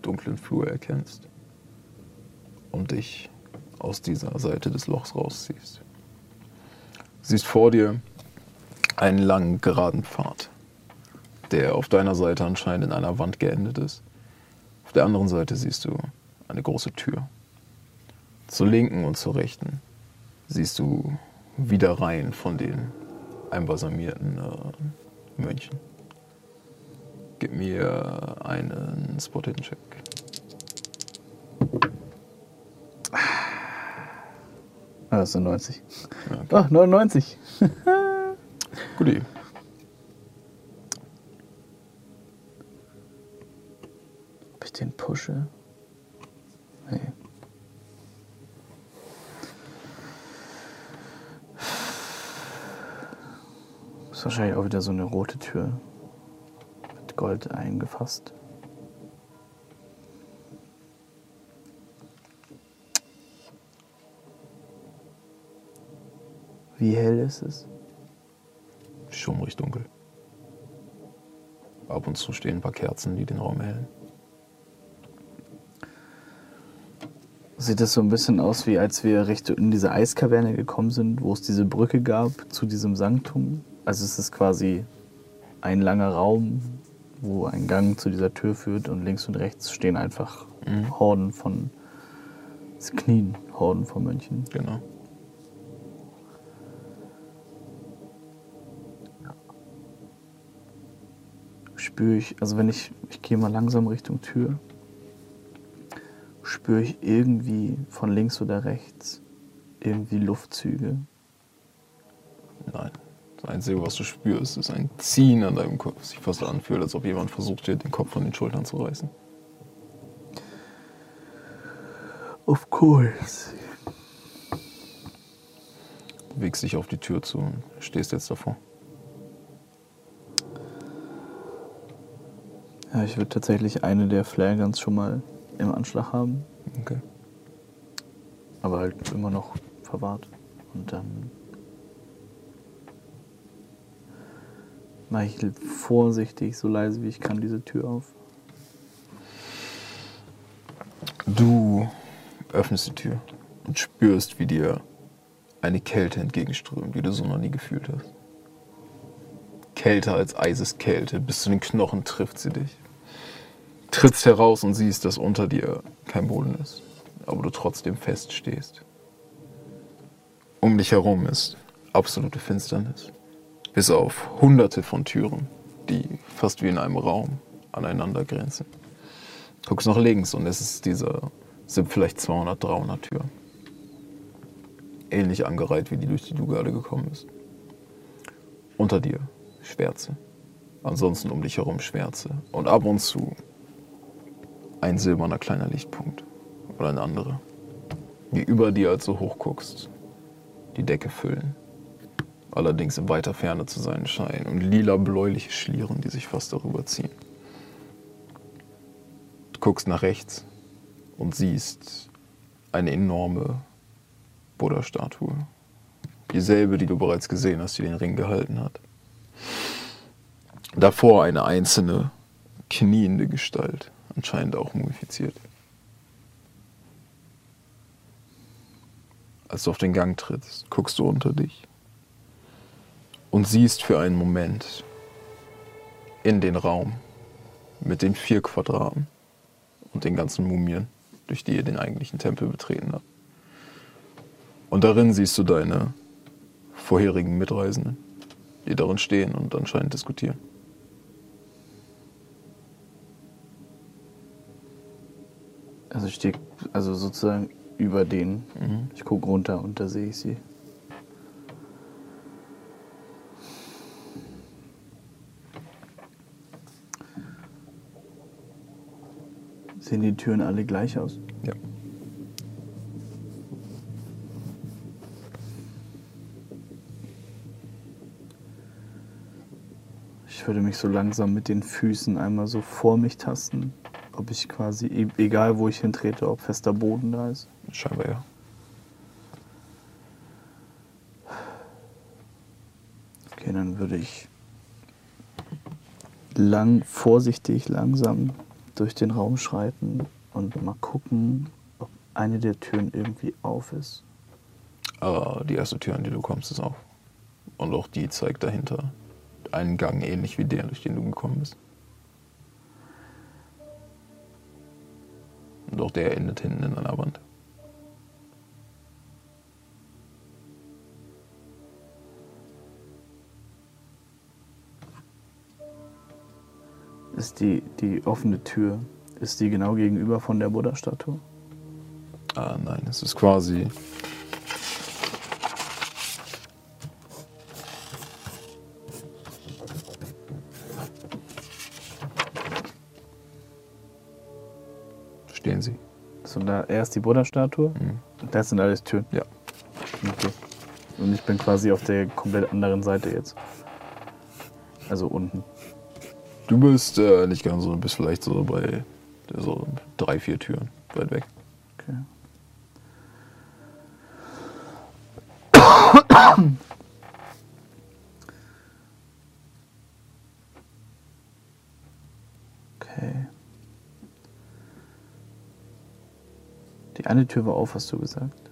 A: dunklen Flur erkennst und dich aus dieser Seite des Lochs rausziehst. Siehst vor dir einen langen, geraden Pfad, der auf deiner Seite anscheinend in einer Wand geendet ist. Auf der anderen Seite siehst du eine große Tür. Zur linken und zur rechten siehst du wieder Reihen von den einbalsamierten äh, Mönchen. Gib mir einen Spot-Hidden-Check.
B: Ah, das sind 90. Ah, 99.
A: Guti.
B: Ob ich den pushe? Nee. Das ist wahrscheinlich auch wieder so eine rote Tür. Mit Gold eingefasst. Wie hell ist es?
A: Schummrig dunkel. Ab und zu stehen ein paar Kerzen, die den Raum erhellen.
B: Sieht das so ein bisschen aus, wie als wir Richtung in diese Eiskaverne gekommen sind, wo es diese Brücke gab zu diesem Sanktum? Also es ist quasi ein langer Raum, wo ein Gang zu dieser Tür führt und links und rechts stehen einfach Horden von Knien, Horden von Mönchen.
A: Genau.
B: Spüre ich, also wenn ich, ich gehe mal langsam Richtung Tür, spüre ich irgendwie von links oder rechts irgendwie Luftzüge.
A: Nein. Das Einzige, was du spürst, ist ein Ziehen an deinem Kopf. Es sich fast anfühlt, als ob jemand versucht, dir den Kopf von den Schultern zu reißen.
B: Of course.
A: Du bewegst dich auf die Tür zu und stehst jetzt davor.
B: Ja, ich würde tatsächlich eine der Flareguns schon mal im Anschlag haben,
A: Okay.
B: aber halt immer noch verwahrt. Und dann mache ich vorsichtig, so leise wie ich kann, diese Tür auf.
A: Du öffnest die Tür und spürst, wie dir eine Kälte entgegenströmt, die du so noch nie gefühlt hast. Kälter als Eiseskälte, bis zu den Knochen trifft sie dich. Trittst heraus und siehst, dass unter dir kein Boden ist, aber du trotzdem feststehst. Um dich herum ist absolute Finsternis, bis auf hunderte von Türen, die fast wie in einem Raum aneinander grenzen. Guckst nach links und es ist diese, sind vielleicht 200, 300 Türen. Ähnlich angereiht wie die, durch die du gerade gekommen bist. Unter dir Schwärze. Ansonsten um dich herum Schwärze. Und ab und zu ein silberner kleiner Lichtpunkt. Oder ein anderer. Die über dir, als du hochguckst, die Decke füllen. Allerdings in weiter Ferne zu sein scheinen. Und lila-bläuliche Schlieren, die sich fast darüber ziehen. Du guckst nach rechts und siehst eine enorme Buddha-Statue. Dieselbe, die du bereits gesehen hast, die den Ring gehalten hat. Davor eine einzelne, kniende Gestalt, anscheinend auch mumifiziert. Als du auf den Gang trittst, guckst du unter dich und siehst für einen Moment in den Raum mit den vier Quadraten und den ganzen Mumien, durch die ihr den eigentlichen Tempel betreten habt. Und darin siehst du deine vorherigen Mitreisenden, die darin stehen und anscheinend diskutieren.
B: Also ich stehe also sozusagen über denen.
A: Mhm.
B: Ich gucke runter und da sehe ich sie. Sehen die Türen alle gleich aus?
A: Ja.
B: Ich würde mich so langsam mit den Füßen einmal so vor mich tasten. Ob ich quasi, e- egal wo ich hintrete, ob fester Boden da ist.
A: Scheinbar ja.
B: Okay, dann würde ich lang, vorsichtig, langsam durch den Raum schreiten und mal gucken, ob eine der Türen irgendwie auf ist.
A: Aber die erste Tür, an die du kommst, ist auf. Und auch die zeigt dahinter einen Gang ähnlich wie der, durch den du gekommen bist. Auch der endet hinten in einer Wand.
B: Ist die, die offene Tür, ist die genau gegenüber von der Buddha-Statue?
A: Ah, nein, es ist quasi.
B: Erst die Buddha-Statue,
A: Mhm.
B: das sind alles Türen.
A: Ja.
B: Okay. Und ich bin quasi auf der komplett anderen Seite jetzt. Also unten.
A: Du bist äh, nicht ganz so, du bist vielleicht so bei so drei, vier Türen weit weg.
B: Okay. Eine Tür war auf, hast du gesagt.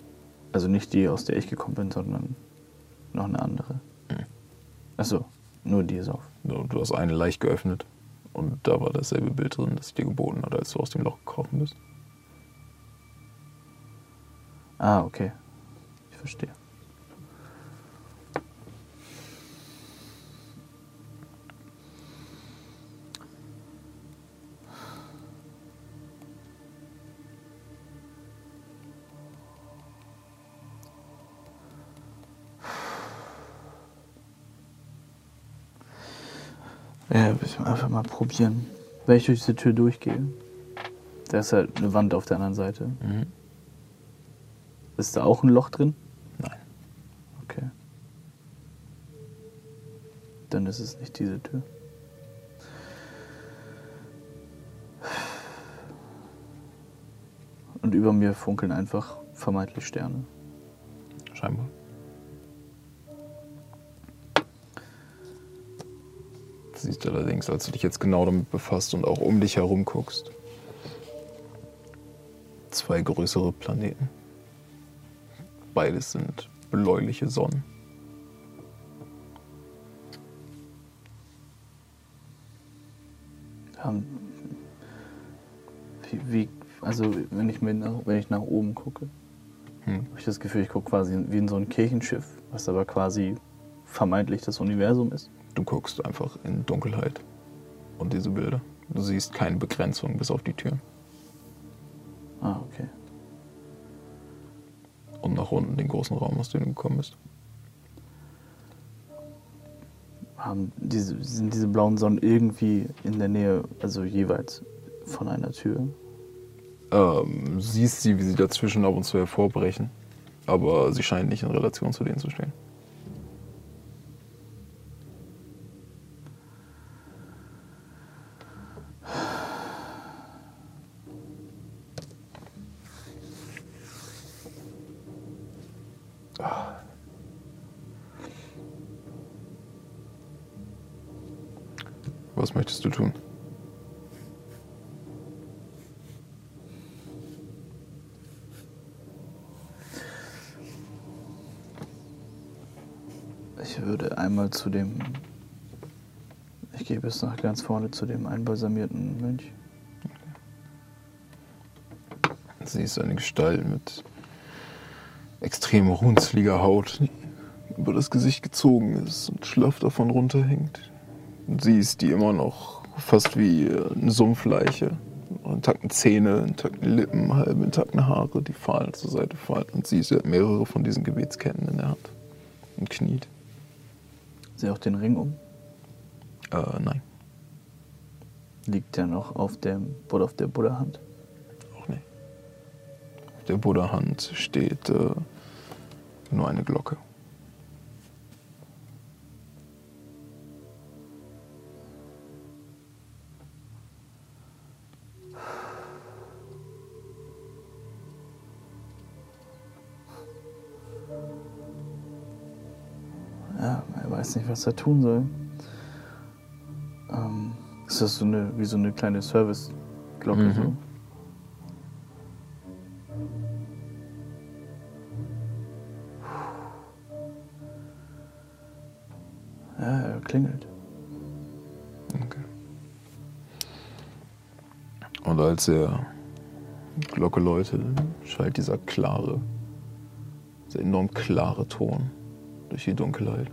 B: Also nicht die, aus der ich gekommen bin, sondern noch eine andere.
A: Mhm.
B: Achso, nur die ist auf.
A: Du, du hast eine leicht geöffnet und da war dasselbe Bild drin, das ich dir geboten hat, als du aus dem Loch gekrochen bist.
B: Ah, okay. Ich verstehe. Einfach mal probieren. Wenn ich durch diese Tür durchgehe, da ist halt eine Wand auf der anderen Seite.
A: Mhm.
B: Ist da auch ein Loch drin?
A: Nein.
B: Okay. Dann ist es nicht diese Tür. Und über mir funkeln einfach vermeintlich Sterne.
A: Allerdings, als du dich jetzt genau damit befasst und auch um dich herum guckst, zwei größere Planeten. Beides sind bläuliche Sonnen.
B: Wie, wie, also wenn ich, mir nach, wenn ich nach oben gucke,
A: Hm.
B: habe ich das Gefühl, ich gucke quasi wie in so ein Kirchenschiff, was aber quasi vermeintlich das Universum ist.
A: Du guckst einfach in Dunkelheit und diese Bilder. Du siehst keine Begrenzung bis auf die Türen.
B: Ah, okay.
A: Und nach unten den großen Raum, aus dem du gekommen bist.
B: Haben diese, sind diese blauen Sonnen irgendwie in der Nähe, also jeweils von einer Tür?
A: Ähm, siehst sie, wie sie dazwischen ab und zu hervorbrechen. Aber sie scheinen nicht in Relation zu denen zu stehen. Ah. Was möchtest du tun?
B: Ich würde einmal zu dem. Ich gehe bis nach ganz vorne zu dem einbalsamierten Mönch.
A: Sie ist eine Gestalt mit extrem runzliger Haut, die über das Gesicht gezogen ist und schlaff davon runterhängt. Und sie ist die immer noch fast wie eine Sumpfleiche. Intakten Zähne, intakten Lippen, halb intakten Haare, die fallen zur Seite fallen. Und sie, sie hat mehrere von diesen Gebetsketten in der Hand und kniet.
B: Sie auch den Ring um?
A: Äh, nein,
B: Liegt der noch auf, dem, oder auf der Buddha-Hand?
A: auch nicht. Auf der Buddha-Hand steht äh, nur eine Glocke.
B: Ja, er weiß nicht, was er tun soll. Ähm, ist das so eine, wie so eine kleine Service-Glocke?
A: Mhm.
B: So?
A: Als er Glocke läutet, schallt dieser klare, dieser enorm klare Ton durch die Dunkelheit.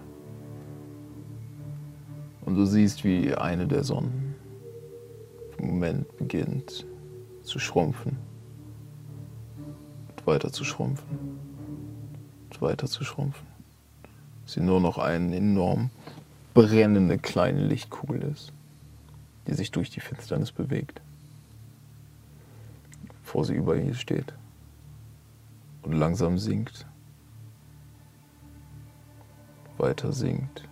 A: Und du siehst, wie eine der Sonnen im Moment beginnt zu schrumpfen. Und weiter zu schrumpfen. Und weiter zu schrumpfen. Sie nur noch eine enorm brennende kleine Lichtkugel ist, die sich durch die Finsternis bewegt. Vor sie über ihr steht und langsam sinkt. Weiter sinkt.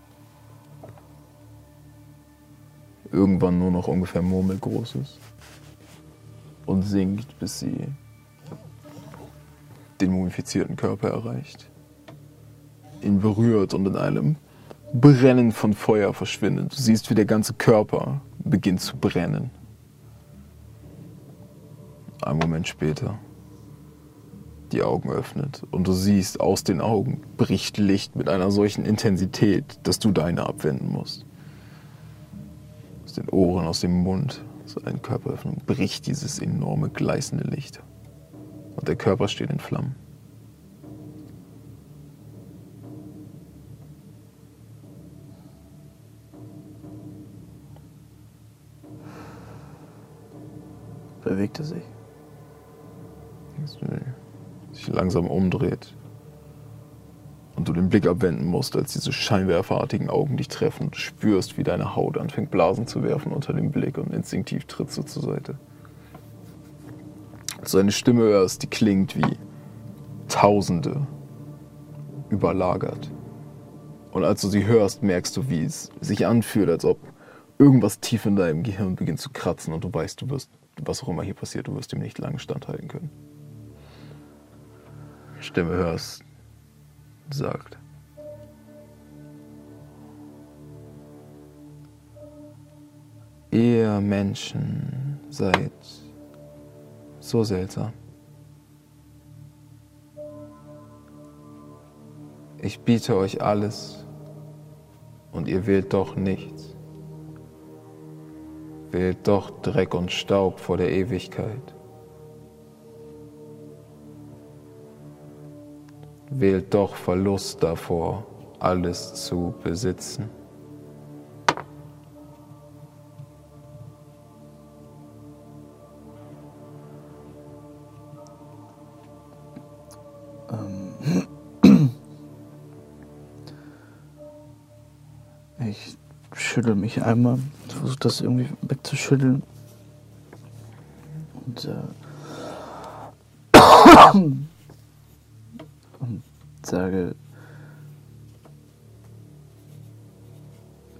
A: Irgendwann nur noch ungefähr murmelgroß ist. Und sinkt, bis sie den mumifizierten Körper erreicht. Ihn berührt und in einem Brennen von Feuer verschwindet. Du siehst, wie der ganze Körper beginnt zu brennen. Ein Moment später die Augen öffnet und du siehst, aus den Augen bricht Licht mit einer solchen Intensität, dass du deine abwenden musst. Aus den Ohren, aus dem Mund, aus deinen Körperöffnung bricht dieses enorme gleißende Licht. Und der Körper steht in Flammen.
B: Bewegt er sich.
A: Sich langsam umdreht und du den Blick abwenden musst, als diese scheinwerferartigen Augen dich treffen und du spürst, wie deine Haut anfängt Blasen zu werfen unter dem Blick und instinktiv trittst du zur Seite. Als du eine Stimme hörst, die klingt wie Tausende überlagert. Und als du sie hörst, merkst du, wie es sich anfühlt, als ob irgendwas tief in deinem Gehirn beginnt zu kratzen und du weißt, du wirst, was auch immer hier passiert, du wirst dem nicht lange standhalten können. Stimme hörst, sagt. Ihr Menschen seid so seltsam. Ich biete euch alles und ihr wählt doch nichts. Wählt doch Dreck und Staub vor der Ewigkeit. Wählt doch Verlust davor, alles zu besitzen.
B: Ich schüttel mich einmal, versuche das irgendwie wegzuschütteln. Und, äh, sage,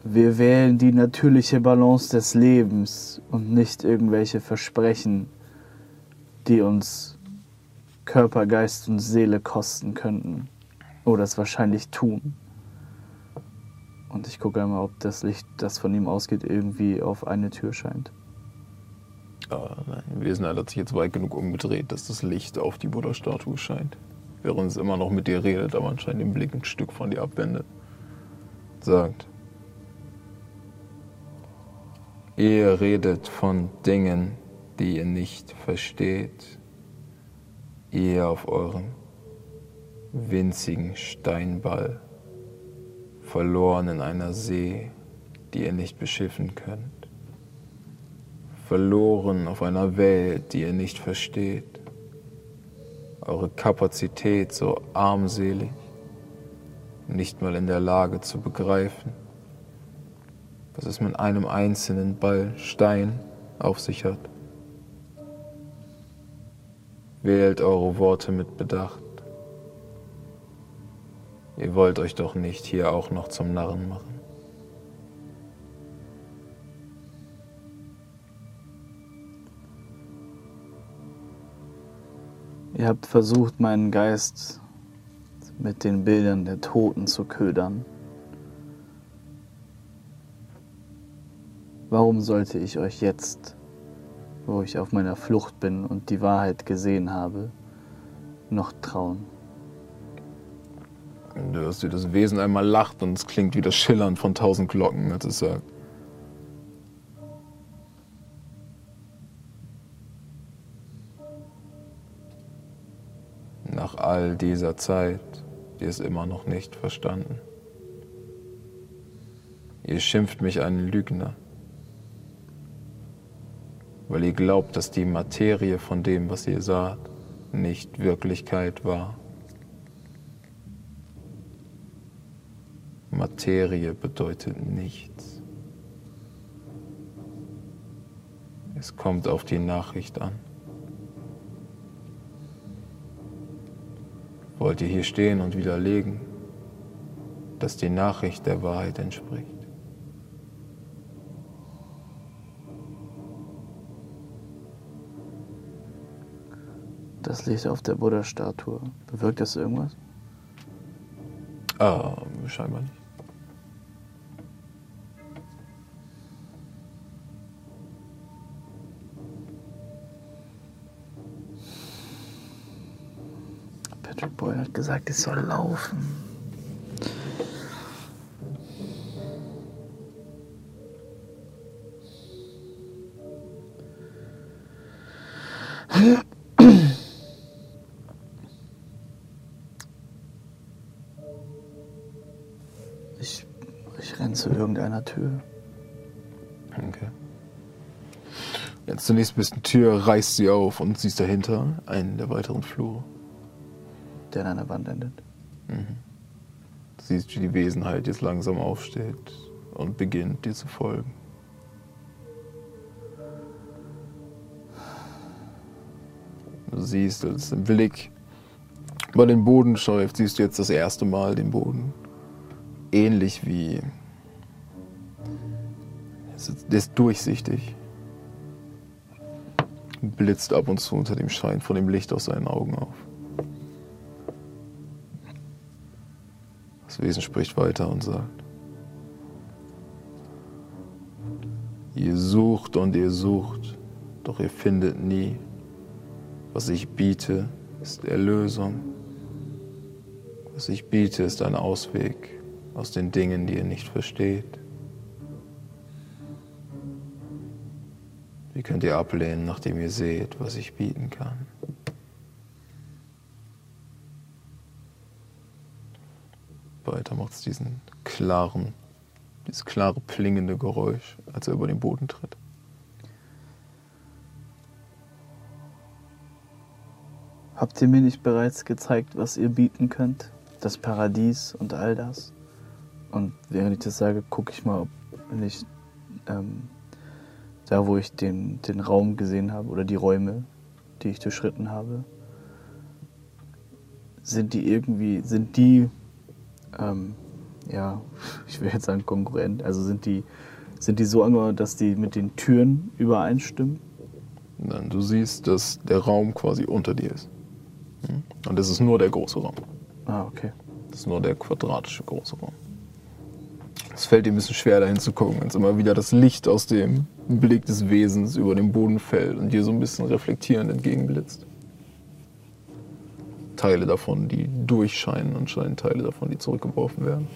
B: wir wählen die natürliche Balance des Lebens und nicht irgendwelche Versprechen, die uns Körper, Geist und Seele kosten könnten. Oder es wahrscheinlich tun. Und ich gucke einmal, ob das Licht, das von ihm ausgeht, irgendwie auf eine Tür scheint.
A: Ah, nein, Wesenheit hat sich jetzt weit genug umgedreht, dass das Licht auf die Buddha-Statue scheint. Während es immer noch mit dir redet, aber anscheinend den Blick ein Stück von dir abwendet. Sagt. Ihr redet von Dingen, die ihr nicht versteht. Ihr auf eurem winzigen Steinball, verloren in einer See, die ihr nicht beschiffen könnt verloren auf einer Welt, die ihr nicht versteht. Eure Kapazität so armselig, nicht mal in der Lage zu begreifen, was es mit einem einzelnen Ball Stein auf sich hat. Wählt eure Worte mit Bedacht. Ihr wollt euch doch nicht hier auch noch zum Narren machen.
B: Ihr habt versucht, meinen Geist mit den Bildern der Toten zu ködern. Warum sollte ich euch jetzt, wo ich auf meiner Flucht bin und die Wahrheit gesehen habe, noch trauen?
A: Du hörst dir das Wesen einmal lacht und es klingt wie das Schillern von tausend Glocken, als es sagt. Nach all dieser Zeit, die es immer noch nicht verstanden. Ihr schimpft mich einen Lügner, weil ihr glaubt, dass die Materie von dem, was ihr sagt, nicht Wirklichkeit war. Materie bedeutet nichts. Es kommt auf die Nachricht an. Wollt ihr hier stehen und widerlegen, dass die Nachricht der Wahrheit entspricht.
B: Das Licht auf der Buddha-Statue, bewirkt das irgendwas?
A: Ah, scheinbar nicht.
B: Patrick Boy hat gesagt, ich soll laufen. Ich, ich renne zu irgendeiner Tür.
A: Okay. Jetzt zur nächstbesten Tür reißt sie auf und siehst dahinter einen der weiteren Flure.
B: Der an einer Wand endet.
A: Du siehst, wie die Wesenheit jetzt langsam aufsteht und beginnt, dir zu folgen. Du siehst, als ein Blick über den Boden schäuft, siehst du jetzt das erste Mal den Boden. Ähnlich wie. es ist durchsichtig. Blitzt ab und zu unter dem Schein von dem Licht aus seinen Augen auf. Das Wesen spricht weiter und sagt, ihr sucht und ihr sucht, doch ihr findet nie. Was ich biete, ist Erlösung. Was ich biete, ist ein Ausweg aus den Dingen, die ihr nicht versteht. Wie könnt ihr ablehnen, nachdem ihr seht, was ich bieten kann? Weiter macht es diesen klaren, dieses klare plingende Geräusch, als er über den Boden tritt.
B: Habt ihr mir nicht bereits gezeigt, was ihr bieten könnt? Das Paradies und all das? Und während ich das sage, gucke ich mal, ob ich ähm, da, wo ich den, den Raum gesehen habe oder die Räume, die ich durchschritten habe, sind die irgendwie, sind die, ähm, ja, ich will jetzt sagen konkurrent, also sind die, sind die so angeordnet, dass die mit den Türen übereinstimmen?
A: Dann du siehst, dass der Raum quasi unter dir ist. Hm? Und das ist nur der große Raum.
B: Ah, okay.
A: Das ist nur der quadratische große Raum. Es fällt dir ein bisschen schwer, dahin zu gucken, als immer wieder das Licht aus dem Blick des Wesens über den Boden fällt und dir so ein bisschen reflektierend entgegenblitzt. Teile davon, die durchscheinen und scheinen Teile davon, die zurückgeworfen werden.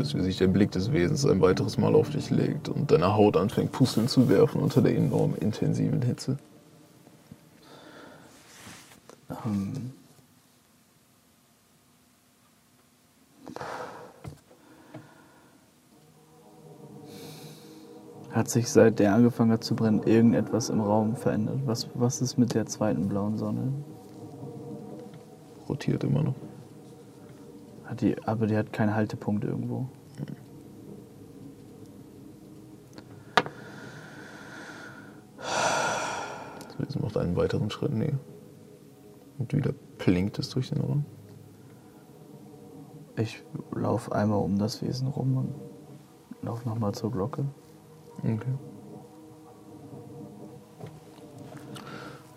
A: Spürst, wie sich der Blick des Wesens ein weiteres Mal auf dich legt und deine Haut anfängt Pusteln zu werfen unter der enorm intensiven Hitze. Ähm.
B: Hat sich seit der angefangen hat zu brennen irgendetwas im Raum verändert? Was, was ist mit der zweiten blauen Sonne?
A: Rotiert immer noch.
B: Hat die, aber die hat keinen Haltepunkt irgendwo.
A: Sie macht einen weiteren Schritt näher. Und wieder plinkt es durch den Raum.
B: Ich laufe einmal um das Wesen rum und laufe nochmal zur Glocke.
A: Okay.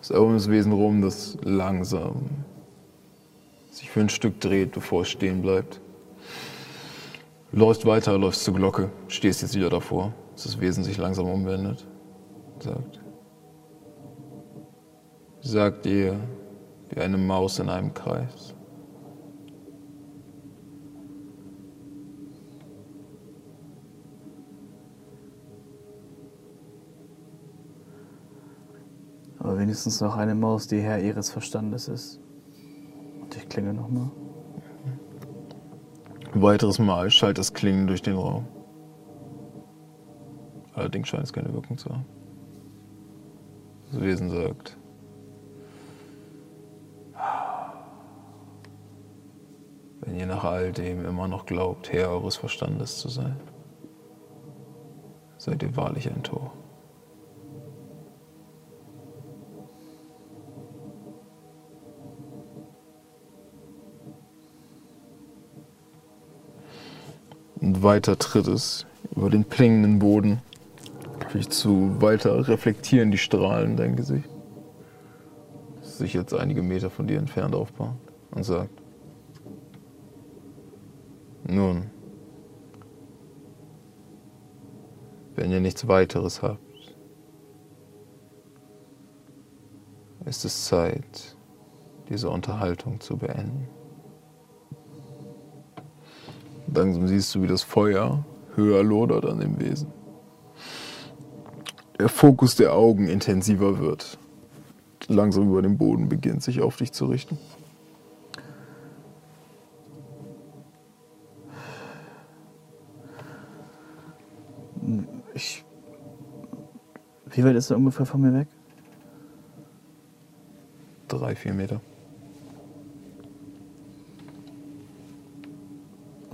A: Es ist um das Wesen rum, das langsam sich für ein Stück dreht, bevor es stehen bleibt. Läufst weiter, läufst zur Glocke, stehst jetzt wieder davor, dass das Wesen sich langsam umwendet. Sagt. Sagt ihr, wie eine Maus in einem Kreis.
B: Aber wenigstens noch eine Maus, die Herr ihres Verstandes ist. Ich klinge nochmal.
A: Ein weiteres Mal schallt das Klingen durch den Raum. Allerdings scheint es keine Wirkung zu haben. Das Wesen sagt. Wenn ihr nach all dem immer noch glaubt, Herr eures Verstandes zu sein, seid ihr wahrlich ein Tor. Weiter tritt es über den plingenden Boden. Vielleicht zu weiter reflektieren die Strahlen dein Gesicht. Das sich jetzt einige Meter von dir entfernt aufbauen und sagt: Nun, wenn ihr nichts weiteres habt, ist es Zeit, diese Unterhaltung zu beenden. Langsam siehst du, wie das Feuer höher lodert an dem Wesen. Der Fokus der Augen intensiver wird. Langsam über den Boden beginnt, sich auf dich zu richten.
B: Ich. Wie weit ist er ungefähr von mir weg?
A: Drei, vier Meter.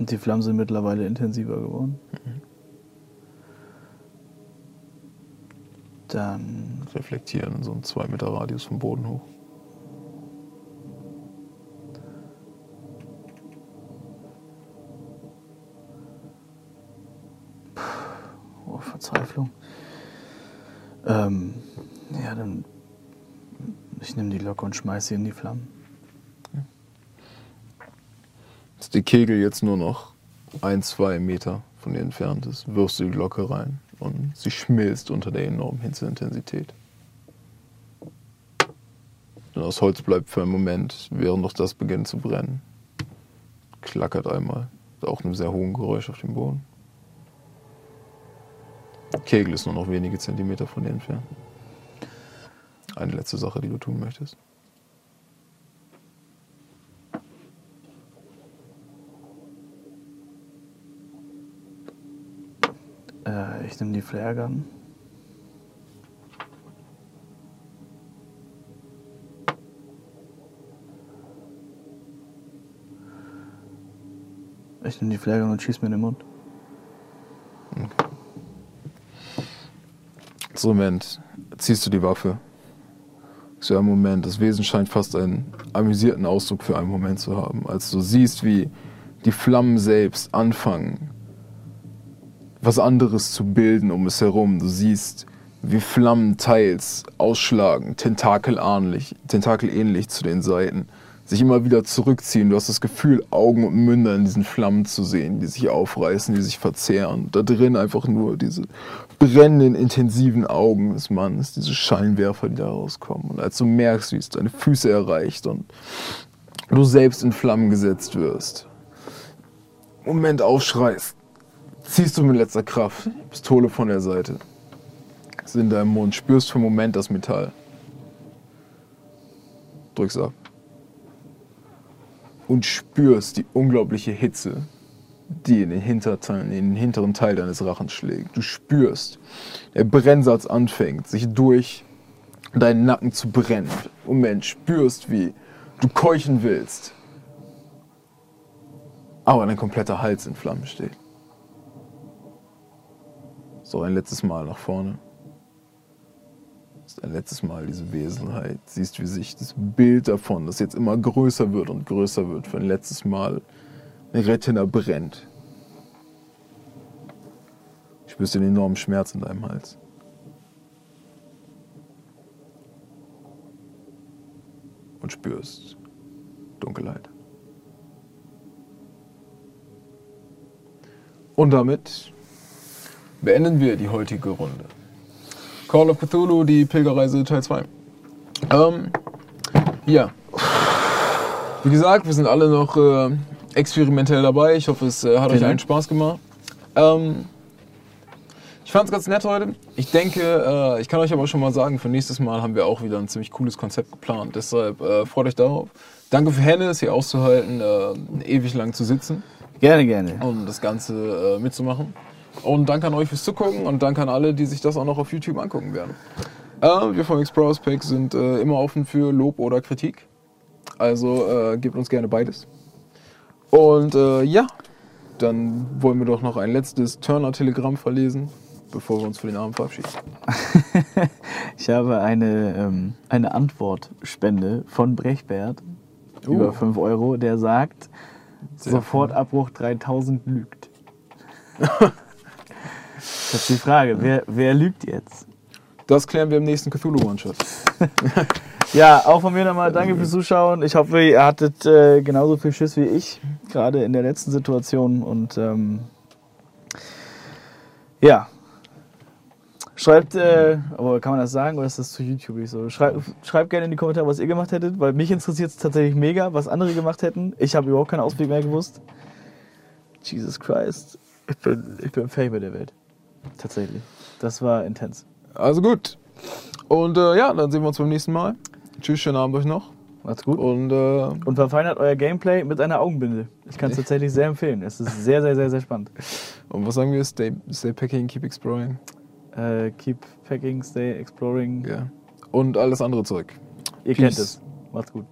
B: Und die Flammen sind mittlerweile intensiver geworden. Mhm. Dann.
A: Reflektieren so einen 2 Meter Radius vom Boden hoch.
B: Oh, Verzweiflung. Ähm, ja, dann. Ich nehme die Locke und schmeiße sie in die Flammen
A: die Kegel jetzt nur noch ein, zwei Meter von dir entfernt ist, wirfst du die Glocke rein und sie schmilzt unter der enormen Hitzeintensität. Und das Holz bleibt für einen Moment, während noch das beginnt zu brennen. Klackert einmal, auch einem sehr hohen Geräusch auf dem Boden. Kegel ist nur noch wenige Zentimeter von dir entfernt. Eine letzte Sache, die du tun möchtest.
B: Nehme die Flaregun. Ich nehme die Flaregun und schieße mir in den Mund.
A: Okay. So, Moment, ziehst du die Waffe, So ein Moment, das Wesen scheint fast einen amüsierten Ausdruck für einen Moment zu haben, als du siehst, wie die Flammen selbst anfangen, was anderes zu bilden um es herum. Du siehst, wie Flammen teils ausschlagen, tentakelähnlich, tentakelähnlich zu den Seiten, sich immer wieder zurückziehen. Du hast das Gefühl, Augen und Münder in diesen Flammen zu sehen, die sich aufreißen, die sich verzehren. Da drin einfach nur diese brennenden, intensiven Augen des Mannes, diese Scheinwerfer, die da rauskommen. Und als du merkst, wie es deine Füße erreicht und du selbst in Flammen gesetzt wirst, Moment aufschreist, ziehst du mit letzter Kraft Pistole von der Seite. ist in deinem Mund, spürst für einen Moment das Metall. Drück's ab. Und spürst die unglaubliche Hitze, die in den, Hinterteil, in den hinteren Teil deines Rachens schlägt. Du spürst, der Brennsatz anfängt, sich durch deinen Nacken zu brennen. Moment, spürst, wie du keuchen willst, aber dein kompletter Hals in Flammen steht. So ein letztes Mal nach vorne. Ein letztes Mal diese Wesenheit. Siehst, wie sich das Bild davon, das jetzt immer größer wird und größer wird, für ein letztes Mal Retina brennt. Spürst den enormen Schmerz in deinem Hals. Und spürst Dunkelheit. Und damit beenden wir die heutige Runde. Call of Cthulhu, die Pilgerreise Teil 2. Ähm, ja. Wie gesagt, wir sind alle noch äh, experimentell dabei. Ich hoffe, es äh, hat euch allen Spaß gemacht. Ähm, ich fand es ganz nett heute. Ich denke, äh, ich kann euch aber schon mal sagen, für nächstes Mal haben wir auch wieder ein ziemlich cooles Konzept geplant. Deshalb äh, freut euch darauf. Danke für Hennes, hier auszuhalten, äh, ewig lang zu sitzen.
B: Gerne, gerne.
A: Um das Ganze äh, mitzumachen. Und danke an euch fürs Zugucken und danke an alle, die sich das auch noch auf YouTube angucken werden. Äh, wir von Explorers Pack sind äh, immer offen für Lob oder Kritik. Also äh, gebt uns gerne beides. Und äh, ja, dann wollen wir doch noch ein letztes Turner-Telegramm verlesen, bevor wir uns für den Abend verabschieden.
B: ich habe eine, ähm, eine Antwortspende von Brechbert
A: Uh.
B: über 5 Euro, der sagt,
A: Sehr
B: Sofortabbruch 3000 lügt. das ist die Frage, wer, wer lügt jetzt?
A: Das klären wir im nächsten Cthulhu One-Shot.
B: Ja, auch von mir nochmal danke fürs Zuschauen. Ich hoffe, ihr hattet äh, genauso viel Schiss wie ich, gerade in der letzten Situation. Und ähm, ja, schreibt, äh, aber kann man das sagen oder ist das zu YouTube so? Schreibt, schreibt gerne in die Kommentare, was ihr gemacht hättet, weil mich interessiert es tatsächlich mega, was andere gemacht hätten. Ich habe überhaupt keinen Ausweg mehr gewusst. Jesus Christ, ich bin, ich bin fertig mit der Welt. Tatsächlich. Das war intens.
A: Also gut. Und äh, ja, dann sehen wir uns beim nächsten Mal. Tschüss, schönen Abend euch noch.
B: Macht's gut.
A: Und äh,
B: Und verfeinert euer Gameplay mit einer Augenbinde. Ich kann es tatsächlich sehr empfehlen. Es ist sehr, sehr, sehr, sehr spannend.
A: Und was sagen wir? Stay, stay packing, keep exploring.
B: Äh, keep packing, stay exploring.
A: Ja. Und alles andere Zeug.
B: Ihr
A: Peace.
B: kennt es. Macht's gut.